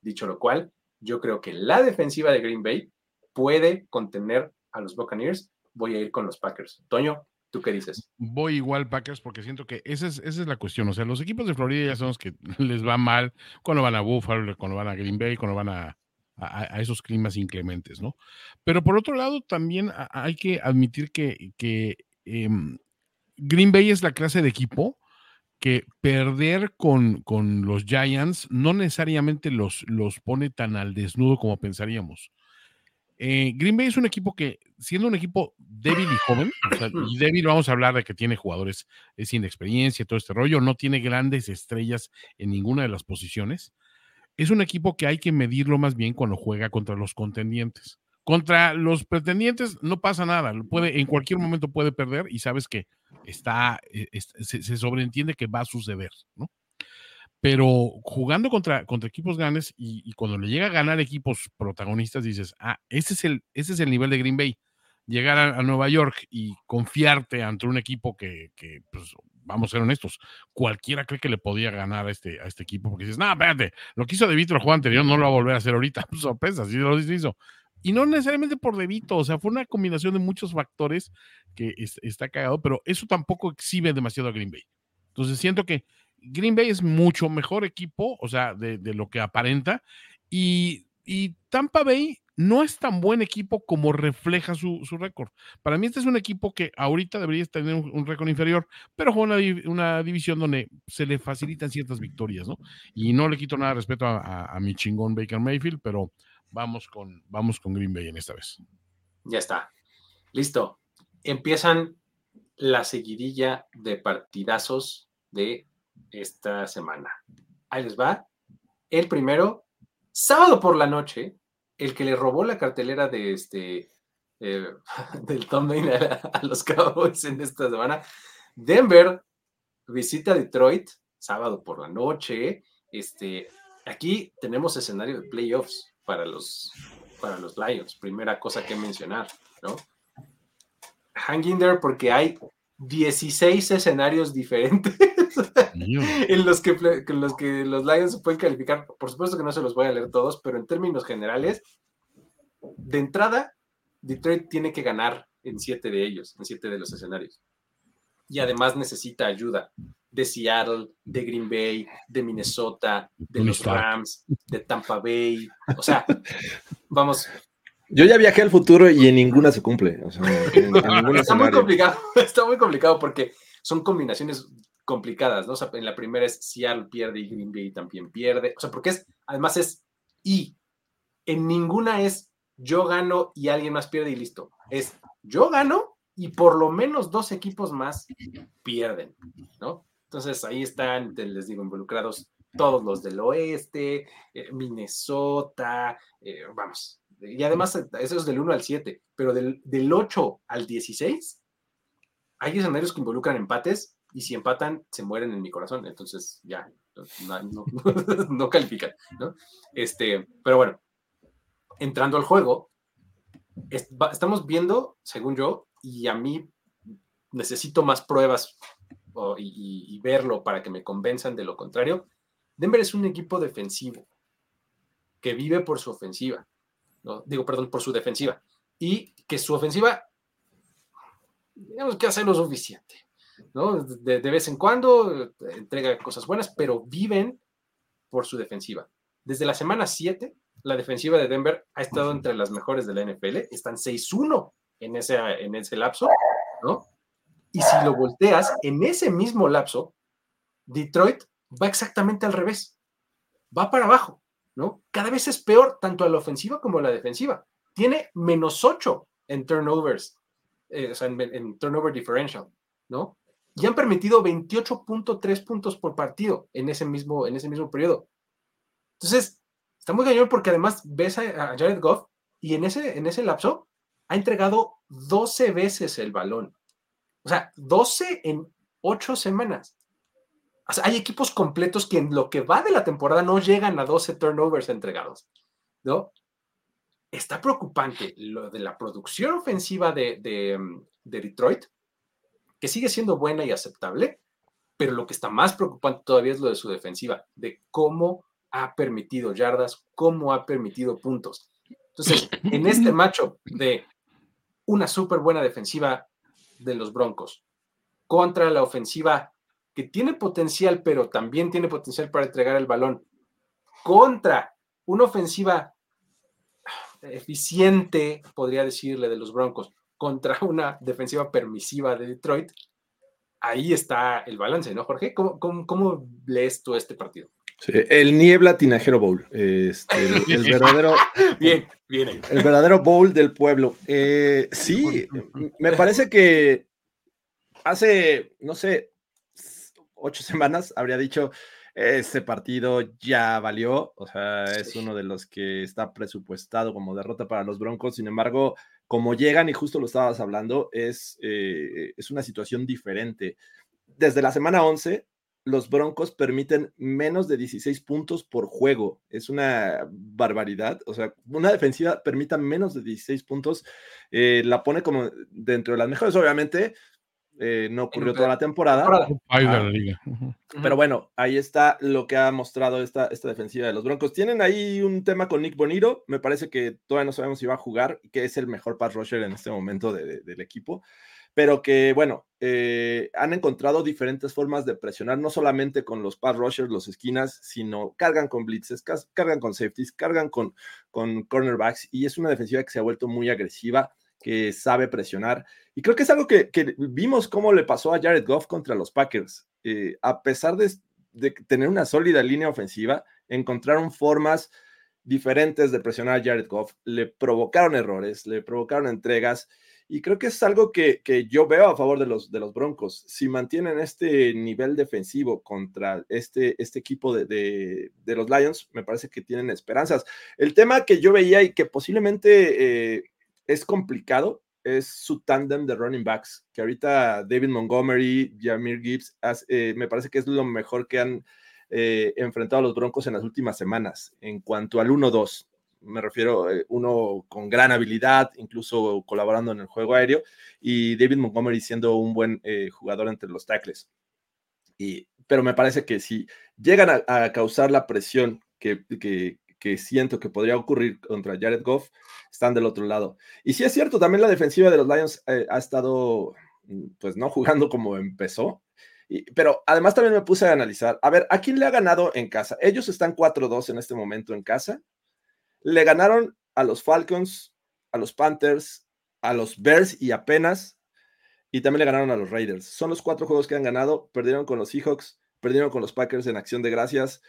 A: Dicho lo cual, yo creo que la defensiva de Green Bay puede contener a los Buccaneers. Voy a ir con los Packers. Toño, ¿tú qué dices?
D: Voy igual Packers porque siento que esa es, esa es la cuestión. O sea, los equipos de Florida ya sabemos que les va mal cuando van a Buffalo, cuando van a Green Bay, cuando van a, a, esos climas inclementes, ¿no? Pero por otro lado, también hay que admitir que, que em, Green Bay es la clase de equipo que perder con, con los Giants no necesariamente los, los pone tan al desnudo como pensaríamos. Eh, Green Bay es un equipo que, siendo un equipo débil y joven, y débil vamos a hablar de que tiene jugadores sin experiencia, todo este rollo, no tiene grandes estrellas en ninguna de las posiciones, es un equipo que hay que medirlo más bien cuando juega contra los contendientes. Contra los pretendientes no pasa nada, puede, en cualquier momento puede perder y sabes que está, eh, se, sobreentiende que va a suceder, ¿no? Pero jugando contra, contra equipos grandes y, cuando le llega a ganar equipos protagonistas, dices, ah, ese es el, ese es el nivel de Green Bay. Llegar a, Nueva York y confiarte ante un equipo que, que pues, vamos a ser honestos, cualquiera cree que le podía ganar a este, a este equipo, porque dices, no, espérate, lo que hizo De Vito el juego anterior no lo va a volver a hacer ahorita, sorpresa, sí lo hizo. Y no necesariamente por De Vito, o sea, fue una combinación de muchos factores que está cagado, pero eso tampoco exhibe demasiado a Green Bay. Entonces siento que Green Bay es mucho mejor equipo, o sea, de, lo que aparenta, y, Tampa Bay no es tan buen equipo como refleja su, récord. Para mí este es un equipo que ahorita debería tener un, récord inferior, pero juega una, división donde se le facilitan ciertas victorias, ¿no? Y no le quito nada de respeto a, mi chingón Baker Mayfield, pero vamos con, vamos con Green Bay en esta vez.
A: Ya está. Listo. Empiezan la seguidilla de partidazos de esta semana. Ahí les va. El primero, sábado por la noche, el que le robó la cartelera de este eh, del Tom a, los Cowboys en esta semana. Denver visita Detroit sábado por la noche. Este, aquí tenemos escenario de playoffs para los, para los Lions. Primera cosa que mencionar, ¿no? Hang in there porque hay 16 escenarios diferentes en los que, los que los Lions se pueden calificar. Por supuesto que no se los voy a leer todos, pero en términos generales, de entrada, Detroit tiene que ganar en siete de ellos, en siete de los escenarios. y además necesita ayuda de Seattle, de Green Bay, de Minnesota, de los. Rams, de Tampa Bay. O sea, vamos,
B: Yo ya viajé al futuro y en ninguna se cumple. O sea, en, en ningún
A: está muy complicado, está muy complicado porque son combinaciones complicadas, ¿no? O en la primera es Seattle pierde y Green Bay también pierde. O sea, porque es, además es y. En ninguna es yo gano y alguien más pierde y listo. Es yo gano y por lo menos dos equipos más pierden, ¿no? Entonces ahí están, les digo, involucrados todos los del oeste, eh, Minnesota, eh, vamos. Y además, eso es del 1 al 7, pero del, del 8 al 16, hay escenarios que involucran empates y si empatan, se mueren en mi corazón. Entonces, ya, no, califican, ¿no? Este, pero bueno, entrando al juego, estamos viendo, según yo, y a mí necesito más pruebas y verlo para que me convenzan de lo contrario. Denver es un equipo defensivo que vive por su ofensiva, ¿no? digo, perdón, por su defensiva, y que su ofensiva, digamos que hace lo suficiente, ¿no? De, de vez en cuando eh, entrega cosas buenas, pero viven por su defensiva. Desde la semana 7, la defensiva de Denver ha estado entre las mejores de la NFL, están 6-1 en ese, en ese lapso, ¿no? Y si lo volteas, en ese mismo lapso, Detroit va exactamente al revés, va para abajo, ¿no? Cada vez es peor tanto a la ofensiva como a la defensiva. Tiene menos 8 en turnovers, eh, o sea, en, en turnover differential, ¿no? Y han permitido 28.3 puntos por partido en ese mismo, en ese mismo periodo. Entonces, está muy cañón porque además ves a, Jared Goff y en ese, en ese lapso ha entregado 12 veces el balón. O sea, 12 en 8 semanas. Hay equipos completos que en lo que va de la temporada no llegan a 12 turnovers entregados, ¿no? Está preocupante lo de la producción ofensiva de, de, de Detroit, que sigue siendo buena y aceptable, pero lo que está más preocupante todavía es lo de su defensiva, de cómo ha permitido yardas, cómo ha permitido puntos. Entonces, en este macho de una súper buena defensiva de los Broncos contra la ofensiva que tiene potencial, pero también tiene potencial para entregar el balón, contra una ofensiva eficiente, podría decirle, de los Broncos, contra una defensiva permisiva de Detroit, ahí está el balance, ¿no, Jorge? ¿Cómo, cómo, cómo lees tú este partido?
B: Sí, el Niebla Tinajero Bowl. Este, el, el verdadero.
A: Bien, bien. ahí.
B: El verdadero bowl del pueblo. Eh, sí, me parece que hace, no sé, ocho semanas habría dicho, este partido ya valió, o sea, es uno de los que está presupuestado como derrota para los Broncos, sin embargo, como llegan, y justo lo estabas hablando, es, eh, es una situación diferente. Desde la semana 11, los Broncos permiten menos de 16 puntos por juego. Es una barbaridad. O sea, una defensiva permita menos de 16 puntos, eh, la pone como dentro de las mejores, obviamente. Eh, no ocurrió toda la temporada, Ah.
D: la liga. Ujú.
B: pero bueno, ahí está lo que ha mostrado esta, esta defensiva de los Broncos. Tienen ahí un tema con Nick Bonito, me parece que todavía no sabemos si va a jugar, que es el mejor pass rusher en este momento de- de- del equipo, pero que bueno, eh, han encontrado diferentes formas de presionar, no solamente con los pass rushers, los esquinas, sino cargan con blitzes, cargan con safeties, cargan con, con cornerbacks, y es una defensiva que se ha vuelto muy agresiva, que sabe presionar. Y creo que es algo que, que vimos cómo le pasó a Jared Goff contra los Packers. Eh, a pesar de, de tener una sólida línea ofensiva, encontraron formas diferentes de presionar a Jared Goff, le provocaron errores, le provocaron entregas, y creo que es algo que, que yo veo a favor de los, de los Broncos. Si mantienen este nivel defensivo contra este, este equipo de, de, de los Lions, me parece que tienen esperanzas. El tema que yo veía y que posiblemente eh, es complicado es su tándem de running backs, que ahorita David Montgomery, Jamir Gibbs, eh, me parece que es lo mejor que han eh, enfrentado a los Broncos en las últimas semanas en cuanto al 1-2. Me refiero eh, uno con gran habilidad, incluso colaborando en el juego aéreo, y David Montgomery siendo un buen eh, jugador entre los tackles. Y, pero me parece que si llegan a, causar la presión que, que siento que podría ocurrir contra Jared Goff, están del otro lado. Y sí es cierto, también la defensiva de los Lions eh, ha estado mm, pues no jugando como empezó. pero además también me puse a analizar, a ver, ¿a quién le ha ganado en casa? Ellos están 4-2 en este momento en casa. Le ganaron a los Falcons, a los Panthers, a los Bears y apenas, y también le ganaron a los Raiders. Son los cuatro juegos que han ganado, perdieron con los Seahawks, perdieron con los Packers en acción de gracias,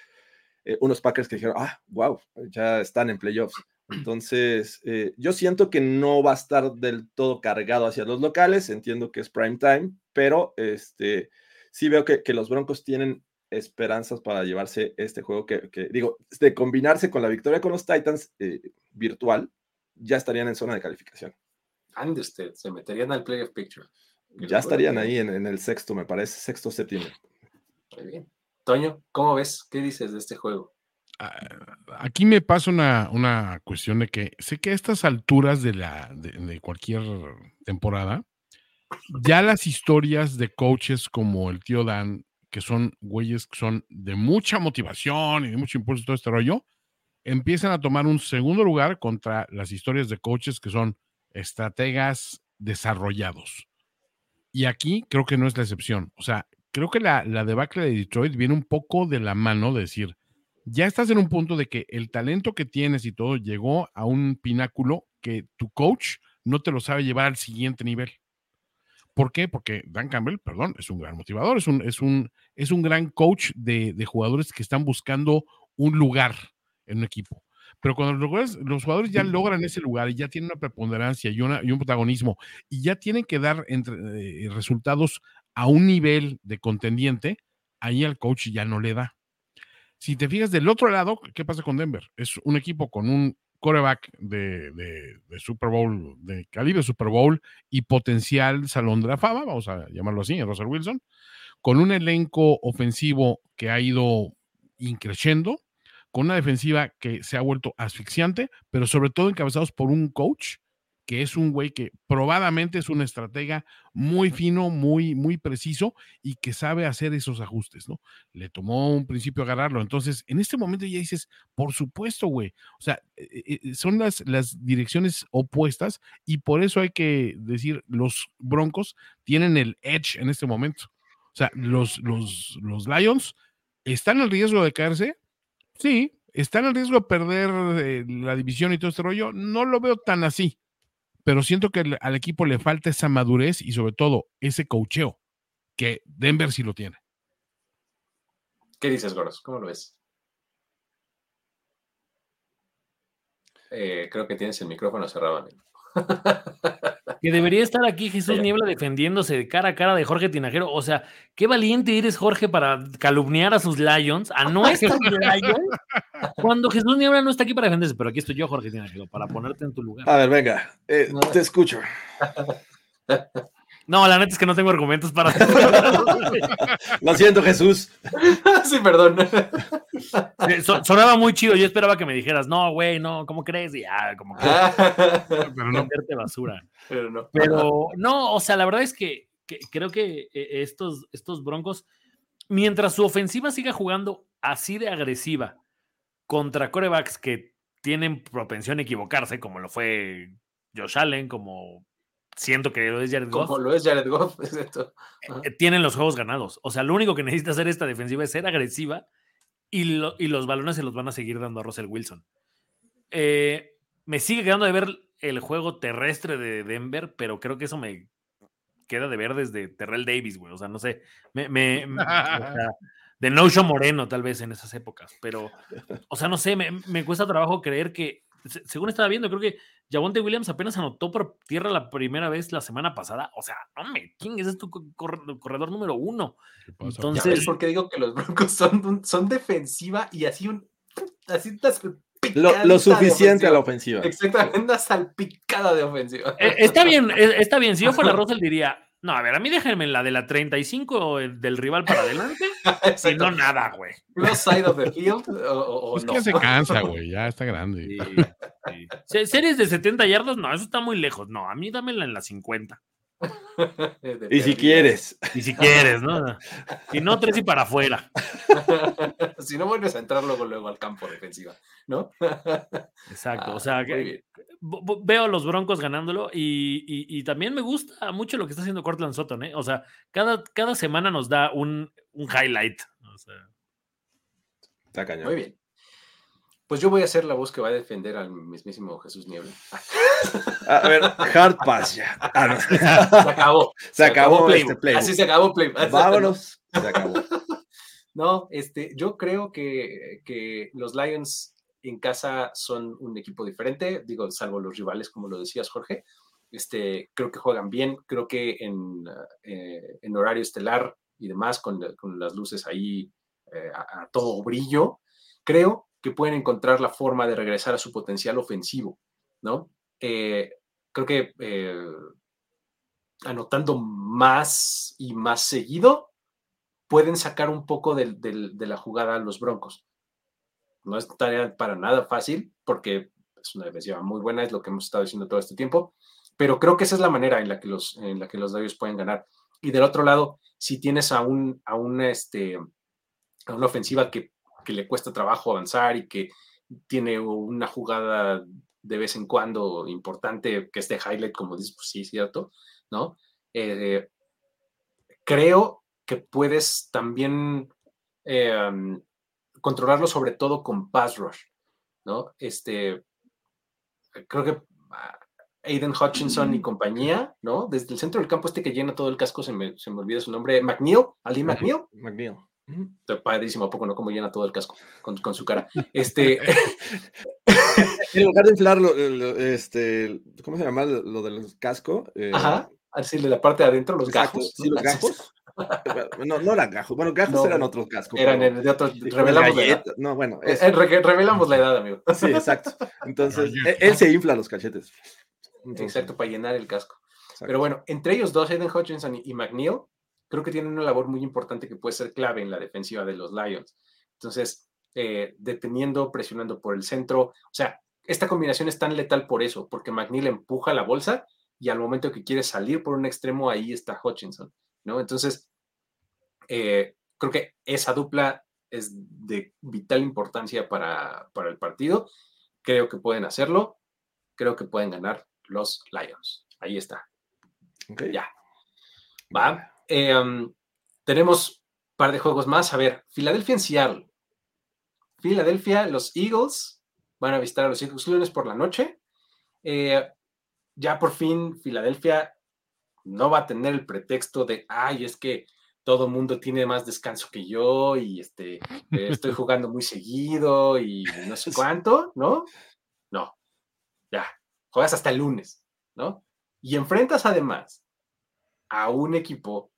B: eh, unos Packers que dijeron, ah, wow, ya están en playoffs. Entonces, eh, yo siento que no va a estar del todo cargado hacia los locales, entiendo que es prime time, pero este, sí veo que, los Broncos tienen esperanzas para llevarse este juego que, digo, de combinarse con la victoria con los Titans eh, virtual, ya estarían en zona de calificación.
A: And usted, se meterían al playoff picture.
B: Ya estarían ahí en, en, el sexto, me parece, sexto, séptimo.
A: Muy bien. Toño, ¿cómo ves? ¿Qué dices de este juego?
D: Ah, aquí me pasa una, cuestión de que sé que a estas alturas de, la, de, cualquier temporada, ya las historias de coaches como el tío Dan, que son güeyes que son de mucha motivación y de mucho impulso y todo este rollo, empiezan a tomar un segundo lugar contra las historias de coaches que son estrategas desarrollados. Y aquí creo que no es la excepción. O sea, creo que la, la debacle de Detroit viene un poco de la mano de decir, ya estás en un punto de que el talento que tienes y todo llegó a un pináculo que tu coach no te lo sabe llevar al siguiente nivel. ¿Por qué? Porque Dan Campbell, perdón, es un gran motivador, es un, es un, es un gran coach de, de jugadores que están buscando un lugar en un equipo. Pero cuando los jugadores, ya logran ese lugar y ya tienen una preponderancia y, una, y un protagonismo y ya tienen que dar entre, eh, resultados a un nivel de contendiente, ahí al coach ya no le da. Si te fijas del otro lado, ¿qué pasa con Denver? Es un equipo con un coreback de, Super Bowl, de calibre Super Bowl y potencial salón de la fama, vamos a llamarlo así, Russell Wilson, con un elenco ofensivo que ha ido increciendo, con una defensiva que se ha vuelto asfixiante, pero sobre todo encabezados por un coach que es un güey que probadamente es un estratega muy fino, muy, muy preciso y que sabe hacer esos ajustes, ¿no? Le tomó un principio agarrarlo. Entonces, en este momento ya dices, por supuesto, güey. O sea, eh, eh, son las, las direcciones opuestas y por eso hay que decir, los Broncos tienen el edge en este momento. O sea, los, los, los Lions están en riesgo de caerse, sí, están en riesgo de perder eh, la división y todo este rollo. No lo veo tan así pero siento que al equipo le falta esa madurez y sobre todo ese cocheo que Denver sí lo tiene.
A: ¿Qué dices, Goros? ¿Cómo lo ves? Eh, creo que tienes el micrófono cerrado, amigo.
C: Que debería estar aquí Jesús Niebla defendiéndose de cara a cara de Jorge Tinajero. O sea, qué valiente eres, Jorge, para calumniar a sus Lions, a nuestros Lions, cuando Jesús Niebla no está aquí para defenderse. Pero aquí estoy yo, Jorge Tinajero, para ponerte en tu lugar.
B: A ver, venga, eh, te escucho.
C: No, la neta es que no tengo argumentos para.
B: Lo siento, Jesús.
A: sí, perdón.
C: sonaba muy chido. Yo esperaba que me dijeras, no, güey, no, ¿cómo crees? Y ya, como que. pero no verte basura. Pero no. Pero no, o sea, la verdad es que, creo que eh, estos, estos Broncos, mientras su ofensiva siga jugando así de agresiva contra corebacks que tienen propensión a equivocarse, como lo fue Josh Allen, como siento que lo es Jared Goff.
A: Como lo es Jared Goff,
C: eh, Tienen los juegos ganados. O sea, lo único que necesita hacer esta defensiva es ser agresiva y, los balones se los van a seguir dando a Russell Wilson. Eh, me sigue quedando de ver el juego terrestre de Denver, pero creo que eso me queda de ver desde Terrell Davis, güey. O sea, no sé. Me, de No Show Moreno, tal vez en esas épocas. Pero, o sea, no sé, me, me cuesta trabajo creer que según estaba viendo, creo que Javonte Williams apenas anotó por tierra la primera vez la semana pasada. O sea, hombre, ¿quién es tu corredor número uno?
A: Entonces, porque digo que los Broncos son, son defensiva y así un así
B: lo, suficiente a la ofensiva.
A: Exactamente, una salpicada de ofensiva.
C: Eh, está bien, eh, está bien. Si yo fuera Russell diría, no, a ver, a mí déjenme la de la 35 del rival para adelante y no nada, güey.
A: Los side of the field o,
D: es que se cansa, güey, ya está grande.
C: Series de 70 yardas, no, eso está muy lejos. No, a mí dámela en la 50.
B: y si quieres.
C: Y si quieres, ¿no? Si no, tres y para afuera.
A: si no vuelves a entrar luego, luego al campo defensiva, ¿no?
C: Exacto. o sea, bo- bo- veo a los Broncos ganándolo y, y- y también me gusta mucho lo que está haciendo Cortland Sutton, ¿eh? O sea, cada, cada semana nos da un, un highlight. O sea,
B: Está cañón.
A: Muy bien. Pues yo voy a ser la voz que va a defender al mismísimo Jesús Niebla.
B: A ver, hard pass ya. Ah, no.
A: Se acabó.
B: Se acabó
A: Playbook.
B: este.
A: Así se acabó Playbook.
B: Vámonos. Se acabó.
A: No, este, yo creo que, que los Lions en casa son un equipo diferente, digo, salvo los rivales, como lo decías, Jorge. Este, creo que juegan bien, creo que en, eh, en horario estelar y demás, con, con las luces ahí eh, a, a todo brillo, creo que pueden encontrar la forma de regresar a su potencial ofensivo, ¿no? Eh, creo que eh, anotando más y más seguido, pueden sacar un poco de la jugada a los Broncos. No es tarea para nada fácil, porque es una defensiva muy buena, es lo que hemos estado diciendo todo este tiempo, pero creo que esa es la manera en la que los, en la que los Lions pueden ganar. Y del otro lado, si tienes a, un, a, una, este, a una ofensiva que, que le cuesta trabajo avanzar y que tiene una jugada de vez en cuando importante, que es de highlight, como dices, pues sí, cierto, ¿no? Eh, creo que puedes también eh, um, controlarlo sobre todo con pass rush, ¿no? Este, creo que ah, Aiden Hutchinson y compañía, ¿no? Desde el centro del campo este que llena todo el casco, se me, se me olvida su nombre, McNeil, Ali McNeil,
B: McNeil.
A: Está padrísimo, ¿a poco no? Como llena todo el casco con, con su cara. Este,
B: En lugar de inflar lo- lo- este, ¿cómo se llama lo, lo del casco? Eh,
A: ajá, así de la parte de adentro, los
B: exacto,
A: gajos.
B: Sí, los gajos. No, no eran gajos. Bueno, gajos
A: No,
B: eran otros cascos.
A: Eran
B: pero-
A: de otros, revelamos la edad.
B: No, bueno,
A: Eh,
B: eso.
A: revelamos la edad, amigo.
B: Sí, exacto. Entonces,
D: Galletas.
B: él, él se infla los cachetes. Entonces,
A: Exacto, para llenar el casco.
B: exacto.
A: Pero bueno, entre ellos dos, Aiden Hutchinson y McNeil, creo que tienen una labor muy importante que puede ser clave en la defensiva de los Lions. Entonces, eh, deteniendo, presionando por el centro. O sea, esta combinación es tan letal por eso, porque McNeil empuja la bolsa y al momento que quiere salir por un extremo, ahí está Hutchinson, ¿no? Entonces, eh, creo que esa dupla es de vital importancia para, para el partido. Creo que pueden hacerlo. Creo que pueden ganar los Lions. Ahí está. Ya. Va. Eh, um, tenemos un par de juegos más. A ver, Filadelfia en Seattle. Filadelfia, los Eagles van a visitar a los Eagles lunes por la noche. Eh, ya por fin Filadelfia no va a tener el pretexto de, ay, es que todo mundo tiene más descanso que yo y este, eh, estoy jugando muy seguido y no sé cuánto, ¿no? No, ya, juegas hasta el lunes, ¿no? Y enfrentas además a un equipo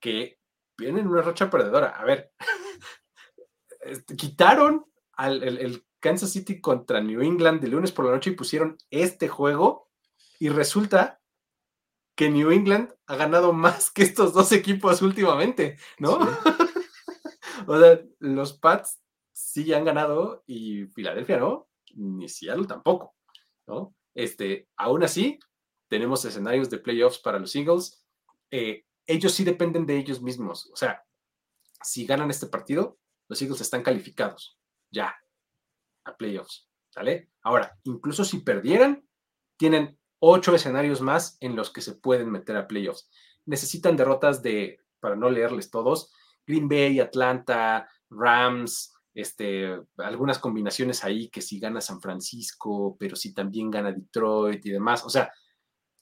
A: que viene en una racha perdedora. A ver, este, quitaron al, el, el Kansas City contra New England de lunes por la noche y pusieron este juego y resulta que New England ha ganado más que estos dos equipos últimamente, ¿no? o sea, los Pats sí han ganado y Filadelfia no, ni Seattle tampoco, ¿no? Este, aún así, tenemos escenarios de playoffs para los Eagles. Eh, ellos sí dependen de ellos mismos. O sea, si ganan este partido, los Eagles están calificados ya a playoffs. ¿Sale? Ahora, incluso si perdieran, tienen ocho escenarios más en los que se pueden meter a playoffs. Necesitan derrotas de, para no leerles todos, Green Bay, Atlanta, Rams, este, algunas combinaciones ahí que si gana San Francisco, pero si también gana Detroit y demás. O sea,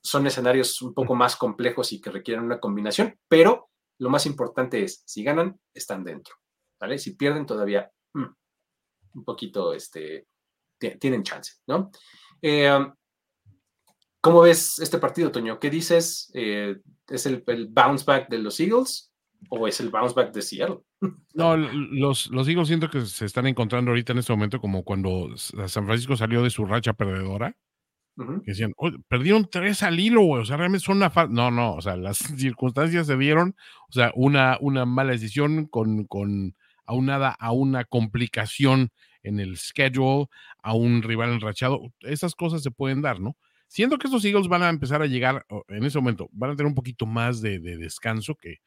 A: son escenarios un poco más complejos y que requieren una combinación, pero lo más importante es, si ganan, están dentro. ¿Vale? Si pierden, todavía mm, un poquito, este, tienen chance, ¿no? Eh, ¿Cómo ves este partido, Toño? ¿Qué dices? Eh, ¿Es el, el, bounce back de los Eagles o es el bounce back de Seattle?
D: No, los, los Eagles siento que se están encontrando ahorita en este momento como cuando San Francisco salió de su racha perdedora. Que decían, perdieron tres al hilo, güey. O sea, realmente son una falta. No, no, o sea, las circunstancias se dieron. O sea, una, una mala decisión con, con aunada a una complicación en el schedule, a un rival enrachado. Esas cosas se pueden dar, ¿no? Siento que estos Eagles van a empezar a llegar en ese momento, van a tener un poquito más de, de descanso, que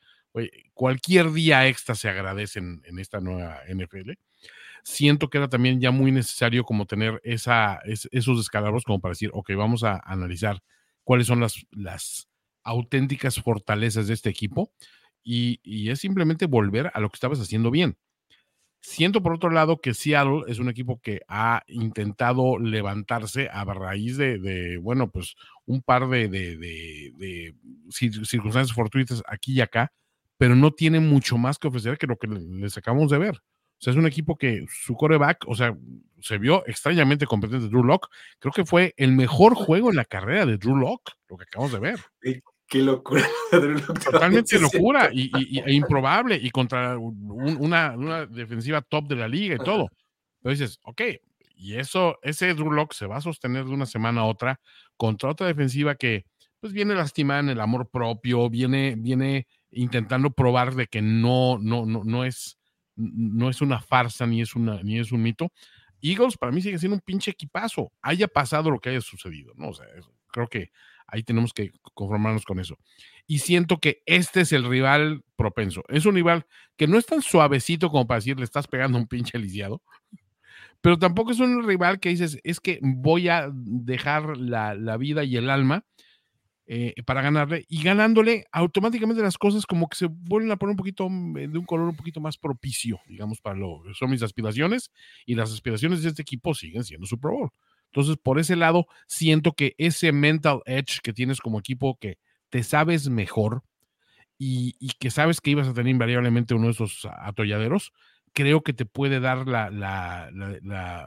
D: cualquier día extra se agradece en, en, esta nueva NFL. Siento que era también ya muy necesario como tener esa, esos descalabros como para decir, ok, vamos a analizar cuáles son las, las auténticas fortalezas de este equipo y, y es simplemente volver a lo que estabas haciendo bien. Siento por otro lado que Seattle es un equipo que ha intentado levantarse a raíz de, bueno, pues un par de, de, circunstancias fortuitas aquí y acá, pero no tiene mucho más que ofrecer que lo que les acabamos de ver. O sea, es un equipo que su coreback, o sea, se vio extrañamente competente Drew Lock. Creo que fue el mejor juego en la carrera de Drew Lock, lo que acabamos de ver.
A: Qué locura.
D: Totalmente locura y, e improbable y contra una, defensiva top de la liga y todo. Pero dices, ok, y eso, ese Drew Lock se va a sostener de una semana a otra contra otra defensiva que pues viene lastimada en el amor propio, viene, viene intentando probar de que no, no, no, no es, no es una farsa ni es, una, ni es un mito. Eagles para mí sigue siendo un pinche equipazo, haya pasado lo que haya sucedido, ¿no? Creo que Ahí tenemos que conformarnos con eso. Y siento que este es el rival propenso. Es un rival que no es tan suavecito como para decir le estás pegando un pinche lisiado, pero tampoco es un rival que dices es que voy a dejar la, vida y el alma eh, para ganarle y ganándole automáticamente las cosas como que se vuelven a poner un poquito mm, de un color un poquito más propicio, digamos, para lo son mis aspiraciones y las aspiraciones de este equipo siguen siendo su Pro Bowl. Entonces, por ese lado, siento que ese mental edge que tienes como equipo que te sabes mejor y, que sabes que ibas a tener invariablemente uno de esos atolladeros, creo que te puede dar la,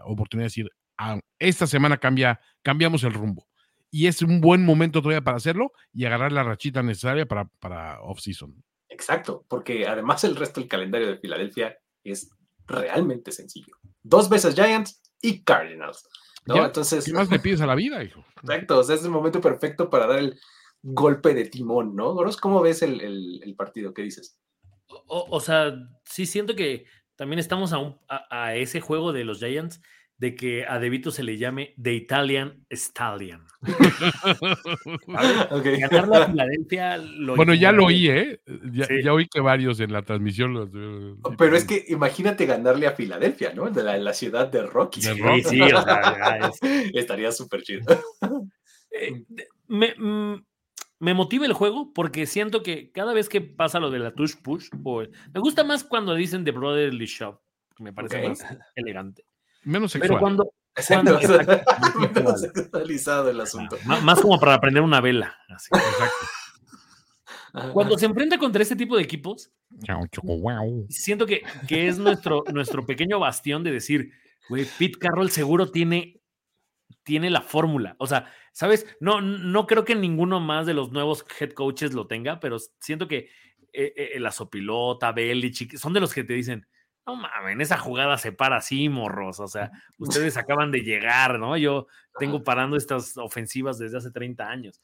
D: oportunidad de decir, ah, esta semana cambia, cambiamos el rumbo. Y es un buen momento todavía para hacerlo y agarrar la rachita necesaria para, para off-season.
A: Exacto, porque además el resto del calendario de Filadelfia es realmente sencillo. Dos veces Giants y Cardinals. Entonces.
D: ¿Qué más le pides a la vida, hijo?
A: Exacto, o sea, es el momento perfecto para dar el golpe de timón, ¿no? Goros, ¿cómo ves el, partido? ¿Qué dices?
C: O, sea, sí siento que también estamos a, a, ese juego de los Giants de que a Debito se le llame The Italian Stallion.
D: Ganar la Filadelfia Bueno, ya lo oí, ¿eh? Ya, oí que varios en la transmisión.
A: Oh, pero es que imagínate ganarle a Filadelfia, ¿no? De la, ciudad de Rocky.
C: Sí, sí, o sea,
A: estaría súper chido.
C: Eh, me, mm, me motiva el juego porque siento que cada vez que pasa lo de la touch push, me gusta más cuando dicen The Brotherly Shop, que me parece más elegante.
D: Menos sexual. Pero
C: cuando.
A: sexualizado el asunto.
C: Más, como para aprender una vela. exacto. Cuando se enfrenta contra este tipo de equipos, siento que, que es nuestro, nuestro pequeño bastión de decir, güey, Pete Carroll seguro tiene, tiene la fórmula. O sea, ¿sabes? No, no creo que ninguno más de los nuevos head coaches lo tenga, pero siento que eh, eh, la Sopilota, Belichick, son de los que te dicen, no mames, esa jugada se para así, morros. O sea, ustedes acaban de llegar, ¿no? Yo tengo parando estas ofensivas desde hace 30 años.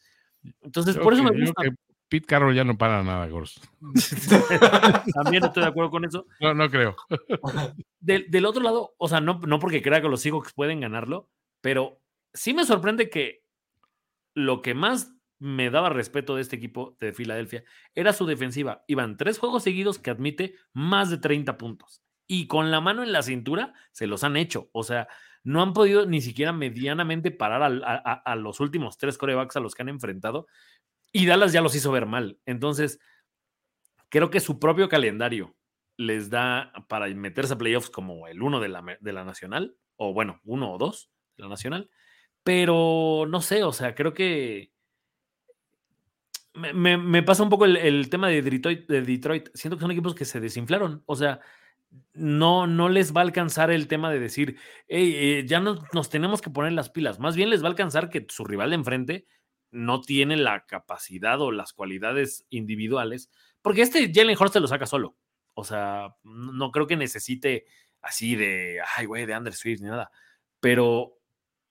C: Entonces, por eso me gusta.
D: Pete Carroll ya no para nada, Gors.
C: También estoy de acuerdo con eso.
D: No, no creo.
C: Del, otro lado, o sea, no, no porque crea que los Seahawks pueden ganarlo, pero sí me sorprende que lo que más me daba respeto de este equipo de Filadelfia era su defensiva. Iban tres juegos seguidos que admite más de 30 puntos y con la mano en la cintura se los han hecho. O sea, no han podido ni siquiera medianamente parar a, los últimos tres corebacks a los que han enfrentado. Y Dallas ya los hizo ver mal. Entonces, creo que su propio calendario les da para meterse a playoffs como el uno de la, de la nacional, o bueno, uno o dos de la nacional. Pero no sé, o sea, creo que me, pasa un poco el, tema de Detroit, de Detroit. Siento que son equipos que se desinflaron. O sea, no, no les va a alcanzar el tema de decir, eh, ya no, nos tenemos que poner las pilas. Más bien les va a alcanzar que su rival de enfrente no tiene la capacidad o las cualidades individuales, porque este Jalen Hurts se lo saca solo. O sea, no creo que necesite así de, ay, güey, de Andrew Swift ni nada. Pero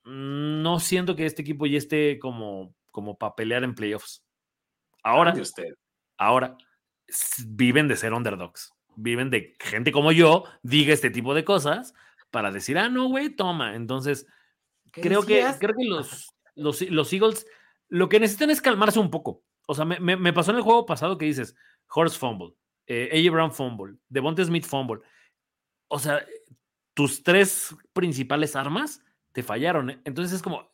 C: no siento que este equipo ya esté como, como para pelear en playoffs. Ahora, usted. ahora viven de ser underdogs viven de gente como yo diga este tipo de cosas para decir, ah, no, güey, toma. Entonces, creo que, creo que los, los, Eagles lo que necesitan es calmarse un poco. O sea, me, pasó en el juego pasado que dices, Horse Fumble, eh, AJ Brown Fumble, Devonta Smith Fumble. O sea, tus tres principales armas te fallaron. ¿eh? Entonces es como,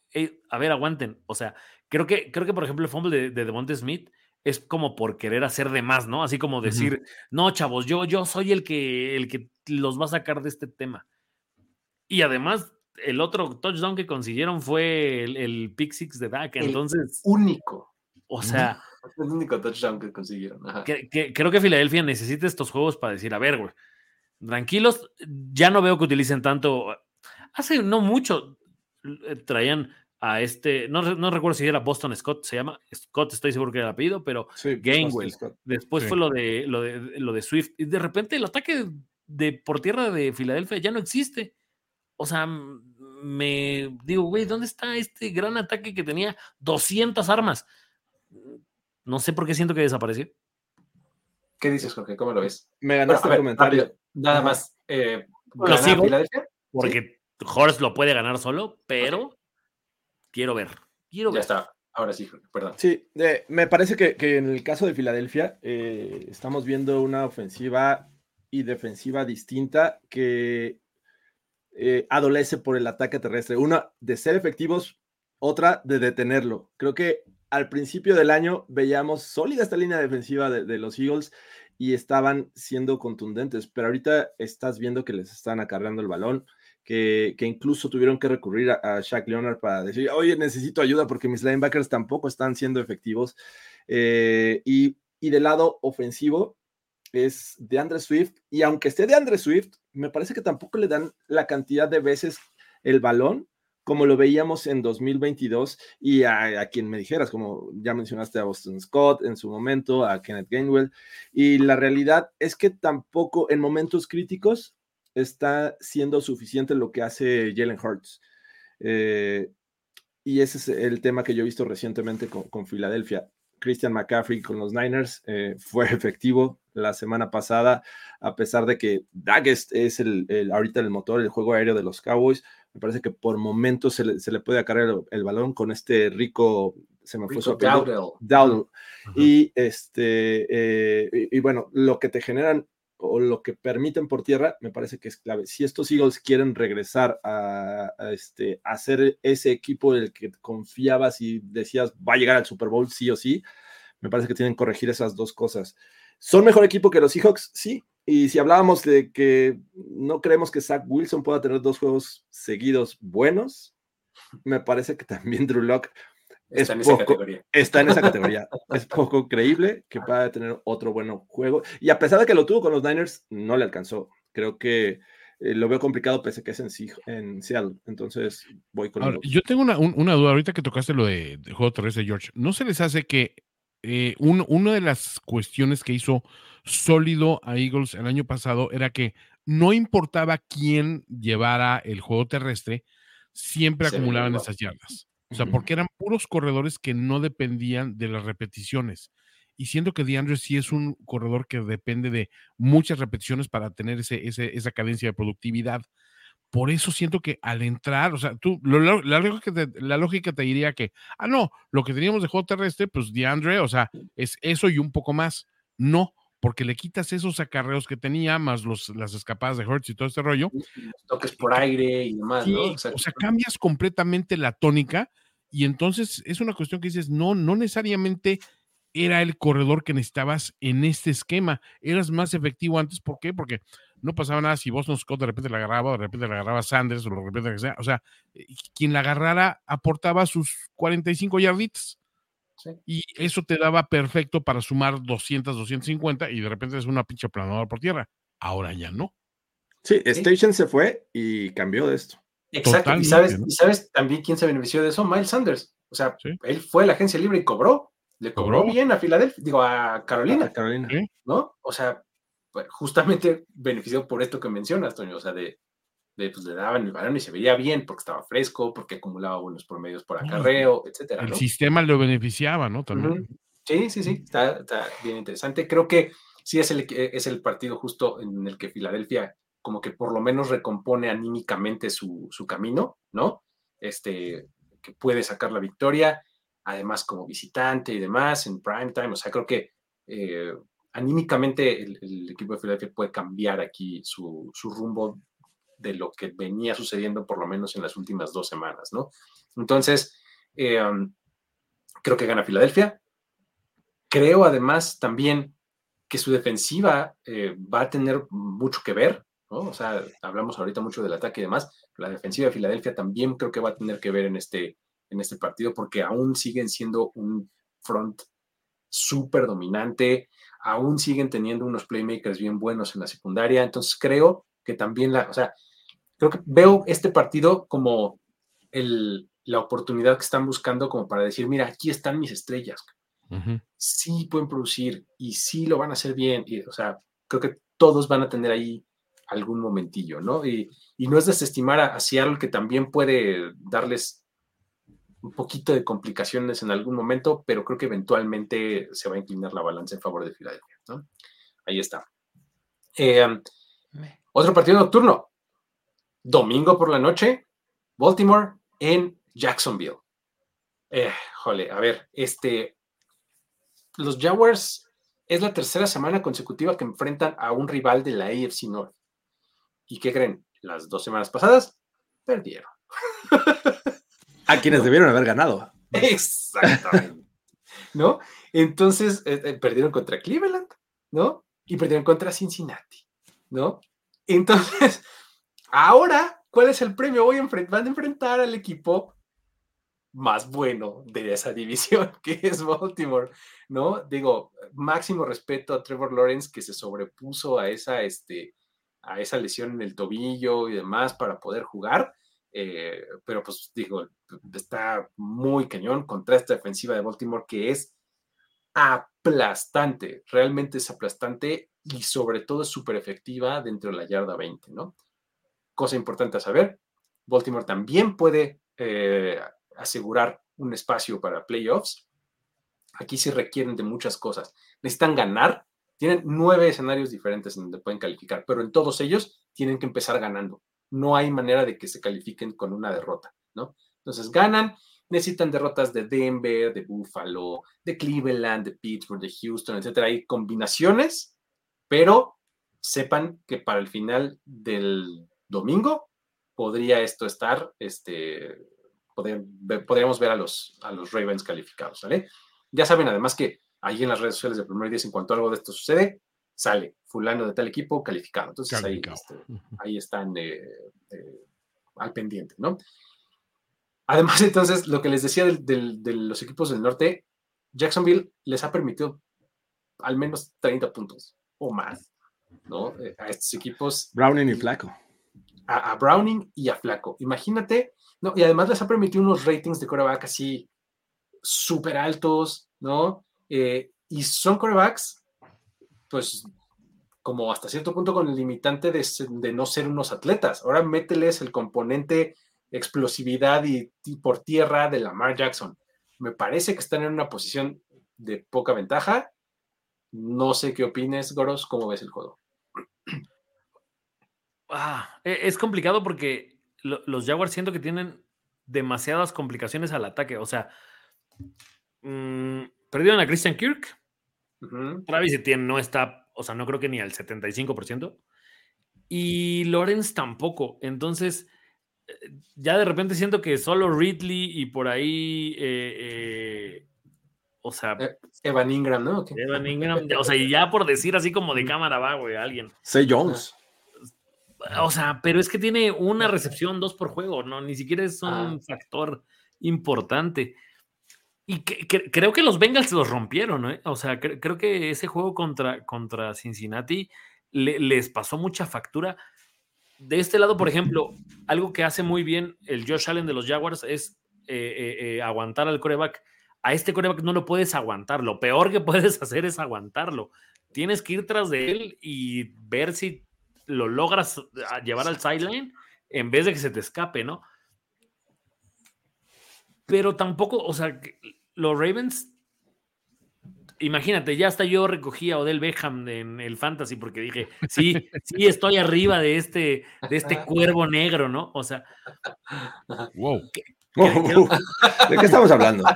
C: a ver, aguanten. O sea, creo que, creo que por ejemplo el fumble de, de Devonta Smith es como por querer hacer de más, ¿no? Así como decir, no, chavos, yo, yo soy el que, el que los va a sacar de este tema. Y además, el otro touchdown que consiguieron fue el, el pick six de Dak. Entonces.
A: único.
C: O sea.
A: El único touchdown que consiguieron.
C: creo que Filadelfia necesita estos juegos para decir, a ver, güey, tranquilos, ya no veo que utilicen tanto. Hace no mucho eh, traían a este, no, no, recuerdo si era Boston Scott, se llama Scott, estoy seguro que era el apellido, pero Gainwell. Después fue lo de, lo de, lo, de, Swift. Y de repente el ataque de, por tierra de Filadelfia ya no existe. O sea, me digo, güey, ¿dónde está este gran ataque que tenía 200 armas? No sé por qué siento que desapareció.
A: ¿Qué dices, Jorge? ¿Cómo lo ves?
B: Me ganaste el comentario.
A: nada más. Eh,
C: lo sigo porque Horst lo puede ganar solo, pero Quiero ver. Quiero
A: ya está. Ahora sí, perdón.
B: Sí, me parece que, en el caso de Filadelfia eh, estamos viendo una ofensiva y defensiva distinta que eh, adolece por el ataque terrestre. Una de ser efectivos, otra de detenerlo. Creo que al principio del año veíamos sólida esta línea defensiva de, de los Eagles y estaban siendo contundentes, pero ahorita estás viendo que les están acarreando el balón que, incluso tuvieron que recurrir a, Shaq Leonard para decir, oye, necesito ayuda porque mis linebackers tampoco están siendo efectivos. Eh, y, y del lado ofensivo es de Andre Swift, y aunque esté de Andre Swift, me parece que tampoco le dan la cantidad de veces el balón como lo veíamos en 2022 y a, a, quien me dijeras, como ya mencionaste a Boston Scott en su momento, a Kenneth Gainwell, y la realidad es que tampoco en momentos críticos está siendo suficiente lo que hace Jalen Hurts. Eh, y ese es el tema que yo he visto recientemente con, Filadelfia. Christian McCaffrey con los Niners eh, fue efectivo la semana pasada, a pesar de que Dak es, el, ahorita el motor, el juego aéreo de los Cowboys. Me parece que por momentos se le, puede cargar el, balón con este rico, se me fue su Dowdle. Y, este, eh, y, bueno, lo que te generan o lo que permiten por tierra, me parece que es clave. Si estos Eagles quieren regresar a, este, a ser ese equipo del que confiabas y decías va a llegar al Super Bowl sí o sí, me parece que tienen que corregir esas dos cosas. ¿Son mejor equipo que los Seahawks? Sí. Y si hablábamos de que no creemos que Zach Wilson pueda tener dos juegos seguidos buenos, me parece que también Drew Locke
A: Está en esa categoría.
B: Está en esa categoría. es poco creíble que pueda tener otro buen juego. Y a pesar de que lo tuvo con los Niners, no le alcanzó. Creo que eh, lo veo complicado pese que es en, en Seattle. Entonces voy con
D: Yo tengo una, duda ahorita que tocaste lo de, juego terrestre, George. ¿No se les hace que eh, una de las cuestiones que hizo sólido a Eagles el año pasado era que no importaba quién llevara el juego terrestre, siempre acumulaban esas yardas. O sea, porque eran puros corredores que no dependían de las repeticiones. Y siento que DeAndre sí es un corredor que depende de muchas repeticiones para tener ese, esa cadencia de productividad. Por eso siento que al entrar, o sea, tú, la, lógica te, la lógica te diría que, ah, no, lo que teníamos de juego terrestre, pues DeAndre, o sea, es eso y un poco más. No, porque le quitas esos acarreos que tenía, más los, las escapadas de Hertz y todo este rollo.
A: toques por aire y demás, ¿no?
D: O sea, cambias completamente la tónica y entonces es una cuestión que dices, no, no necesariamente era el corredor que necesitabas en este esquema. Eras más efectivo antes. ¿Por qué? Porque no pasaba nada si Boston Scott de repente la agarraba, o de repente la agarraba Sanders, o de repente que sea. O sea, eh, quien la agarrara aportaba sus 45 yarditas. Y eso te daba perfecto para sumar 200, 250 y de repente es una pinche planadora por tierra. Ahora ya no.
B: Sí, Station se fue y cambió de esto.
A: Exacto. ¿Y sabes, ¿Y sabes también quién se benefició de eso? Miles Sanders. O sea, él fue a la agencia libre y cobró. Le cobró, bien a Filadelfia, digo, a Carolina.
B: Carolina.
A: ¿No? O sea, pues, justamente benefició por esto que mencionas, Toño. O sea, de, pues le daban el balón y se veía bien porque estaba fresco, porque acumulaba buenos promedios por acarreo, etcétera.
D: El sistema lo beneficiaba, ¿no? También.
A: Sí, sí, sí. Está, está, bien interesante. Creo que sí es el, es el partido justo en el que Filadelfia como que por lo menos recompone anímicamente su, camino, ¿no? Este, que puede sacar la victoria, además como visitante y demás en prime time, o sea, creo que eh, anímicamente el, equipo de Filadelfia puede cambiar aquí su, rumbo de lo que venía sucediendo por lo menos en las últimas dos semanas, ¿no? Entonces, eh, um, creo que gana Filadelfia. Creo además también que su defensiva eh, va a tener mucho que ver, ¿no? O sea, hablamos ahorita mucho del ataque y demás. La defensiva de Filadelfia también creo que va a tener que ver en este, en este partido porque aún siguen siendo un front súper dominante, aún siguen teniendo unos playmakers bien buenos en la secundaria. Entonces creo que también la, o sea, creo que veo este partido como el, la oportunidad que están buscando como para decir, mira, aquí están mis estrellas. Sí pueden producir y sí lo van a hacer bien. Y, o sea, creo que todos van a tener ahí algún momentillo, ¿no? Y, y no es desestimar a, a Seattle que también puede darles un poquito de complicaciones en algún momento, pero creo que eventualmente se va a inclinar la balanza en favor de Filadelfia. ¿no? Ahí está. Eh, otro partido nocturno. Domingo por la noche, Baltimore en Jacksonville. Eh, jole, a ver, este. Los Jaguars es la tercera semana consecutiva que enfrentan a un rival de la AFC North. ¿Y qué creen? Las dos semanas pasadas perdieron.
B: A quienes
A: No.
B: debieron haber ganado.
A: Exactamente. ¿No? Entonces, eh, eh, perdieron contra Cleveland, ¿no? Y perdieron contra Cincinnati, ¿no? Entonces, ahora, ¿cuál es el premio? Voy a van a enfrentar al equipo más bueno de esa división, que es Baltimore, ¿no? Digo, máximo respeto a Trevor Lawrence, que se sobrepuso a esa, este, a esa lesión en el tobillo y demás para poder jugar. Eh, pero pues digo, está muy cañón contra esta defensiva de Baltimore que es aplastante, realmente es aplastante y sobre todo es súper efectiva dentro de la yarda 20, ¿no? Cosa importante a saber, Baltimore también puede eh, asegurar un espacio para playoffs. Aquí sí requieren de muchas cosas. Necesitan ganar. Tienen nueve escenarios diferentes en donde pueden calificar, pero en todos ellos tienen que empezar ganando no hay manera de que se califiquen con una derrota, ¿no? Entonces ganan, necesitan derrotas de Denver, de Buffalo, de Cleveland, de Pittsburgh, de Houston, etcétera. Hay combinaciones, pero sepan que para el final del domingo podría esto estar, este, podrían ver- podríamos ver a los, a los Ravens calificados, ¿vale? Ya saben además que ahí en las redes sociales de Primer Día, en cuanto algo de esto sucede, sale fulano de tal equipo calificado. Entonces ahí, este, ahí están eh, eh, al pendiente, ¿no? Además, entonces, lo que les decía del- del- de los equipos del norte, Jacksonville les ha permitido al menos 30 puntos o más, ¿no? Eh, a estos equipos,
B: Browning y Flaco.
A: a, a Browning y a Flaco. Imagínate, ¿no? Y además les ha permitido unos ratings de coreback así súper altos, ¿no? Eh, y son corebacks, pues, como hasta cierto punto con el limitante de, no ser unos atletas. Ahora mételes el componente explosividad y, por tierra de Lamar Jackson. Me parece que están en una posición de poca ventaja. No sé qué opines, Goros, cómo ves el juego.
C: Ah, e- es complicado porque lo- los Jaguars siento que tienen demasiadas complicaciones al ataque. O sea, mm, perdieron a Christian Kirk. Travis Etienne no está, o sea, no creo que ni al 75%. Y Lawrence tampoco. Entonces, eh, ya de repente siento que solo Ridley y por ahí, eh, eh, o sea,
A: Eh, Evan Ingram, ¿no?
C: Evan Ingram, o sea, y ya por decir así como de cámara va, güey, alguien.
B: Say Jones.
C: O sea, pero es que tiene una recepción, dos por juego, ¿no? Ni siquiera es un
A: Ah.
C: factor importante. Y que- que- creo que los Bengals los rompieron, ¿eh? O sea, cre- creo que ese juego contra, contra Cincinnati le- les pasó mucha factura. De este lado, por ejemplo, algo que hace muy bien el Josh Allen de los Jaguars es eh, eh, eh, aguantar al coreback. A este coreback no lo puedes aguantar. Lo peor que puedes hacer es aguantarlo. Tienes que ir tras de él y ver si lo logras a llevar al sideline en vez de que se te escape, ¿no? Pero tampoco, o sea, los Ravens, imagínate, ya hasta yo recogí a Odell Beckham en el fantasy porque dije, sí, sí, estoy arriba de este, de este cuervo negro, ¿no? O sea,
D: Wow.
B: ¿De qué estamos hablando?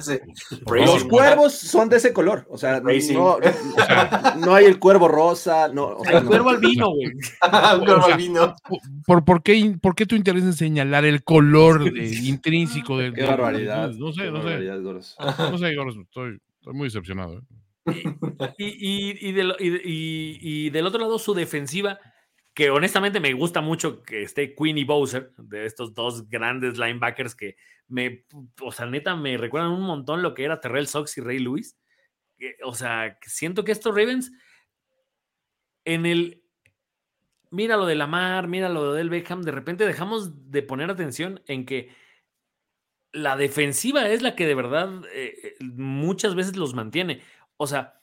A: Sí.
B: Los cuervos son de ese color. O sea, no, no hay el cuervo rosa. No, o sea,
C: El
B: no.
C: cuervo albino, güey.
A: Un cuervo albino.
D: ¿Por, por, qué, ¿Por qué tu interés en señalar el color de- intrínseco del
B: Qué
D: del-
B: barbaridad.
D: No sé, no sé. No sé, Goros, estoy, estoy muy decepcionado. ¿eh?
C: Y, y- y del, y- y- y del otro lado, su defensiva, que honestamente me gusta mucho que esté Queen y Bowser, de estos dos grandes linebackers que me, o sea, neta, me recuerdan un montón lo que era Terrell Sox y Ray Lewis. O sea, siento que estos Ravens, en el. Mira lo de Lamar, mira lo de Del Beckham, de repente dejamos de poner atención en que la defensiva es la que de verdad eh, eh, muchas veces los mantiene. O sea,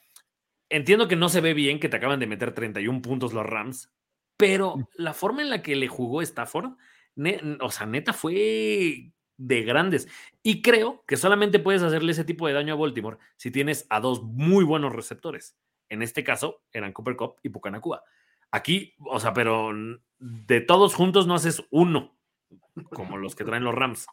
C: entiendo que no se ve bien que te acaban de meter 31 puntos los Rams, pero la forma en la que le jugó Stafford, o sea, neta fue de grandes. Y creo que solamente puedes hacerle ese tipo de daño a Baltimore si tienes a dos muy buenos receptores. En este caso eran Cooper Cup y Pucanacua. Aquí, o sea, pero de todos juntos no haces uno, como los que traen los Rams.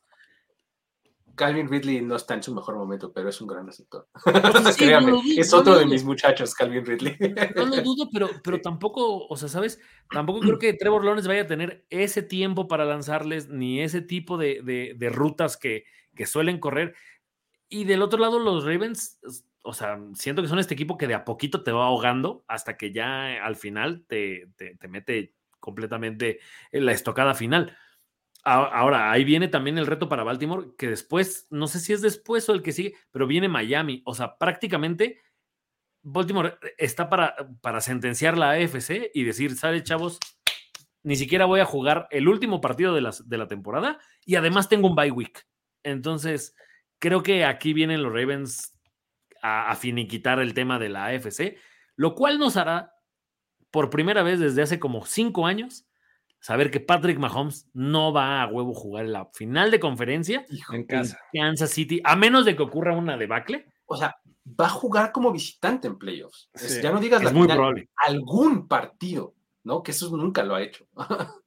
A: Calvin Ridley no está en su mejor momento, pero es un gran receptor.
C: sí,
A: Créame,
C: no lo dudo,
A: es otro de mis muchachos, Calvin Ridley.
C: No lo dudo, pero, pero tampoco, o sea, ¿sabes? Tampoco creo que Trevor Lawrence vaya a tener ese tiempo para lanzarles, ni ese tipo de, de- de rutas que, que suelen correr. Y del otro lado, los Ravens, o sea, siento que son este equipo que de a poquito te va ahogando hasta que ya al final te, te- te mete completamente en la estocada final. Ahora, ahí viene también el reto para Baltimore, que después, no sé si es después o el que sigue, pero viene Miami. O sea, prácticamente Baltimore está para, para sentenciar la AFC y decir, sale chavos, ni siquiera voy a jugar el último partido de, de la temporada y además tengo un bye week. Entonces, creo que aquí vienen los Ravens a, a finiquitar el tema de la AFC, lo cual nos hará, por primera vez desde hace como cinco años, saber que Patrick Mahomes no va a huevo jugar en la final de conferencia
B: En casa.
C: en Kansas City, a menos de que ocurra una debacle.
A: O sea, va a jugar como visitante en playoffs. Es- ya no digas la
C: muy
A: final,
C: probable.
A: algún partido, ¿no? Que eso nunca lo ha hecho.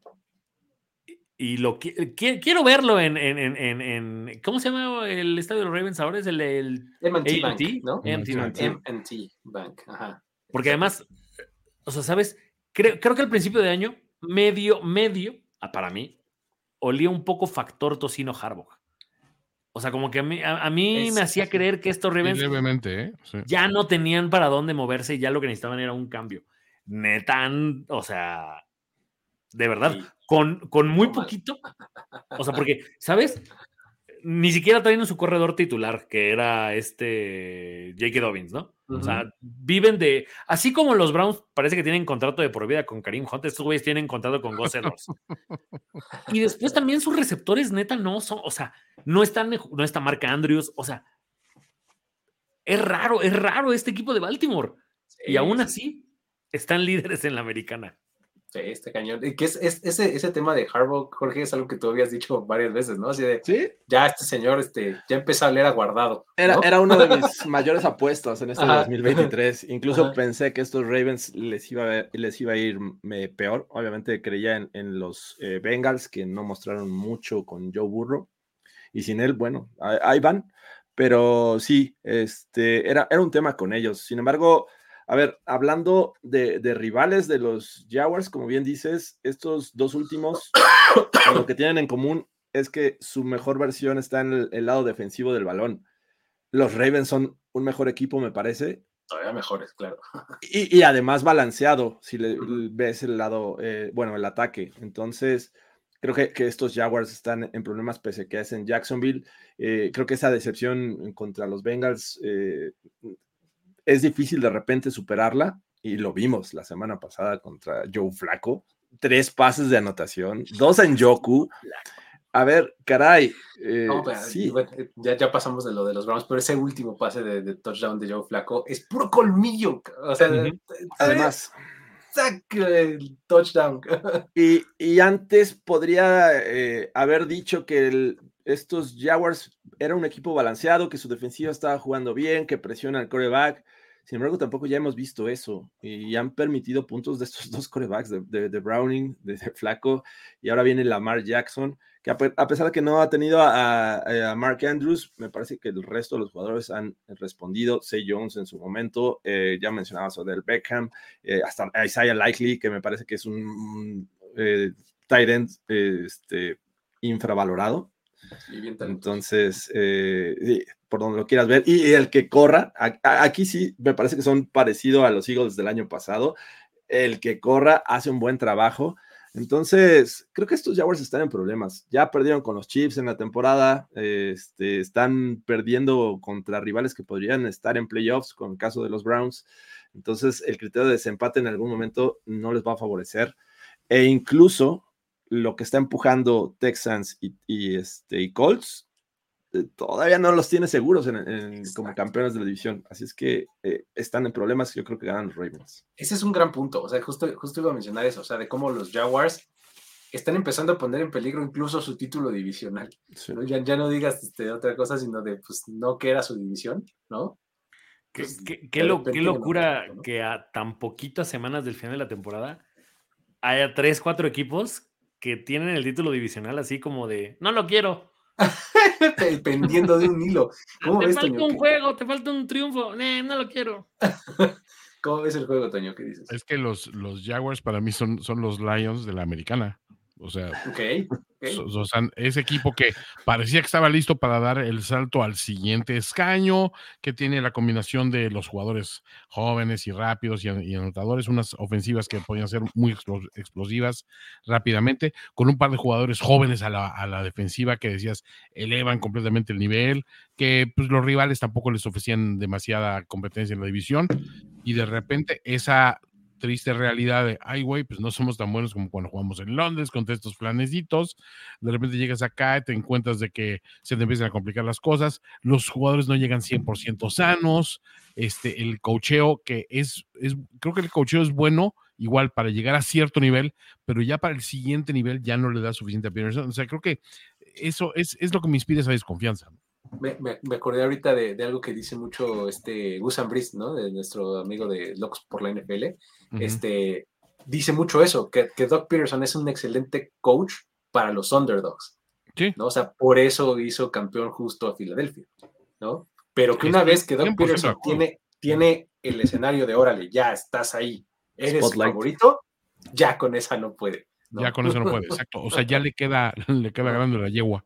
C: Y lo qui- quiero verlo en, en, en, en- en- ¿cómo se llama el estadio de los Ravens ahora? Es el, el
A: M&T Bank, ¿no?
C: Bank.
B: M&T.
A: M&T Bank, ajá.
C: Porque además, o sea, ¿sabes? Creo, creo que al principio de año, medio, medio, ah, para mí, olía un poco factor tocino Harbaugh. O sea, como que a mí, a, a mí
A: Es-
C: me hacía creer que estos Ravens
D: ¿eh? Sí.
C: ya no tenían para dónde moverse y ya lo que necesitaban era un cambio. Netan, o sea, de verdad,
A: Sí.
C: con, con muy poquito. O sea, porque, ¿sabes? Ni siquiera traen su corredor titular, que era este J.K. Dobbins, ¿no? O sea, viven de. Así como los Browns parece que tienen contrato de por vida con Karim Hunt, estos güeyes tienen contrato con Gus Edwards. y después también sus receptores, neta, no son. O sea, no están, no está Mark Andrews. O sea, es raro, es raro este equipo de Baltimore. y aún
A: sí,
C: así, están líderes en la americana.
A: Sí, este cañón. Y que es, es- ese, ese tema de Harbaugh, Jorge, es algo que tú habías dicho varias veces, ¿no? Así de,
B: Sí,
A: ya este señor este, ya empezó a leer a guardado.
B: era,
A: ¿no?
B: era una de mis mayores apuestas en este
A: Ajá.
B: 2023. Incluso
A: Ajá.
B: pensé que estos Ravens les iba a, ver- les iba a ir me- peor. Obviamente creía en, en los eh, Bengals, que no mostraron mucho con Joe Burrow. Y sin él, bueno, ahí van. Pero sí, este, era, era un tema con ellos. Sin embargo, a ver, hablando de, de rivales de los Jaguars, como bien dices, estos dos últimos, lo que tienen en común es que su mejor versión está en el, el lado defensivo del balón. Los Ravens son un mejor equipo, me parece,
A: Todavía mejores, claro.
B: y, y además balanceado, si le, ves el lado, eh, bueno, el ataque. Entonces, creo que, que estos Jaguars están en problemas pese a que es en Jacksonville. Eh, creo que esa decepción contra los Bengals eh, es difícil de repente superarla y lo vimos la semana pasada contra Joe Flaco. Tres pases de anotación, dos en Yoku. A ver, caray. eh,
A: No, pero,
B: sí,
A: bueno, ya, ya pasamos de lo de los Browns, pero ese último pase de, de touchdown de Joe Flaco es puro colmillo. O sea,
C: Ujú.
B: además.
A: ¡zac! el touchdown.
B: Y, y antes podría eh, haber dicho que el- estos Jaguars era un equipo balanceado, que su defensiva estaba jugando bien, que presiona al coreback. Sin embargo, tampoco ya hemos visto eso y han permitido puntos de estos dos corebacks, de, de, Browning, de, Flaco, y ahora viene Lamar Jackson, que a, pesar de que no ha tenido a, Mark Andrews, me parece que el resto de los jugadores han respondido. Say Jones en su momento, eh, ya mencionabas a Odell Beckham, eh, hasta Isaiah Likely, que me parece que es un, eh, tight end este, infravalorado. Entonces, eh, por donde lo quieras ver, y, el que corra, aquí sí me parece que son parecidos a los Eagles del año pasado. El que corra hace un buen trabajo. Entonces, creo que estos Jaguars están en problemas. Ya perdieron con los Chiefs en la temporada, este, están perdiendo contra rivales que podrían estar en playoffs, con el caso de los Browns. Entonces, el criterio de desempate en algún momento no les va a favorecer. E incluso lo que está empujando Texans y, este, y Colts eh, todavía no los tiene seguros como campeones de la división. Así es que eh, están en problemas. Yo creo que ganan los Ravens.
A: Ese es un gran punto. O sea, justo, justo iba a mencionar eso. O sea, de cómo los Jaguars están empezando a poner en peligro incluso su título divisional. Ya, ya, no digas este, otra cosa, sino de, pues, no que era su división, ¿no?
C: Qué, pues, qué, locura que a tan poquitas semanas del final de la temporada haya tres, cuatro equipos que tienen el título divisional así como de, no lo quiero.
A: Dependiendo de un hilo.
C: te falta un juego, te falta un triunfo. no lo quiero.
A: ¿Cómo ves el juego, Toño? ¿Qué dices?
D: Es que los, los Jaguars para mí son, son los Lions de la americana. O sea, ese equipo que parecía que estaba listo para dar el salto al siguiente escaño, que tiene la combinación de los jugadores jóvenes y rápidos y, anotadores, unas ofensivas que podían ser muy explosivas rápidamente, con un par de jugadores jóvenes a la, defensiva que decías elevan completamente el nivel, que pues, los rivales tampoco les ofrecían demasiada competencia en la división, y de repente esa triste realidad de, ay, güey, pues no somos tan buenos como cuando jugamos en Londres con estos planecitos. De repente llegas acá y te encuentras de que se te empiezan a complicar las cosas. Los jugadores no llegan 100% sanos. Este, el cocheo, que es, es, creo que el cocheo es bueno igual para llegar a cierto nivel, pero ya para el siguiente nivel ya no le da suficiente apoyo. O sea, creo que eso es, es lo que me inspira esa desconfianza
A: me, me, acordé ahorita de, de, algo que dice mucho este Gus Ambris, ¿no? De nuestro amigo de Locos por la NFL. Este dice mucho eso, que, que, Doc Peterson es un excelente coach para los underdogs. Sí. ¿no? O sea, por eso hizo campeón justo a Filadelfia, ¿no? Pero que una vez que Doc Peterson tiene, tiene el escenario de órale, ya estás ahí, eres favorito, ya con esa no puede.
D: Ya con eso no puede, exacto. O sea, ya le queda, le queda grande la yegua.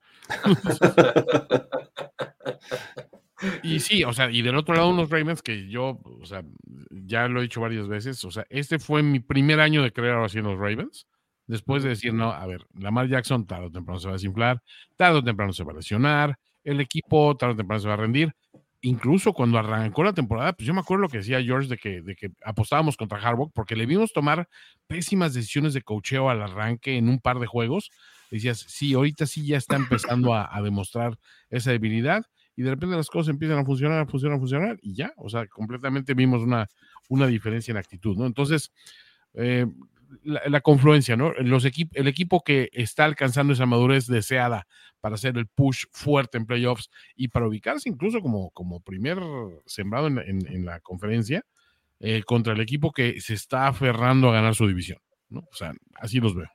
D: y sí, o sea, y del otro lado unos Ravens que yo, o sea, ya lo he dicho varias veces, o sea, este fue mi primer año de creer así en los Ravens, después de decir, no, a ver, Lamar Jackson tarde o temprano se va a desinflar, tarde o temprano se va a lesionar, el equipo tarde o temprano se va a rendir, incluso cuando arrancó la temporada, pues yo me acuerdo lo que decía George de que, apostábamos contra Harbaugh porque le vimos tomar pésimas decisiones de cocheo al arranque en un par de juegos. Decías, sí, ahorita sí ya está empezando a, demostrar esa debilidad y de repente las cosas empiezan a funcionar, a funcionar, a funcionar y ya, o sea, completamente vimos una, una diferencia en actitud, ¿no? Entonces, eh, la, confluencia, ¿no? Los el equipo que está alcanzando esa madurez deseada para hacer el push fuerte en playoffs y para ubicarse incluso como, como primer sembrado en, la conferencia eh, contra el equipo que se está aferrando a ganar su división, ¿no? O sea, así los veo.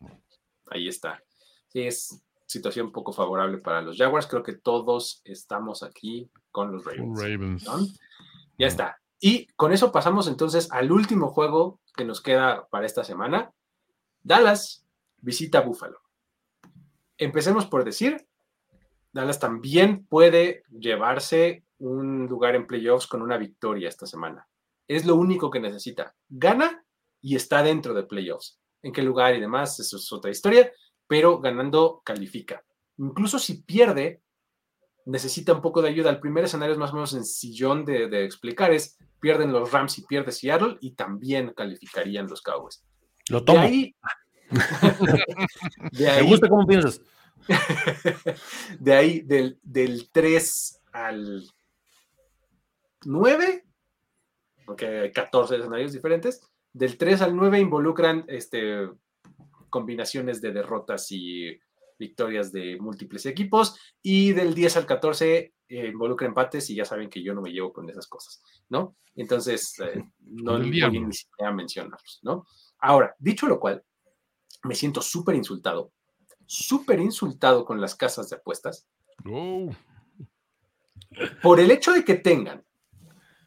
A: Ahí está. Sí, es situación poco favorable para los Jaguars. Creo que todos estamos aquí con los Ravens. Ya está. Y con eso pasamos entonces al último juego que nos queda para esta semana. Dallas visita Buffalo. Empecemos por decir, Dallas también puede llevarse un lugar en playoffs con una victoria esta semana. Es lo único que necesita. Gana y está dentro de playoffs. En qué lugar y demás, eso es otra historia, pero ganando califica. Incluso si pierde, necesita un poco de ayuda. El primer escenario es más o menos sencillón de, de explicar, es pierden los Rams y pierde Seattle y también calificarían los Cowboys.
C: Lo tomo. De ahí, Me gusta cómo piensas.
A: de ahí, del, del 3 al 9, porque hay 14 escenarios diferentes, del 3 al 9 involucran este, combinaciones de derrotas y victorias de múltiples equipos y del 10 al 14 eh, involucra empates y ya saben que yo no me llevo con esas cosas, ¿no? Entonces, eh, no voy ni siquiera a mencionarlos, ¿no? Ahora, dicho lo cual, me siento súper insultado, súper insultado con las casas de apuestas
D: Oh,
A: por el hecho de que tengan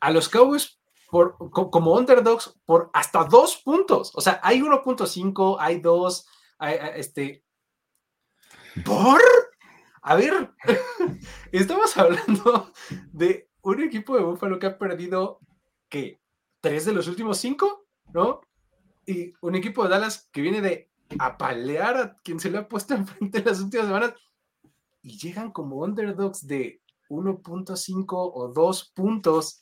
A: a los Cowboys por, como underdogs por hasta dos puntos. O sea, hay 1.5, hay dos, hay, este. ¿Por? A ver, estamos hablando de un equipo de Buffalo que ha perdido, ¿qué? ¿Tres de los últimos cinco? ¿No? Y un equipo de Dallas que viene de apalear a quien se le ha puesto enfrente en las últimas semanas y llegan como underdogs de 1.5 o 2 puntos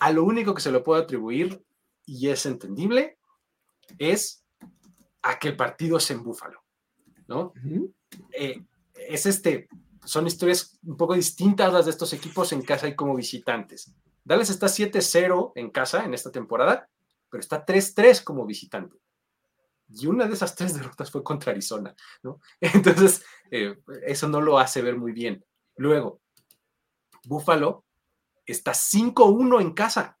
A: a lo único que se lo puedo atribuir, y es entendible, es a que el partido es en Búfalo, ¿no? Eh, es este, son historias un poco distintas las de estos equipos en casa y como visitantes. Dallas está 7-0 en casa en esta temporada, pero está 3-3 como visitante. Y una de esas tres derrotas fue contra Arizona, ¿no? Entonces, eh, eso no lo hace ver muy bien. Luego, Buffalo está 5-1 en casa.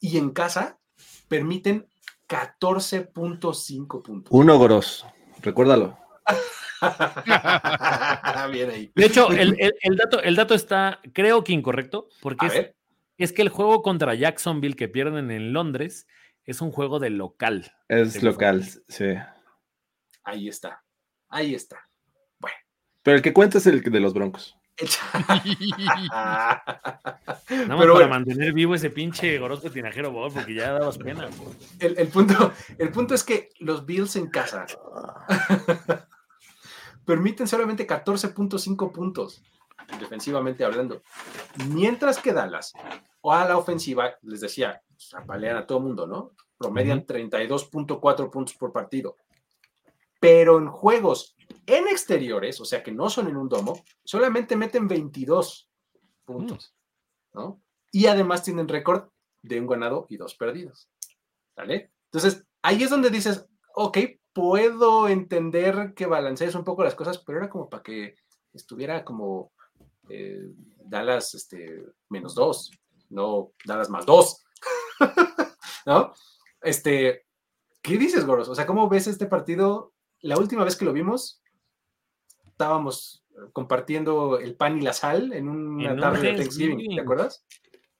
A: Y en casa permiten 14.5 puntos.
B: Uno Goros, recuérdalo.
A: Bien ahí.
C: De hecho, el, el- el dato, el dato está, creo que incorrecto, porque es, es que el juego contra Jacksonville que pierden en Londres es un juego de local.
B: Es local, sí.
A: ahí está. Ahí está.
B: Pero el que cuenta es el de los Broncos.
C: Nada más
A: Pero
C: para mantener vivo ese pinche Gorosco Tinajero Bob, porque ya dabas pena.
A: el, el punto, el punto es que los Bills en casa permiten solamente 14.5 puntos, defensivamente hablando. Mientras que Dallas, o a la ofensiva, les decía, pues, apalean a todo mundo, ¿no? Promedian 32.4 puntos por partido. Pero en juegos en exteriores, o sea que no son en un domo, solamente meten 22 puntos, ¿no? Y además tienen récord de un ganado y dos perdidos. ¿Vale? Entonces, ahí es donde dices, ok, puedo entender que balancees un poco las cosas, pero era como para que estuviera como eh, Dallas este, menos dos, no Dallas más dos. ¿No? Este, ¿qué dices, Goros? O sea, ¿cómo ves este partido? La última vez que lo vimos, estábamos compartiendo el pan y la sal en una
C: En un
A: tarde de Thanksgiving. ¿te acuerdas?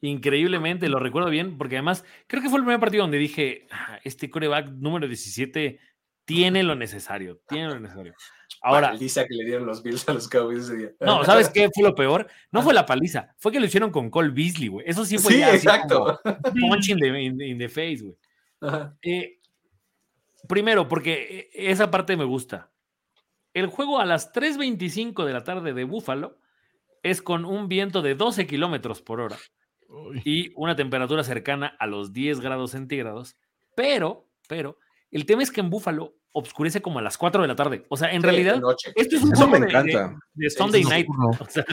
C: Increíblemente, lo recuerdo bien, porque además creo que fue el primer partido donde dije, "Ah, este coreback número 17 tiene lo necesario, tiene lo necesario. Ahora,
A: Paliza que le dieron los Bills a los Cowboys ese día.
C: no, ¿sabes qué fue lo peor? No fue la paliza, fue que lo hicieron con Cole Beasley, güey. Eso sí fue
A: Sí,
C: ya
A: exacto.
C: como punch in the, in the- face, güey. Eh, primero, porque eh, esa parte me gusta. El juego a las 3.25 de la tarde de Búfalo es con un viento de 12 kilómetros por hora
D: Uy.
C: y una temperatura cercana a los 10 grados centígrados. Pero, pero, el tema es que en Búfalo obscurece como a las 4 de la tarde. O sea, en
A: Sí,
C: realidad,
A: noche.
C: esto es un
B: Eso
C: juego
B: me
C: de-
B: encanta.
C: de, de Sunday night.
D: no.
C: O sea.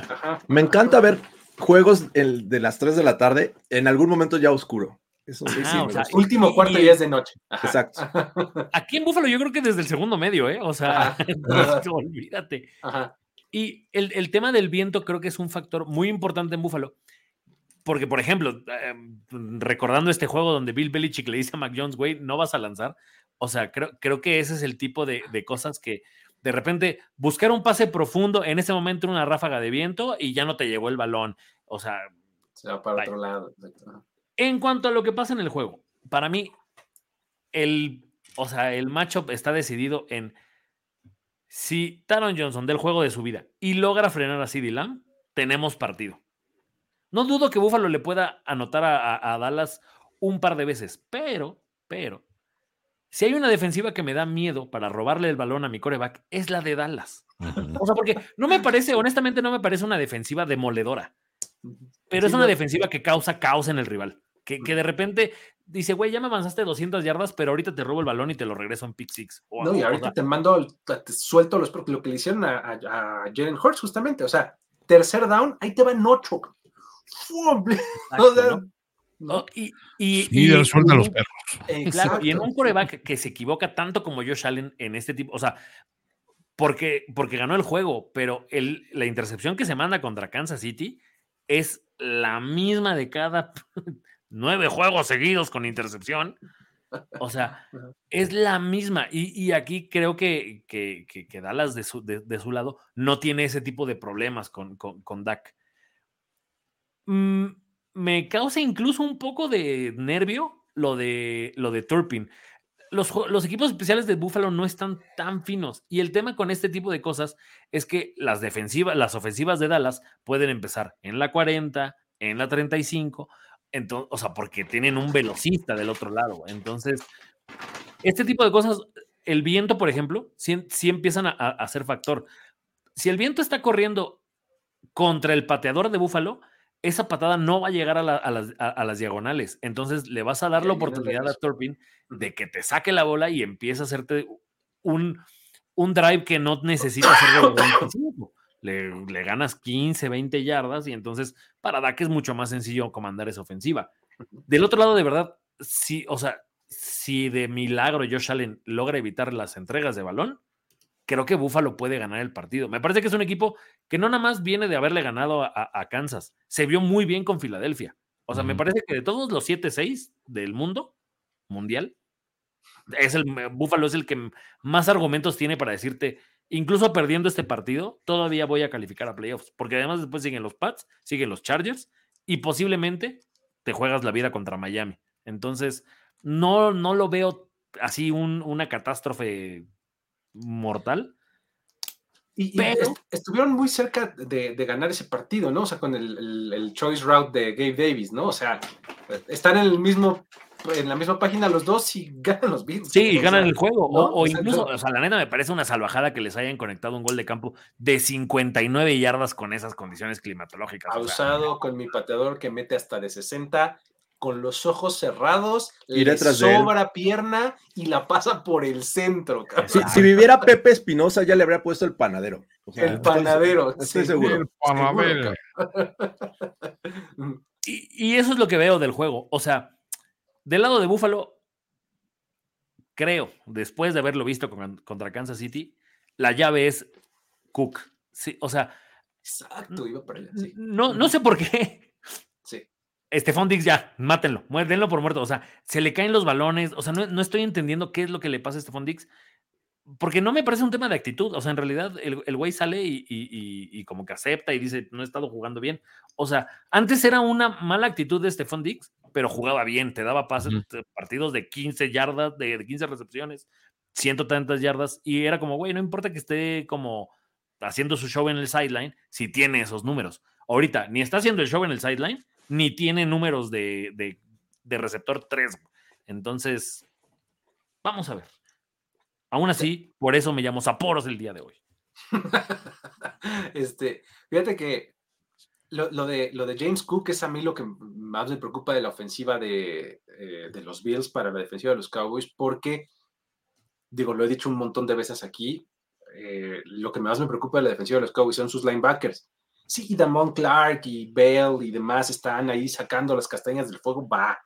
B: Me encanta ver juegos el- de las 3 de la tarde, en algún momento ya oscuro. Eso sí,
C: Ajá,
B: sí,
C: o sea.
A: Último
C: y-
A: cuarto
C: y-
A: ya es de noche. Ajá.
B: Exacto.
C: aquí en Búfalo yo creo que desde el segundo medio, ¿eh? O sea,
A: Ajá.
C: olvídate.
A: Ajá.
C: Y el, el tema del viento creo que es un factor muy importante en Búfalo. Porque, por ejemplo, eh, recordando este juego donde Bill Belichick le dice a Mac Jones, güey, no vas a lanzar. O sea, creo, creo que ese es el tipo de, de cosas que de repente buscar un pase profundo en ese momento una ráfaga de viento y ya no te llegó el balón. O sea,
A: Se va para
C: Vaya.
A: otro lado.
C: En cuanto a lo que pasa en el juego, para mí, el, o sea, el matchup está decidido en si Taron Johnson del juego de su vida y logra frenar a CeeDee Lamb, tenemos partido. No dudo que Buffalo le pueda anotar a, a- a Dallas un par de veces, pero, pero, si hay una defensiva que me da miedo para robarle el balón a mi coreback, es la de Dallas. O sea, porque no me parece, honestamente, no me parece una defensiva demoledora pero
A: Sí,
C: es una
A: no.
C: defensiva que causa caos en el rival. Que, que de repente dice, güey, ya me avanzaste 200 yardas, pero ahorita te robo el balón y te lo regreso en pick six.
A: No, y ahorita te mando, te suelto los, lo que le hicieron a, a, a Jalen Hurts justamente. O sea, tercer down, ahí te van ocho. ¡Fum! O
C: exacto,
A: sea,
C: ¿no?
A: ¿no?
C: Oh, y, y,
D: Y
C: y-
D: suelta a los perros.
C: Claro, y en un coreback que se equivoca tanto como Josh Allen en este tipo, o sea, porque, porque ganó el juego, pero el, la intercepción que se manda contra Kansas City es la misma de cada nueve juegos seguidos con intercepción. O sea, es la misma. Y, aquí creo que, que, que, Dallas de su, de, su, lado no tiene ese tipo de problemas con, con, con Dak. Mm, me causa incluso un poco de nervio lo de, lo de Turpin. Los, los, equipos especiales de Buffalo no están tan finos. Y el tema con este tipo de cosas es que las defensivas, las ofensivas de Dallas pueden empezar en la 40, en la 35, entonces, o sea, porque tienen un velocista del otro lado. Entonces, este tipo de cosas, el viento, por ejemplo, sí, empiezan a, a, ser factor. Si el viento está corriendo contra el pateador de Búfalo, esa patada no va a llegar a, las, diagonales. Entonces le vas a dar la oportunidad a Turpin de que te saque la bola y empiece a hacerte un, un drive que no necesita hacer le, le, ganas 15, 20 yardas y entonces para Dak es mucho más sencillo comandar esa ofensiva. Del otro lado, de verdad, si, o sea, si de milagro Josh Allen logra evitar las entregas de balón, creo que Buffalo puede ganar el partido. Me parece que es un equipo que no nada más viene de haberle ganado a, Kansas, se vio muy bien con Filadelfia. O sea, me parece que de todos los 7-6 del mundo mundial, es el Buffalo es el que más argumentos tiene para decirte, incluso perdiendo este partido, todavía voy a calificar a playoffs, porque además después siguen los Pats, siguen los Chargers y posiblemente te juegas la vida contra Miami. Entonces, no, no lo veo así una catástrofe mortal.
A: Y, estuvieron muy cerca de, ganar ese partido, ¿no? O sea, con el, choice route de Gabe Davis, ¿no? O sea, están en el mismo en la misma página los dos y ganan los Bills.
C: Sí, ganan el juego. O, incluso, o sea, la neta me parece una salvajada que les hayan conectado un gol de campo de 59 yardas con esas condiciones climatológicas.
A: Ha usado con mi pateador que mete hasta de 60 con los ojos cerrados, le sobra pierna y la pasa por el centro.
B: Si, viviera Pepe Espinosa, ya le habría puesto el panadero.
A: el panadero,
B: estoy, seguro. El panadero.
C: Y, eso es lo que veo del juego. O sea, del lado de Búfalo, creo, después de haberlo visto contra Kansas City, la llave es Cook. Sí, o sea.
A: Exacto, iba para allá.
C: No, no sé por qué Estefan Dix ya, mátenlo, denlo por muerto. O sea, se le caen los balones. O sea, no, estoy entendiendo qué es lo que le pasa a Estefan Dix. Porque no me parece un tema de actitud. O sea, en realidad el, güey sale y, como que acepta y dice, no he estado jugando bien. O sea, antes era una mala actitud de Stefan Dix, pero jugaba bien, te daba pases, partidos de 15 yardas, de, 15 recepciones, ciento tantas yardas. Y era como, güey, no importa que esté como haciendo su show en el sideline, si tiene esos números. Ahorita, ni está haciendo el show en el sideline, ni tiene números de, receptor 3. Entonces, vamos a ver. Aún así, por eso me llamo Zaporos el día de hoy.
A: este, fíjate que lo, de, lo de James Cook es a mí lo que más me preocupa de la ofensiva de, eh, los Bills para la defensiva de los Cowboys, porque, digo, lo he dicho un montón de veces aquí, eh, lo que más me preocupa de la defensiva de los Cowboys son sus linebackers. Sí, Damon Clark y Bell y demás están ahí sacando las castañas del fuego, va,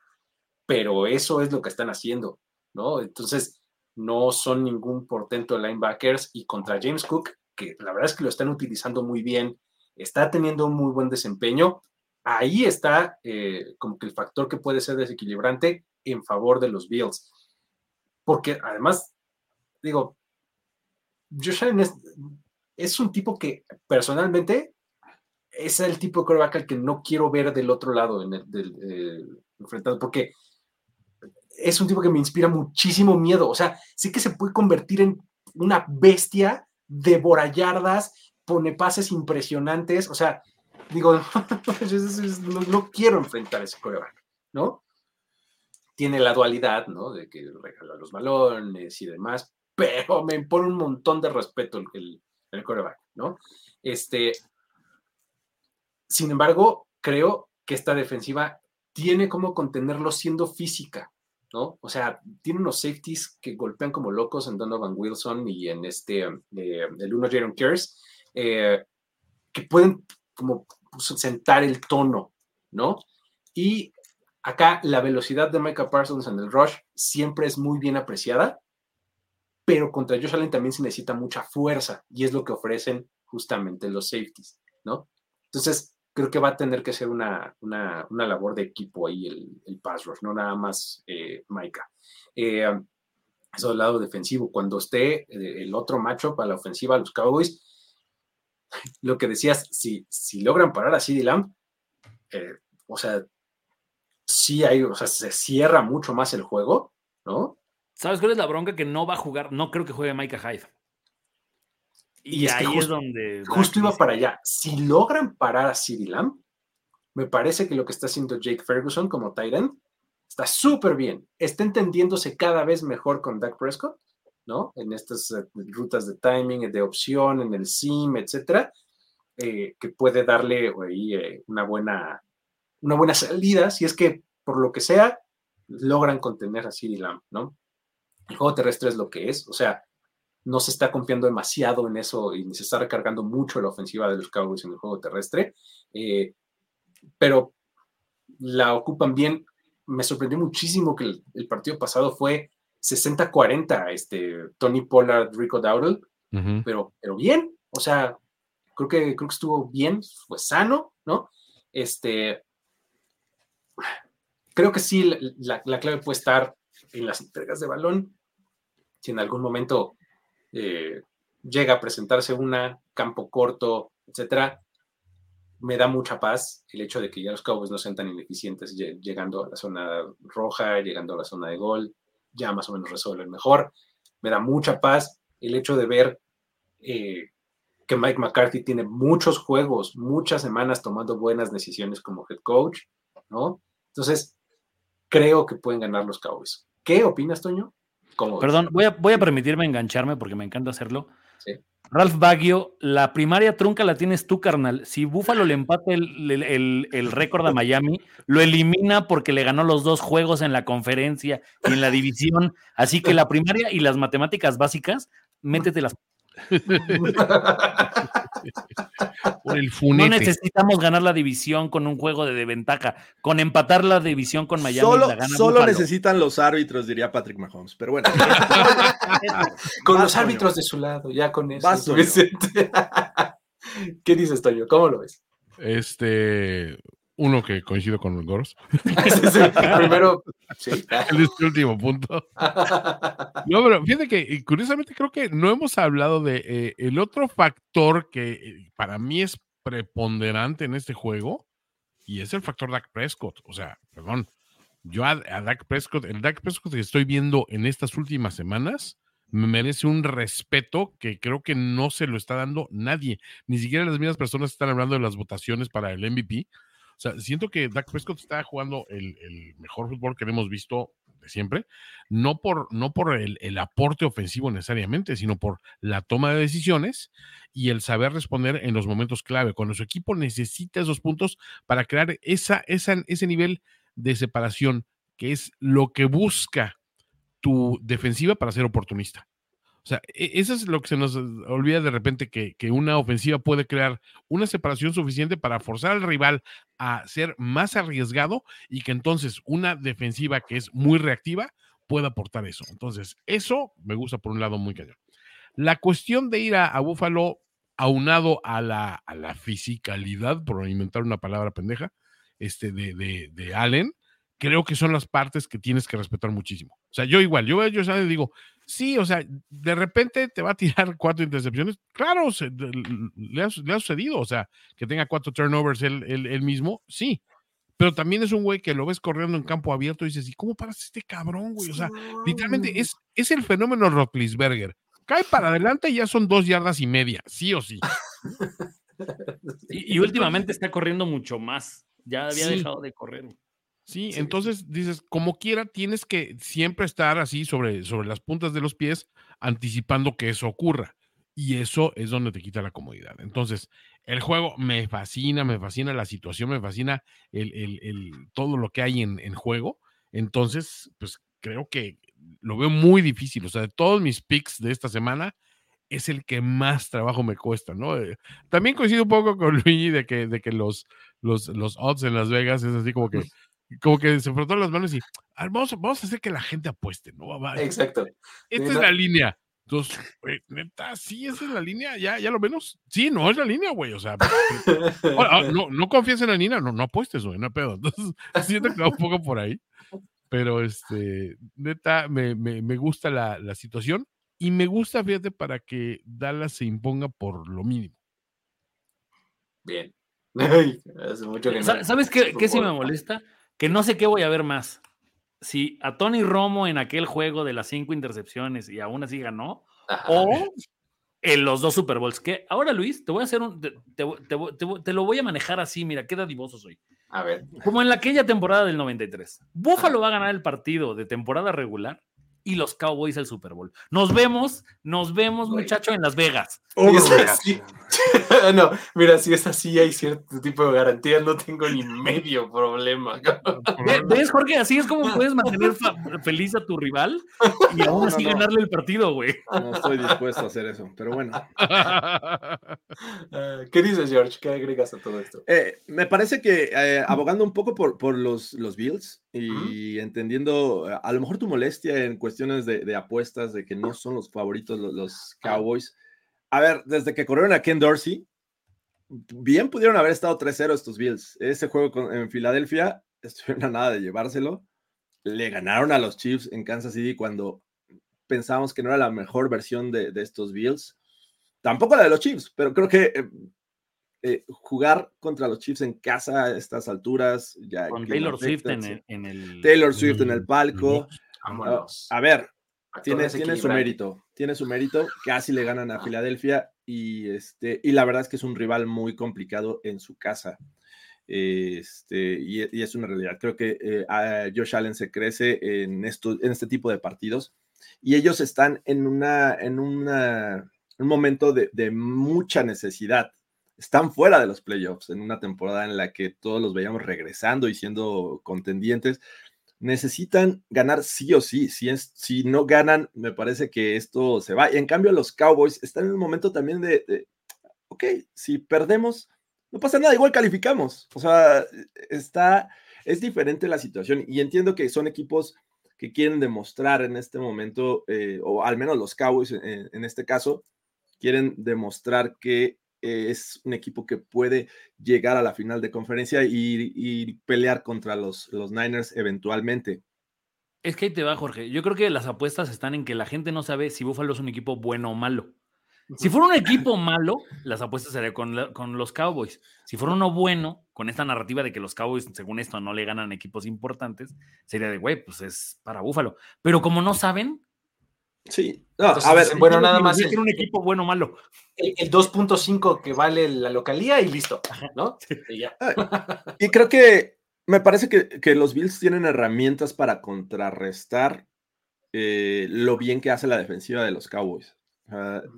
A: pero eso es lo que están haciendo, ¿no? Entonces, no son ningún portento de linebackers y contra James Cook, que la verdad es que lo están utilizando muy bien, está teniendo un muy buen desempeño, ahí está eh, como que el factor que puede ser desequilibrante en favor de los Bills. Porque además, digo, Josh Allen es, un tipo que personalmente es el tipo de coreback al que no quiero ver del otro lado en el, del, eh, enfrentado, porque es un tipo que me inspira muchísimo miedo. O sea, sí que se puede convertir en una bestia, devora yardas, pone pases impresionantes. O sea, digo, no, quiero enfrentar a ese coreback, ¿no? Tiene la dualidad, ¿no? De que regala los balones y demás, pero me impone un montón de respeto el, el, el coreback, ¿no? Este, sin embargo, creo que esta defensiva tiene como contenerlo siendo física, ¿no? O sea, tiene unos safeties que golpean como locos en Donovan Wilson y en este, eh, el uno Jaron Kears, eh, que pueden como sentar el tono, ¿no? Y acá la velocidad de Micah Parsons en el rush siempre es muy bien apreciada, pero contra Josh Allen también se necesita mucha fuerza y es lo que ofrecen justamente los safeties, ¿no? Entonces, creo que va a tener que ser una, una, labor de equipo ahí el, el, pass rush, no nada más eh, Maika. Eh, eso del lado defensivo, cuando esté eh, el otro matchup a la ofensiva, los Cowboys, lo que decías, si, si logran parar a CeeDee Lamb, eh, o sea, sí hay, o sea, se cierra mucho más el juego, ¿no?
C: ¿Sabes cuál es la bronca? Que no va a jugar, no creo que juegue Micah Hyde.
A: Y, ahí es donde. Justo iba para allá. Si logran parar a CeeDee Lamb, me parece que lo que está haciendo Jake Ferguson como Titan está súper bien. Está entendiéndose cada vez mejor con Dak Prescott, ¿no? En estas eh, rutas de timing, de opción, en el sim, etcétera, eh, que puede darle eh, una, buena, una buena salida si es que, por lo que sea, logran contener a CeeDee Lamb, ¿no? El juego terrestre es lo que es, o sea, no se está confiando demasiado en eso y se está recargando mucho la ofensiva de los Cowboys en el juego terrestre, eh, pero la ocupan bien. Me sorprendió muchísimo que el, partido pasado fue 60-40, este, Tony Pollard, Rico Dowdle, pero, pero bien, o sea, creo que, creo que estuvo bien, fue sano, ¿no? Este, creo que sí, la, la clave puede estar en las entregas de balón. Si en algún momento eh, llega a presentarse una, campo corto, etcétera, me da mucha paz el hecho de que ya los Cowboys no sean tan ineficientes llegando a la zona roja, llegando a la zona de gol, ya más o menos resuelven mejor. Me da mucha paz el hecho de ver eh, que Mike McCarthy tiene muchos juegos, muchas semanas tomando buenas decisiones como head coach, ¿no? Entonces, creo que pueden ganar los Cowboys. ¿Qué opinas, Toño?
C: Perdón, voy a, voy a permitirme engancharme porque me encanta hacerlo. Ralph Baggio, la primaria trunca la tienes tú, carnal. Si Buffalo le empata el, el, récord a Miami, lo elimina porque le ganó los dos juegos en la conferencia y en la división. Así que la primaria y las matemáticas básicas, métetelas no necesitamos ganar la división con un juego de, ventaja. Con empatar la división con Miami.
B: Solo, necesitan los árbitros, diría Patrick Mahomes. Pero bueno.
A: con los árbitros de su lado, ya con eso. ¿Qué dices, Toño? ¿Cómo lo ves?
D: Este, uno que coincido con Goros.
A: Primero, sí.
D: El último punto. No, pero fíjate que curiosamente creo que no hemos hablado de eh, el otro factor que eh, para mí es preponderante en este juego y es el factor Dak Prescott. O sea, perdón, yo a, a Dak Prescott, el Dak Prescott que estoy viendo en estas últimas semanas, me merece un respeto que creo que no se lo está dando nadie. Ni siquiera las mismas personas están hablando de las votaciones para el MVP. Siento que Dak Prescott está jugando el, mejor fútbol que hemos visto de siempre, no por, no por el, aporte ofensivo necesariamente, sino por la toma de decisiones y el saber responder en los momentos clave, cuando su equipo necesita esos puntos para crear esa, esa, ese nivel de separación, que es lo que busca tu defensiva para ser oportunista. Sea, e, eso es lo que se nos olvida de repente, que, una ofensiva puede crear una separación suficiente para forzar al rival a ser más arriesgado y que entonces una defensiva que es muy reactiva pueda aportar eso. Entonces, eso me gusta por un lado muy cañón. La cuestión de ir a, Búfalo aunado a la, a la fisicalidad, por inventar una palabra pendeja, este, de, de, de Allen, creo que son las partes que tienes que respetar muchísimo. O sea, yo igual, yo veo yo digo, sí, o sea, de repente te va a tirar cuatro intercepciones. Claro, le, ha, sucedido, o sea, que tenga cuatro turnovers él, mismo, sí. Pero también es un güey que lo ves corriendo en campo abierto y dices, ¿y cómo paras este cabrón, güey? O sea, literalmente es, es el fenómeno Rotlisberger. Cae para adelante y ya son dos yardas y media, sí o sí.
C: y, últimamente está corriendo mucho más. Ya había dejado de correr.
D: Sí, entonces dices, como quiera, tienes que siempre estar así sobre, sobre las puntas de los pies, anticipando que eso ocurra. Y eso es donde te quita la comodidad. Entonces, el juego me fascina, me fascina la situación, me fascina el, el, todo lo que hay en, en, juego. Entonces, pues creo que lo veo muy difícil. O sea, de todos mis picks de esta semana, es el que más trabajo me cuesta, ¿no? Eh, también coincido un poco con Luigi de que, de que los, los, los odds en Las Vegas es así como que como que se frotó las manos y vamos, vamos a hacer que la gente apueste, ¿no?
A: Exacto.
D: Esta es la línea. Entonces, güey, neta, sí, esa es la línea, ya, ya lo menos. Sí, no es la línea, güey. O sea, ah, no, no confías en la línea, no, no apuestes, güey, no pedo. Entonces, siento que va un poco por ahí. Pero este, neta, me, me, me gusta la, la, situación y me gusta, fíjate, para que Dallas se imponga por lo mínimo.
A: Bien. hace mucho que no.
C: ¿Sabes qué, qué sí me molesta? Que no sé qué voy a ver más si a Tony Romo en aquel juego de las cinco intercepciones y aún así ganó, o en los dos Super Bowls. Que ahora, Luis, te voy a hacer un. Te, lo voy a manejar así, mira, qué dadivoso soy.
A: A ver.
C: Como en aquella temporada del 93. Buffalo va a ganar el partido de temporada regular y los Cowboys el Super Bowl. Nos vemos, nos vemos, muchacho, en Las Vegas.
A: Oh, no, mira, si es así, hay cierto tipo de garantías, no tengo ni medio problema.
C: ¿Ves, Jorge? Así es como puedes mantener feliz a tu rival y aún así ganarle el partido, güey.
B: No estoy dispuesto a hacer eso, pero bueno.
A: Ah, ¿Qué dices, George? ¿Qué agregas a todo esto?
B: Eh, me parece que eh, abogando un poco por, por los, los Bills y entendiendo a lo mejor tu molestia en cuestiones de, apuestas, de que no son los favoritos los Cowboys a ver, desde que corrieron a Ken Dorsey, bien pudieron haber estado 3-0 estos Bills. Ese juego en Filadelfia, estuvieron a nada de llevárselo. Le ganaron a los Chiefs en Kansas City cuando pensábamos que no era la mejor versión de, estos Bills. Tampoco la de los Chiefs, pero creo que eh, eh, jugar contra los Chiefs en casa a estas alturas. Ya
C: Con Taylor Swift en el,
B: Taylor Swift en el palco. a ver, tiene, tiene su mérito, tiene su mérito. Casi le ganan a Filadelfia y, este, y la verdad es que es un rival muy complicado en su casa. Este, y, es una realidad. Creo que eh, Josh Allen se crece en, esto, en este tipo de partidos y ellos están en, una, en una, un momento de, de mucha necesidad. Están fuera de los playoffs en una temporada en la que todos los veíamos regresando y siendo contendientes necesitan ganar sí o sí. Si, es, si no ganan, me parece que esto se va. Y en cambio, los Cowboys están en un momento también de, ok, si perdemos, no pasa nada, igual calificamos. O sea, está, es diferente la situación y entiendo que son equipos que quieren demostrar en este momento, eh, o al menos los Cowboys en este caso, quieren demostrar que es un equipo que puede llegar a la final de conferencia y, pelear contra los, los Niners eventualmente.
C: Es que ahí te va, Jorge. Yo creo que las apuestas están en que la gente no sabe si Buffalo es un equipo bueno o malo. Si fuera un equipo malo, las apuestas serían con, con, los Cowboys. Si fuera uno bueno, con esta narrativa de que los Cowboys, según esto, no le ganan equipos importantes, sería de, güey, pues es para Buffalo. Pero como no saben,
B: Sí, a ver,
A: bueno, nada más.
C: un equipo bueno o malo.
A: El, 2.5 que vale la localía y listo, ¿no?
B: Y, y creo que me parece que, los Bills tienen herramientas para contrarrestar eh, lo bien que hace la defensiva de los Cowboys.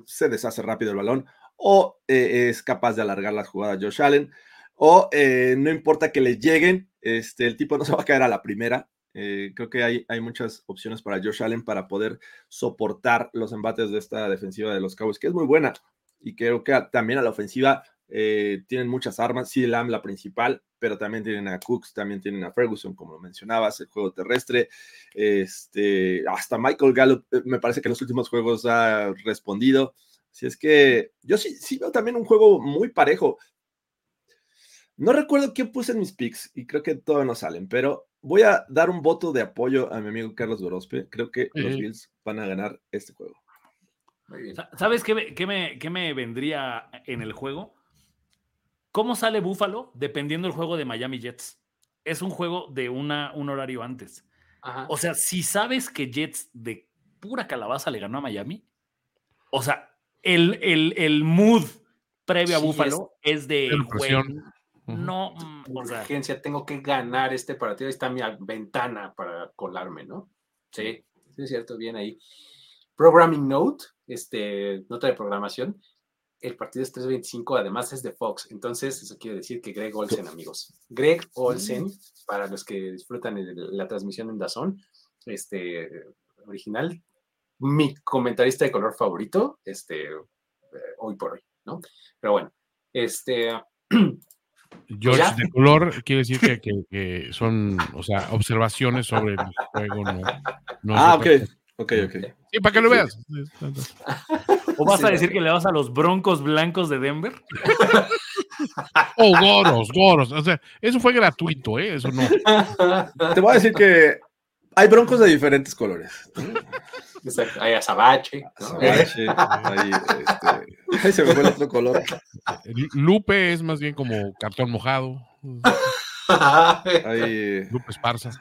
B: se deshace rápido el balón o eh, es capaz de alargar las jugadas Josh Allen o eh, no importa que le lleguen, este, el tipo no se va a caer a la primera, eh, creo que hay, hay muchas opciones para Josh Allen para poder soportar los embates de esta defensiva de los Cowboys, que es muy buena. Y creo que también a la ofensiva eh, tienen muchas armas. Sí, Lamb la principal, pero también tienen a Cooks, también tienen a Ferguson, como lo mencionabas, el juego terrestre. Este, hasta Michael Gallup, eh, me parece que en los últimos juegos ha respondido. Si es que yo sí, sí veo también un juego muy parejo. No recuerdo quién puse en mis picks y creo que todavía no salen, pero voy a dar un voto de apoyo a mi amigo Carlos Gorospe. Creo que los Bills van a ganar este juego.
C: ¿Sabes qué me, qué, me, vendría en el juego? ¿Cómo sale Buffalo dependiendo del juego de Miami Jets? Es un juego de una, un horario antes. O sea, si sabes que Jets de pura calabaza le ganó a Miami, o sea, el, el, mood previo a Buffalo es, de juego no,
A: urgencia, tengo que ganar este partido. Ahí está mi ventana para colarme, ¿no? Sí, sí es cierto, bien ahí. Programming Note, este, nota de programación. El partido es 3.25, además es de Fox. Entonces, eso quiere decir que Greg Olsen, amigos. Greg Olsen, para los que disfrutan la transmisión en Dazón, este, original, mi comentarista de color favorito, este, eh, hoy por hoy, ¿no? Pero bueno, este,
D: George de color quiere decir que, que, son, o sea, observaciones sobre el juego. No,
B: ah, ok. Ok, ok.
D: Sí, para que lo veas.
C: ¿O vas
A: Sí,
C: a decir que le vas a los Broncos Blancos de Denver?
D: Oh, goros, goros. O sea, eso fue gratuito, ¿eh? Eso no.
B: Te voy a decir que hay broncos de diferentes colores.
A: Exacto. Hay azabache. ¿no?
B: Azabache, hay, este, ahí se me fue el otro color.
D: Lupe es más bien como cartón mojado.
B: Hay,
D: Lupe Esparza.
A: Sí,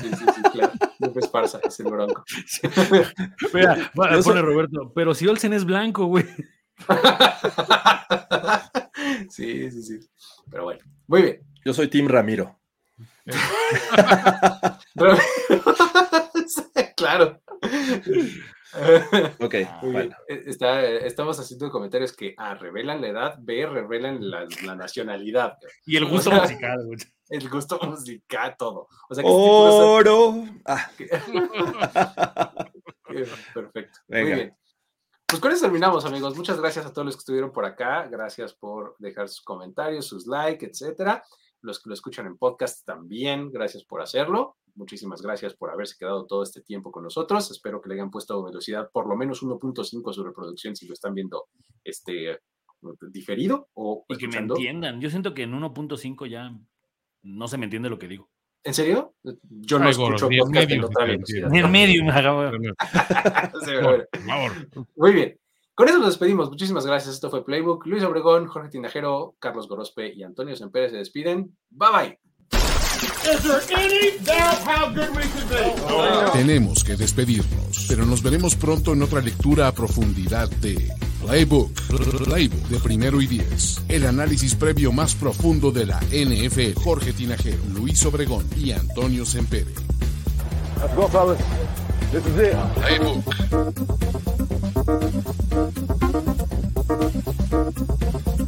A: sí, sí, claro. Lupe Esparza es el bronco.
C: Mira, pone
B: soy-
C: Roberto, pero si Olsen es blanco, güey.
A: Sí, sí, sí. Pero bueno, muy bien.
B: yo soy Tim Ramiro.
A: Sí, claro.
B: Ok,
A: Muy bien.
B: bueno.
A: Eh, Está, eh, estamos haciendo comentarios que A, revelan la edad, B, revelan la, la nacionalidad,
C: Y el gusto
A: O sea,
C: musical, güey.
A: el gusto musical, todo. O sea que este
B: Oro. Ah,
A: Perfecto.
B: Venga.
A: Muy bien. Pues con eso terminamos, amigos. Muchas gracias a todos los que estuvieron por acá. Gracias por dejar sus comentarios, sus likes, etcétera. Los que lo escuchan en podcast también, gracias por hacerlo. Muchísimas gracias por haberse quedado todo este tiempo con nosotros. Espero que le hayan puesto velocidad por lo menos 1.5 a su reproducción si lo están viendo este diferido o
C: Y que me entiendan. Yo siento que en 1.5 ya no se me entiende lo que digo.
A: ¿En serio? Yo no
D: Ay,
A: escucho
D: ni en
A: podcast en
D: medio
A: otra velocidad.
C: en medio me.
D: Por favor.
A: Muy bien. Con eso nos despedimos. Muchísimas gracias. Esto fue Playbook. Luis Obregón, Jorge Tinajero, Carlos Gorospe y Antonio Sempere se despiden. Bye bye.
E: Tenemos que despedirnos, pero nos veremos pronto en otra lectura a profundidad de Playbook, Playbook de primero y diez. El análisis previo más profundo de la NFL. Jorge Tinajero, Luis Obregón y Antonio Sempere. Playbook. なんでだろう?